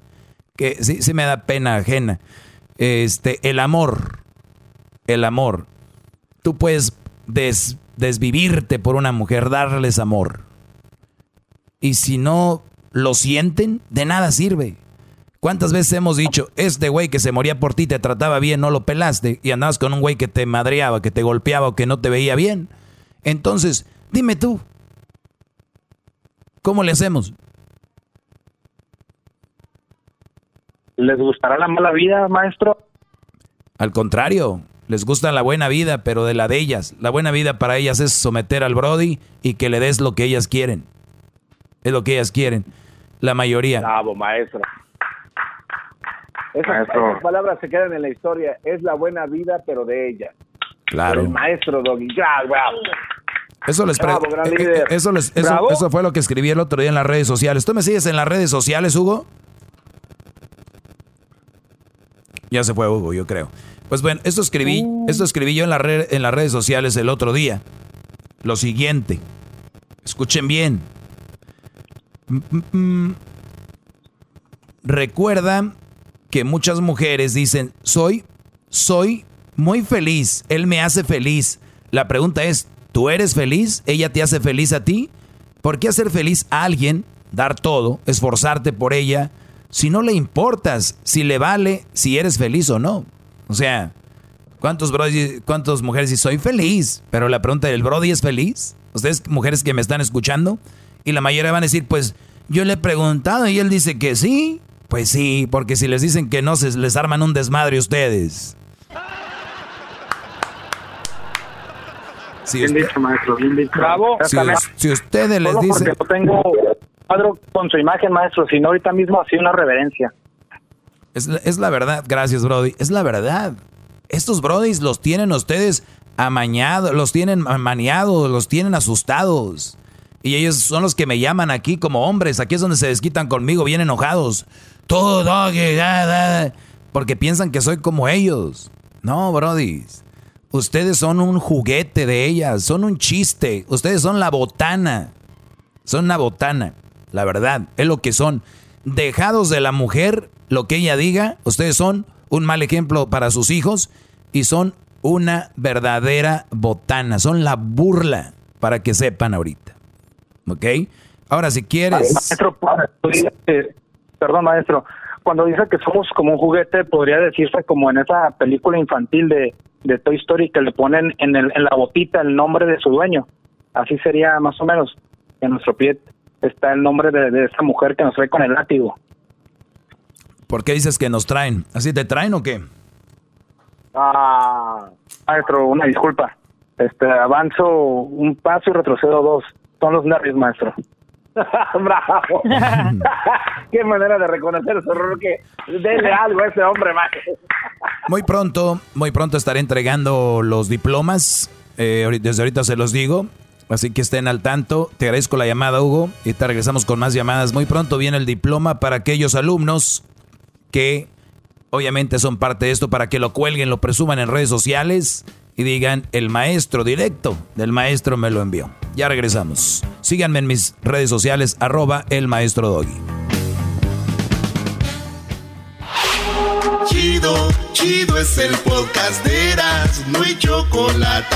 Que sí, sí me da pena ajena. Este, el amor, el amor. Tú puedes desvivirte por una mujer, darles amor. Y si no lo sienten, de nada sirve. ¿Cuántas veces hemos dicho, este güey que se moría por ti te trataba bien, no lo pelaste y andabas con un güey que te madreaba, que te golpeaba o que no te veía bien? Entonces, dime tú, ¿cómo le hacemos? ¿Les gustará la mala vida, maestro? Al contrario, les gusta la buena vida, pero de la de ellas. La buena vida para ellas es someter al Brody y que le des lo que ellas quieren. Es lo que ellas quieren. La mayoría. Bravo, maestro. Esas, palabras se quedan en la historia. Es la buena vida, pero de ella. Claro. el maestro Doggy. Bravo. Eso les bravo, eh, eh, eso, les, eso, eso fue lo que escribí el otro día en las redes sociales. ¿Tú me sigues en las redes sociales, Hugo? Ya se fue Hugo, yo creo. Pues bueno, esto escribí, uh. esto escribí yo en, la en las redes sociales el otro día. Lo siguiente. Escuchen bien. Mm, mm, mm. Recuerda que muchas mujeres dicen, soy, soy muy feliz, él me hace feliz. La pregunta es, ¿tú eres feliz? ¿Ella te hace feliz a ti? ¿Por qué hacer feliz a alguien, dar todo, esforzarte por ella, si no le importas, si le vale, si eres feliz o no. O sea, ¿cuántos brody, cuántas mujeres dicen soy feliz? Pero la pregunta del Brody es feliz. Ustedes, mujeres que me están escuchando, y la mayoría van a decir, pues yo le he preguntado y él dice que sí. Pues sí, porque si les dicen que no, se les arman un desmadre ustedes. Si bien dicho, maestro, bien dicho. Bravo. Si, ustedes les dicen... tengo cuadro con su imagen, maestro, sino ahorita mismo hacía una reverencia. Es, es la verdad, gracias, Brody. Es la verdad. Estos Brodys los tienen ustedes amañados, los tienen maniados, los tienen asustados. Y ellos son los que me llaman aquí como hombres. Aquí es donde se desquitan conmigo, bien enojados. Todo, porque piensan que soy como ellos. No, Brody. Ustedes son un juguete de ellas, son un chiste. Ustedes son la botana. Son una botana, la verdad, es lo que son. Dejados de la mujer, lo que ella diga, ustedes son un mal ejemplo para sus hijos y son una verdadera botana, son la burla para que sepan ahorita. ¿Ok? Ahora, si quieres... Maestro, perdón, maestro, cuando dice que somos como un juguete, podría decirse como en esa película infantil de, de Toy Story que le ponen en, el, en la botita el nombre de su dueño. Así sería más o menos en nuestro pie está el nombre de, de esta mujer que nos trae con el látigo. ¿Por qué dices que nos traen? ¿Así te traen o qué? Ah, maestro, una disculpa. Este, avanzo un paso y retrocedo dos. Son los nervios, maestro. Bravo. Qué manera de reconocer su error que dele algo a ese hombre, maestro. Muy pronto, muy pronto estaré entregando los diplomas. Eh, desde ahorita se los digo. Así que estén al tanto. Te agradezco la llamada, Hugo. Y te regresamos con más llamadas. Muy pronto viene el diploma para aquellos alumnos que obviamente son parte de esto, para que lo cuelguen, lo presuman en redes sociales y digan, el maestro directo del maestro me lo envió. Ya regresamos. Síganme en mis redes sociales, arroba el maestro Doggy. Chido, chido es el podcast de Eras, no hay chocolate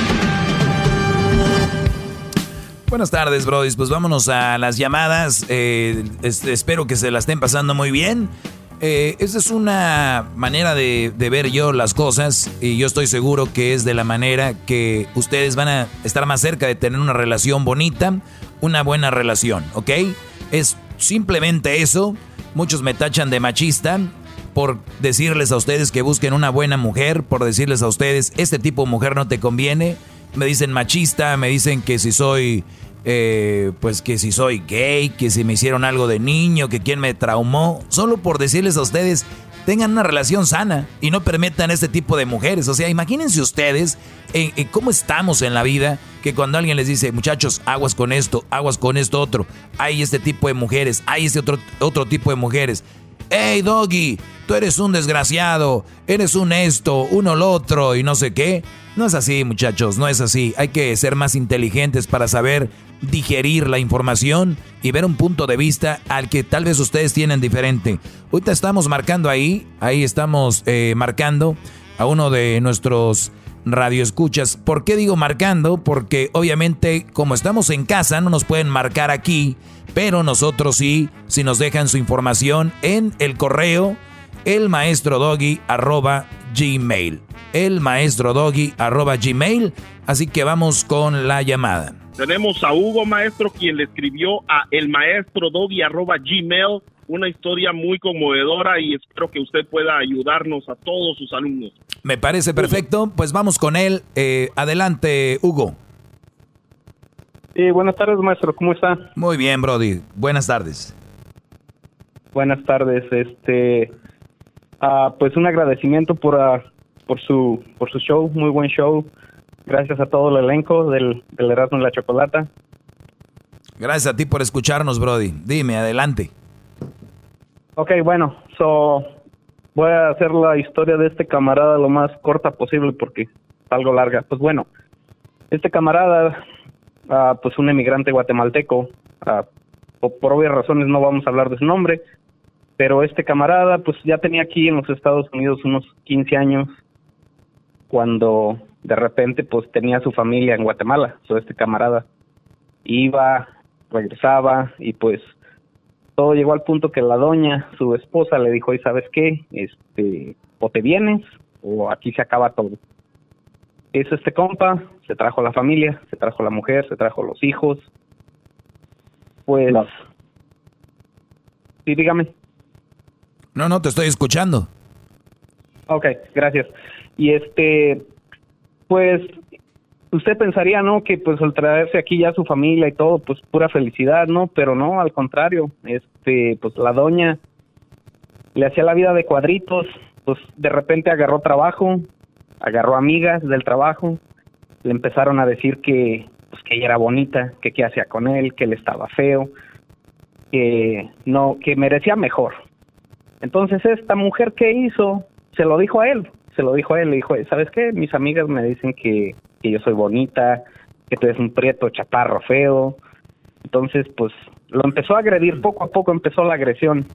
Buenas tardes, Brody. Pues vámonos a las llamadas. Eh, espero que se la estén pasando muy bien. Eh, esta es una manera de, ver yo las cosas y yo estoy seguro que es de la manera que ustedes van a estar más cerca de tener una relación bonita, una buena relación, ¿ok? Es simplemente eso. Muchos me tachan de machista por decirles a ustedes que busquen una buena mujer, por decirles a ustedes, este tipo de mujer no te conviene. Me dicen machista, me dicen que si soy eh, pues que si soy gay, que si me hicieron algo de niño, que quien me traumó, solo por decirles a ustedes, tengan una relación sana y no permitan este tipo de mujeres. O sea, imagínense ustedes en, cómo estamos en la vida, que cuando alguien les dice, muchachos, aguas con esto, aguas con esto otro, hay este tipo de mujeres, hay este otro, otro tipo de mujeres. Hey, doggy, tú eres un desgraciado, eres un esto, uno lo otro y no sé qué. No es así, muchachos, no es así. Hay que ser más inteligentes para saber digerir la información y ver un punto de vista al que tal vez ustedes tienen diferente. Ahorita estamos marcando ahí, ahí estamos eh, marcando a uno de nuestros radioescuchas. ¿Por qué digo marcando? Porque obviamente como estamos en casa no nos pueden marcar aquí, pero nosotros sí, si nos dejan su información en el correo el maestro doggy arroba gmail el maestro doggy arroba gmail. Así que vamos con la llamada. Tenemos a Hugo Maestro, quien le escribió a el maestro doggy arroba gmail una historia muy conmovedora y espero que usted pueda ayudarnos a todos sus alumnos. Me parece perfecto, pues vamos con él. Eh, adelante, Hugo. Sí, buenas tardes, maestro, ¿cómo está? Muy bien, Brody. Buenas tardes. Buenas tardes, este, ah, pues un agradecimiento por ah, por su por su show, muy buen show. Gracias a todo el elenco del, del Erasmo y la Chocolata. Gracias a ti por escucharnos, Brody. Dime, adelante. Ok, bueno, so voy a hacer la historia de este camarada lo más corta posible porque es algo larga. Pues bueno, este camarada, uh, pues un emigrante guatemalteco, uh, por, por obvias razones no vamos a hablar de su nombre, pero este camarada pues ya tenía aquí en los Estados Unidos unos 15 años cuando de repente pues tenía su familia en Guatemala, so este camarada iba, regresaba y pues todo llegó al punto que la doña, su esposa, le dijo, ¿y sabes qué? Este, o te vienes o aquí se acaba todo. hizo este compa, se trajo la familia, se trajo la mujer, se trajo los hijos. Pues. Sí, dígame. No, no, te estoy escuchando. Ok, gracias. Y este, pues, usted pensaría, ¿no? Que pues al traerse aquí ya su familia y todo, pues pura felicidad, ¿no? Pero no, al contrario, este, pues la doña le hacía la vida de cuadritos, pues de repente agarró trabajo, agarró amigas del trabajo, le empezaron a decir que, pues que ella era bonita, que qué hacía con él, que él estaba feo, que no, que merecía mejor. Entonces esta mujer que hizo, se lo dijo a él, se lo dijo a él, le dijo, ¿sabes qué? Mis amigas me dicen que, que yo soy bonita, que tú eres un prieto chaparro feo. Entonces, pues lo empezó a agredir, poco a poco empezó la agresión.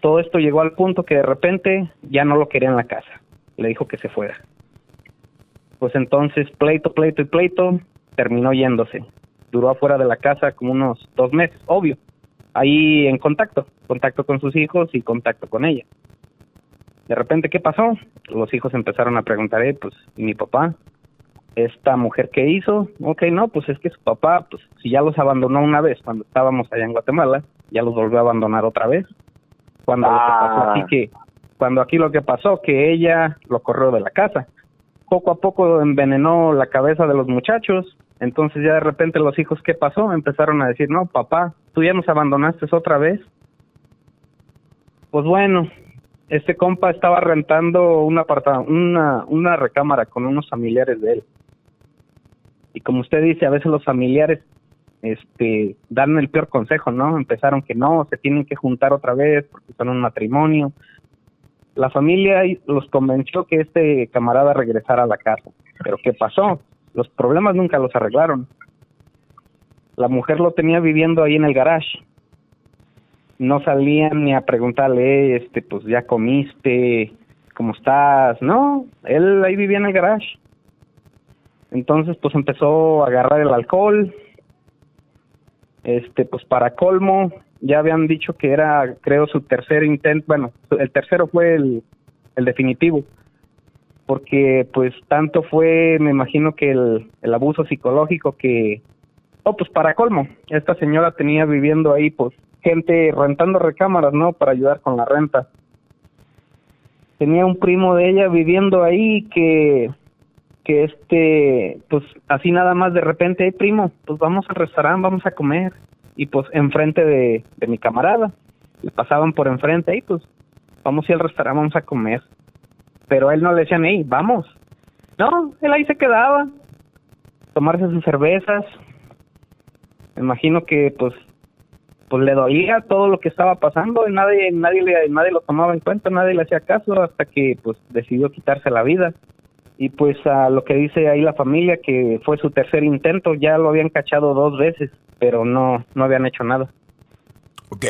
Todo esto llegó al punto que de repente ya no lo quería en la casa. Le dijo que se fuera. Pues entonces, pleito, pleito y pleito, terminó yéndose. Duró afuera de la casa como unos dos meses, obvio. Ahí en contacto, contacto con sus hijos y contacto con ella. De repente, ¿qué pasó? Los hijos empezaron a preguntar, eh, pues, ¿y mi papá? Esta mujer, ¿qué hizo? Ok, no, pues es que su papá, pues, si ya los abandonó una vez cuando estábamos allá en Guatemala, ya los volvió a abandonar otra vez. Cuando lo que pasó Ah. aquí que, cuando aquí lo que pasó, que ella lo corrió de la casa. Poco a poco envenenó la cabeza de los muchachos. Entonces ya de repente los hijos, ¿qué pasó? Empezaron a decir, no, papá, tú ya nos abandonaste otra vez. Pues bueno, este compa estaba rentando un aparta una, una recámara con unos familiares de él. Y como usted dice, a veces los familiares este dan el peor consejo, ¿no? Empezaron que no, se tienen que juntar otra vez porque son un matrimonio. La familia los convenció que este camarada regresara a la casa. Pero ¿qué pasó? Los problemas nunca los arreglaron. La mujer lo tenía viviendo ahí en el garage no salían ni a preguntarle, este, pues ya comiste, ¿cómo estás? No, él ahí vivía en el garage. Entonces, pues empezó a agarrar el alcohol. Este, pues para colmo, ya habían dicho que era, creo, su tercer intento, bueno, el tercero fue el, el definitivo. Porque, pues, tanto fue, me imagino que el, el abuso psicológico que, oh, pues para colmo, esta señora tenía viviendo ahí, pues, gente rentando recámaras, ¿no? Para ayudar con la renta. Tenía un primo de ella viviendo ahí que, que este, pues así nada más de repente, hey primo, pues vamos al restaurante, vamos a comer. Y pues enfrente de, de mi camarada, le pasaban por enfrente, hey pues vamos a ir al restaurante, vamos a comer. Pero a él no le decían, hey, vamos. No, él ahí se quedaba, tomarse sus cervezas. Me imagino que pues pues le dolía todo lo que estaba pasando y nadie nadie le, nadie lo tomaba en cuenta, nadie le hacía caso hasta que pues decidió quitarse la vida. Y pues a lo que dice ahí la familia que fue su tercer intento, ya lo habían cachado dos veces, pero no no habían hecho nada. Ok.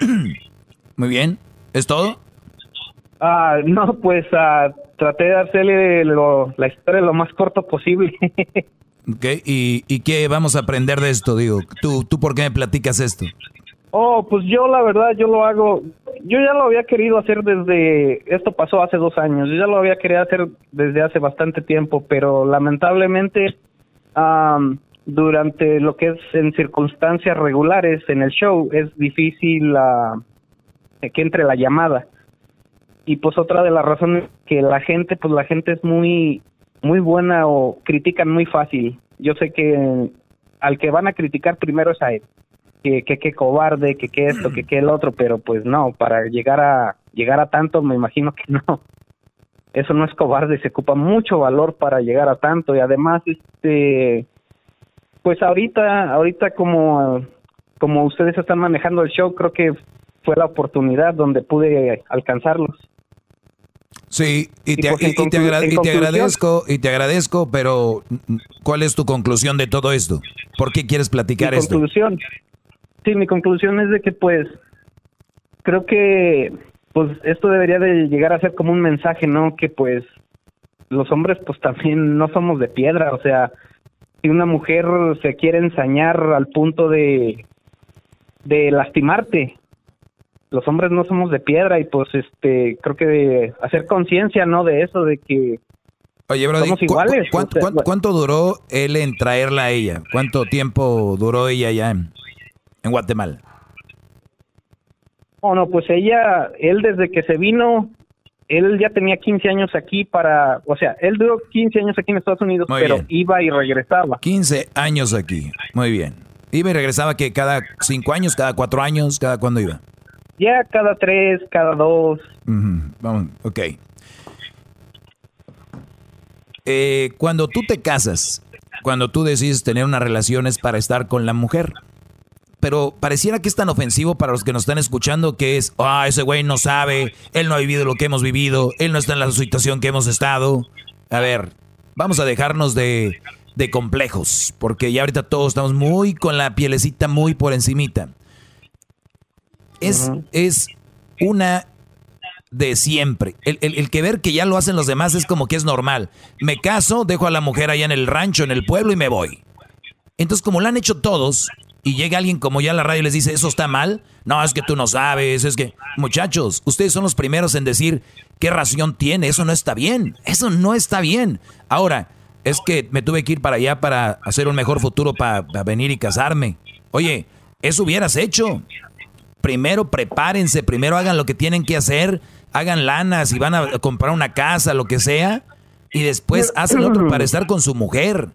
Muy bien. ¿Es todo? Ah, no, pues ah, traté de hacerle lo- la historia lo más corto posible. Ok. ¿Y, y qué vamos a aprender de esto? Digo, ¿tú, ¿tú por qué me platicas esto? Oh, pues yo la verdad, yo lo hago, yo ya lo había querido hacer desde, esto pasó hace dos años, yo ya lo había querido hacer desde hace bastante tiempo, pero lamentablemente am, durante lo que es en circunstancias regulares en el show es difícil que entre la llamada. Y pues otra de las razones que la gente, pues la gente es muy, muy buena o critican muy fácil. Yo sé que al que van a criticar primero es a él que que que cobarde, que que esto, que que el otro, pero pues no, para llegar a llegar a tanto me imagino que no. Eso no es cobarde, se ocupa mucho valor para llegar a tanto y además este pues ahorita ahorita como como ustedes están manejando el show, creo que fue la oportunidad donde pude alcanzarlos. Sí, y te, pues, y- y te agra- te agradezco, y te agradezco, pero ¿cuál es tu conclusión de todo esto? ¿Por qué quieres platicar mi esto? conclusión sí mi conclusión es de que pues creo que pues esto debería de llegar a ser como un mensaje no que pues los hombres pues también no somos de piedra o sea si una mujer se quiere ensañar al punto de de lastimarte los hombres no somos de piedra y pues este creo que de hacer conciencia no de eso de que Oye, Brody, Somos ¿cu- iguales, cu- cuánto duró él en traerla a ella? ¿Cuánto tiempo duró ella ya en, en Guatemala? Oh, no, pues ella, él desde que se vino, él ya tenía 15 años aquí para, o sea, él duró 15 años aquí en Estados Unidos, Muy pero bien. iba y regresaba. 15 años aquí. Muy bien. Iba y regresaba que cada cinco años, cada cuatro años, cada cuándo iba. Ya cada tres, cada dos. Ujú, Vamos, ok. Eh, cuando tú te casas, cuando tú decides tener una relación es para estar con la mujer. Pero pareciera que es tan ofensivo para los que nos están escuchando que es, ah, ese güey no sabe, él no ha vivido lo que hemos vivido, él no está en la situación que hemos estado. A ver, vamos a dejarnos de, de complejos, porque ya ahorita todos estamos muy con la pielecita muy por encimita. Es, es una de siempre. El, el- el que ver que ya lo hacen los demás es como que es normal. Me caso, dejo a la mujer allá en el rancho, en el pueblo y me voy. Entonces, como lo han hecho todos, y llega alguien como ya a la radio y les dice, eso está mal, no, es que tú no sabes, es que, muchachos, ustedes son los primeros en decir qué ración tiene, eso no está bien, eso no está bien. Ahora, es que me tuve que ir para allá para hacer un mejor futuro, para, para venir y casarme. Oye, eso hubieras hecho. Primero prepárense, primero hagan lo que tienen que hacer, hagan lanas y van a comprar una casa, lo que sea, y después hacen otro para estar con su mujer.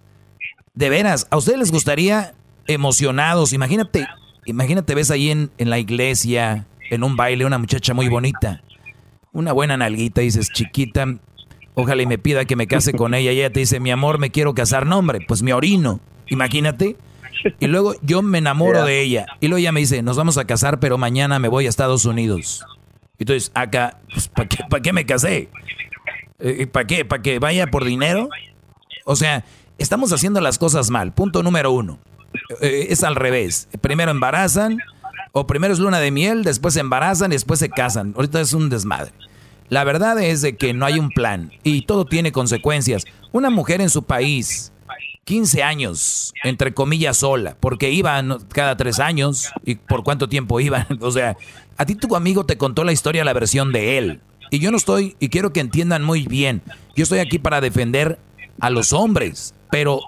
De veras, ¿a ustedes les gustaría emocionados? Imagínate, imagínate, ves ahí en, en la iglesia, en un baile, una muchacha muy bonita, una buena nalguita, dices, chiquita, ojalá y me pida que me case con ella, y ella te dice, mi amor, me quiero casar, no hombre, pues me orino, imagínate. Y luego yo me enamoro de ella, y luego ella me dice, nos vamos a casar, pero mañana me voy a Estados Unidos. Entonces, acá, pues, ¿para qué, pa' qué me casé? ¿Para qué? ¿Para que vaya por dinero? O sea, estamos haciendo las cosas mal. Punto número uno. Eh, es al revés. Primero embarazan, o primero es luna de miel, después se embarazan y después se casan. Ahorita es un desmadre. La verdad es de que no hay un plan y todo tiene consecuencias. Una mujer en su país, 15 años, entre comillas, sola, porque iban cada tres años y por cuánto tiempo iban. O sea, a ti tu amigo te contó la historia, la versión de él. Y yo no estoy, y quiero que entiendan muy bien, yo estoy aquí para defender a los hombres, pero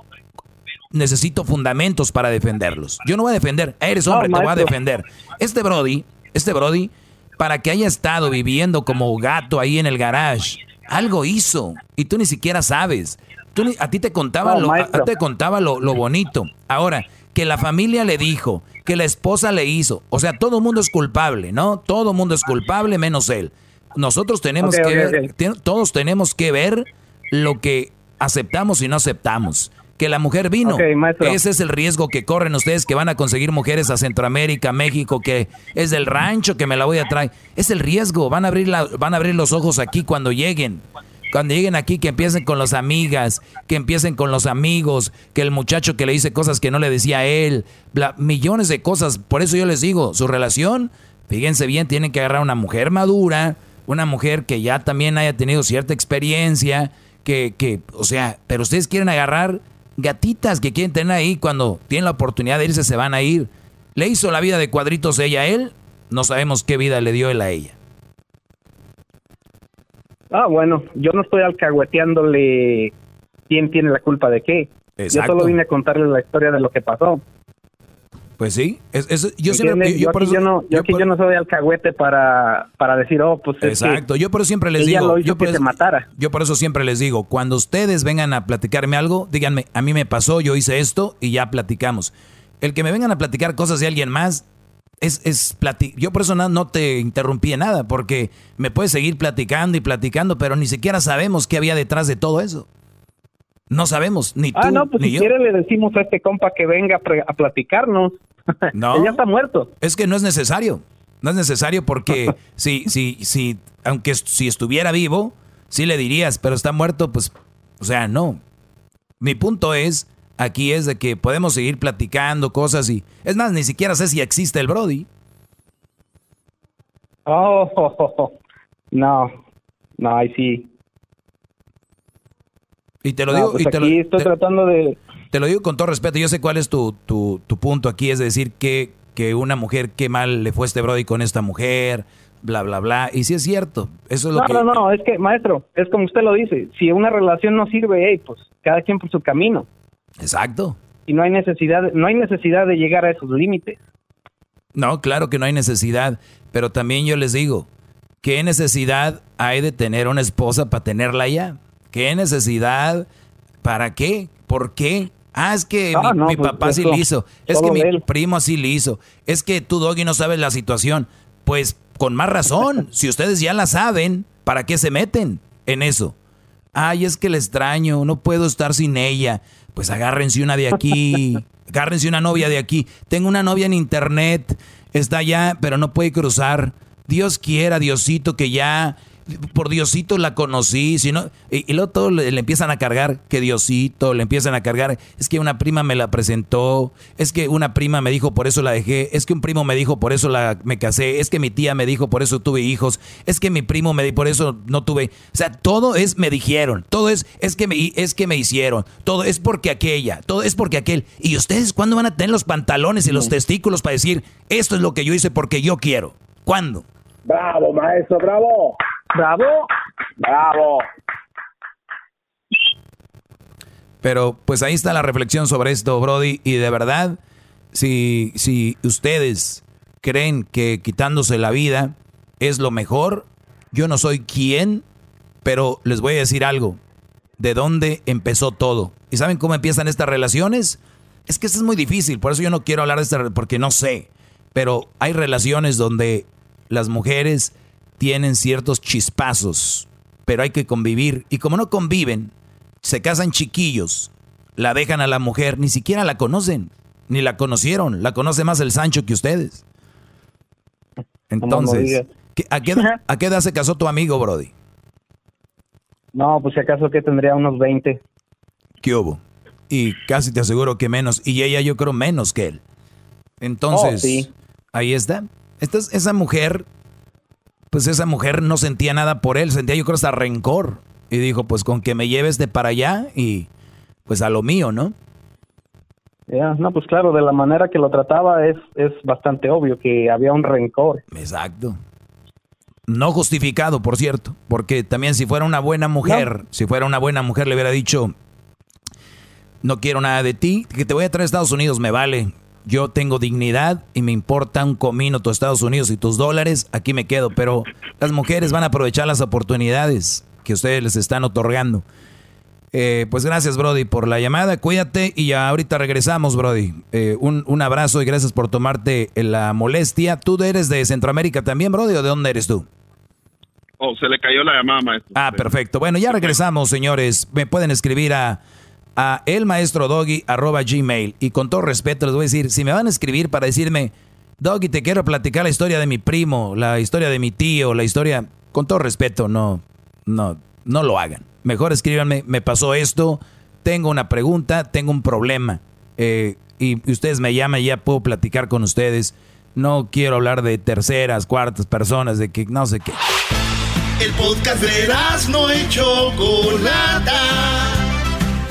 necesito fundamentos para defenderlos. Yo no voy a defender, eres No, hombre, te voy a defender. Este Brody, este Brody, para que haya estado viviendo como gato ahí en el garage, algo hizo y tú ni siquiera sabes. Tú ni- a ti te contaba, No, lo, a- te contaba lo, lo bonito. Ahora, que la familia le dijo, que la esposa le hizo, o sea, todo el mundo es culpable, ¿no? Todo el mundo es culpable menos él. Nosotros tenemos que ver, todos tenemos que ver lo que aceptamos y no aceptamos. Que la mujer vino. Ese es el riesgo que corren ustedes que van a conseguir mujeres a Centroamérica, México, que es del rancho, que me la voy a traer. Es el riesgo. Van a abrir, la- van a abrir los ojos aquí cuando lleguen. Cuando lleguen aquí, que empiecen con las amigas, que empiecen con los amigos, que el muchacho que le dice cosas que no le decía a él, bla- millones de cosas. Por eso yo les digo, su relación, fíjense bien, tienen que agarrar una mujer madura, una mujer que ya también haya tenido cierta experiencia, que, que, o sea, pero ustedes quieren agarrar gatitas que quieren tener ahí cuando tienen la oportunidad de irse, se van a ir. ¿Le hizo la vida de cuadritos ella a él? No sabemos qué vida le dio él a ella. Ah, bueno, yo no estoy alcahueteándole quién tiene la culpa de qué. Exacto. Yo solo vine a contarle la historia de lo que pasó. Pues sí, es, es- yo siempre... Yo Yo, por aquí, eso- yo no, yo aquí yo no soy alcahuete para, para decir, oh, pues es que Exacto, yo por eso siempre les digo, lo hizo yo por que eso, se matara. yo por eso siempre les digo, cuando ustedes vengan a platicarme algo, díganme, a mí me pasó, yo hice esto y ya platicamos. El que me vengan a platicar cosas de alguien más es, es plati- yo por eso no, no te interrumpí en nada, porque me puedes seguir platicando y platicando, pero ni siquiera sabemos qué había detrás de todo eso. No sabemos, ni tú, Ah, no, pues ni si yo. quiere le decimos a este compa que venga a, platicarnos. No. Él ya está muerto. Es que no es necesario. No es necesario porque si, si, si, aunque si estuviera vivo, sí le dirías, pero está muerto, pues, o sea, no. Mi punto es, aquí es de que podemos seguir platicando cosas y, es más, ni siquiera sé si existe el Brody. Oh, no, no, ahí sí. Y te lo No, digo, pues y te lo, estoy te- tratando de... te lo digo con todo respeto. Yo sé cuál es tu, tu, tu punto aquí, es decir, que, que una mujer, qué mal le fue este Brody con esta mujer, bla, bla, bla. Y si es cierto, eso es lo no, que... No, no, es que, maestro, es como usted lo dice, si una relación no sirve, hey, pues cada quien por su camino. Exacto. Y no hay necesidad, no hay necesidad de llegar a esos límites. No, claro que no hay necesidad, pero también yo les digo, ¿qué necesidad hay de tener una esposa para tenerla ya? ¿Qué necesidad? ¿Para qué? ¿Por qué? Ah, es que Ah, mi, no, mi pues, papá sí lo hizo. Es que mi él. primo así lo hizo. Es que tú, Doggy, no sabes la situación. Pues con más razón. si ustedes ya la saben, ¿para qué se meten en eso? Ay, es que le extraño, no puedo estar sin ella. Pues agárrense una de aquí, agárrense una novia de aquí. Tengo una novia en internet, está allá, pero no puede cruzar. Dios quiera, Diosito, que ya, por Diosito la conocí. Si no, y, y luego todo le, le empiezan a cargar, que Diosito, le empiezan a cargar. Es que una prima me la presentó, es que una prima me dijo, por eso la dejé. Es que un primo me dijo, por eso la, me casé. Es que mi tía me dijo, por eso tuve hijos. Es que mi primo me dijo, por eso no tuve. O sea, todo es me dijeron, todo es, es que me, es que me hicieron, todo es porque aquella, todo es porque aquel. ¿Y ustedes cuándo van a tener los pantalones y los testículos para decir, esto es lo que yo hice porque yo quiero? ¿Cuándo? Bravo, maestro, bravo. Bravo. Bravo. Pero pues ahí está la reflexión sobre esto, Brody. Y de verdad, si, si ustedes creen que quitándose la vida es lo mejor, yo no soy quien, pero les voy a decir algo. ¿De dónde empezó todo? ¿Y saben cómo empiezan estas relaciones? Es que esto es muy difícil, por eso yo no quiero hablar de esta, porque no sé. Pero hay relaciones donde las mujeres tienen ciertos chispazos, pero hay que convivir. Y como no conviven, se casan chiquillos, la dejan a la mujer, ni siquiera la conocen, ni la conocieron, la conoce más el Sancho que ustedes. Entonces, digas. ¿qué- a, qué, edad- ¿a qué edad se casó tu amigo, Brody? No, pues si acaso que tendría unos 20. ¿Qué hubo? Y casi te aseguro que menos, y ella yo creo menos que él. Entonces, Oh, sí. ahí está. Esta es- esa mujer, pues esa mujer no sentía nada por él, sentía yo creo hasta rencor. Y dijo, pues con que me lleves de para allá y pues a lo mío, ¿no? Ya, no, pues claro, de la manera que lo trataba es, es bastante obvio que había un rencor. Exacto. No justificado, por cierto, porque también si fuera una buena mujer, si fuera una buena mujer le hubiera dicho, no quiero nada de ti, que te voy a traer a Estados Unidos, me vale. Yo tengo dignidad y me importa un comino tus Estados Unidos y tus dólares, aquí me quedo. Pero las mujeres van a aprovechar las oportunidades que ustedes les están otorgando. Eh, pues gracias, Brody, por la llamada. Cuídate y ya ahorita regresamos, Brody. Eh, un, un abrazo y gracias por tomarte la molestia. ¿Tú eres de Centroamérica también, Brody, o de dónde eres tú? Oh, se le cayó la llamada, maestro. Ah, perfecto. Bueno, ya regresamos, señores. Me pueden escribir a, a elmaestrodoggy.gmail. Y con todo respeto les voy a decir, si me van a escribir para decirme, Doggy, te quiero platicar la historia de mi primo, la historia de mi tío, la historia... Con todo respeto, no, no, no lo hagan. Mejor escríbanme, me pasó esto, tengo una pregunta, tengo un problema. eh, y ustedes me llaman y ya puedo platicar con ustedes. No quiero hablar de terceras, cuartas personas, de que no sé qué. El podcast de no y Chocolata.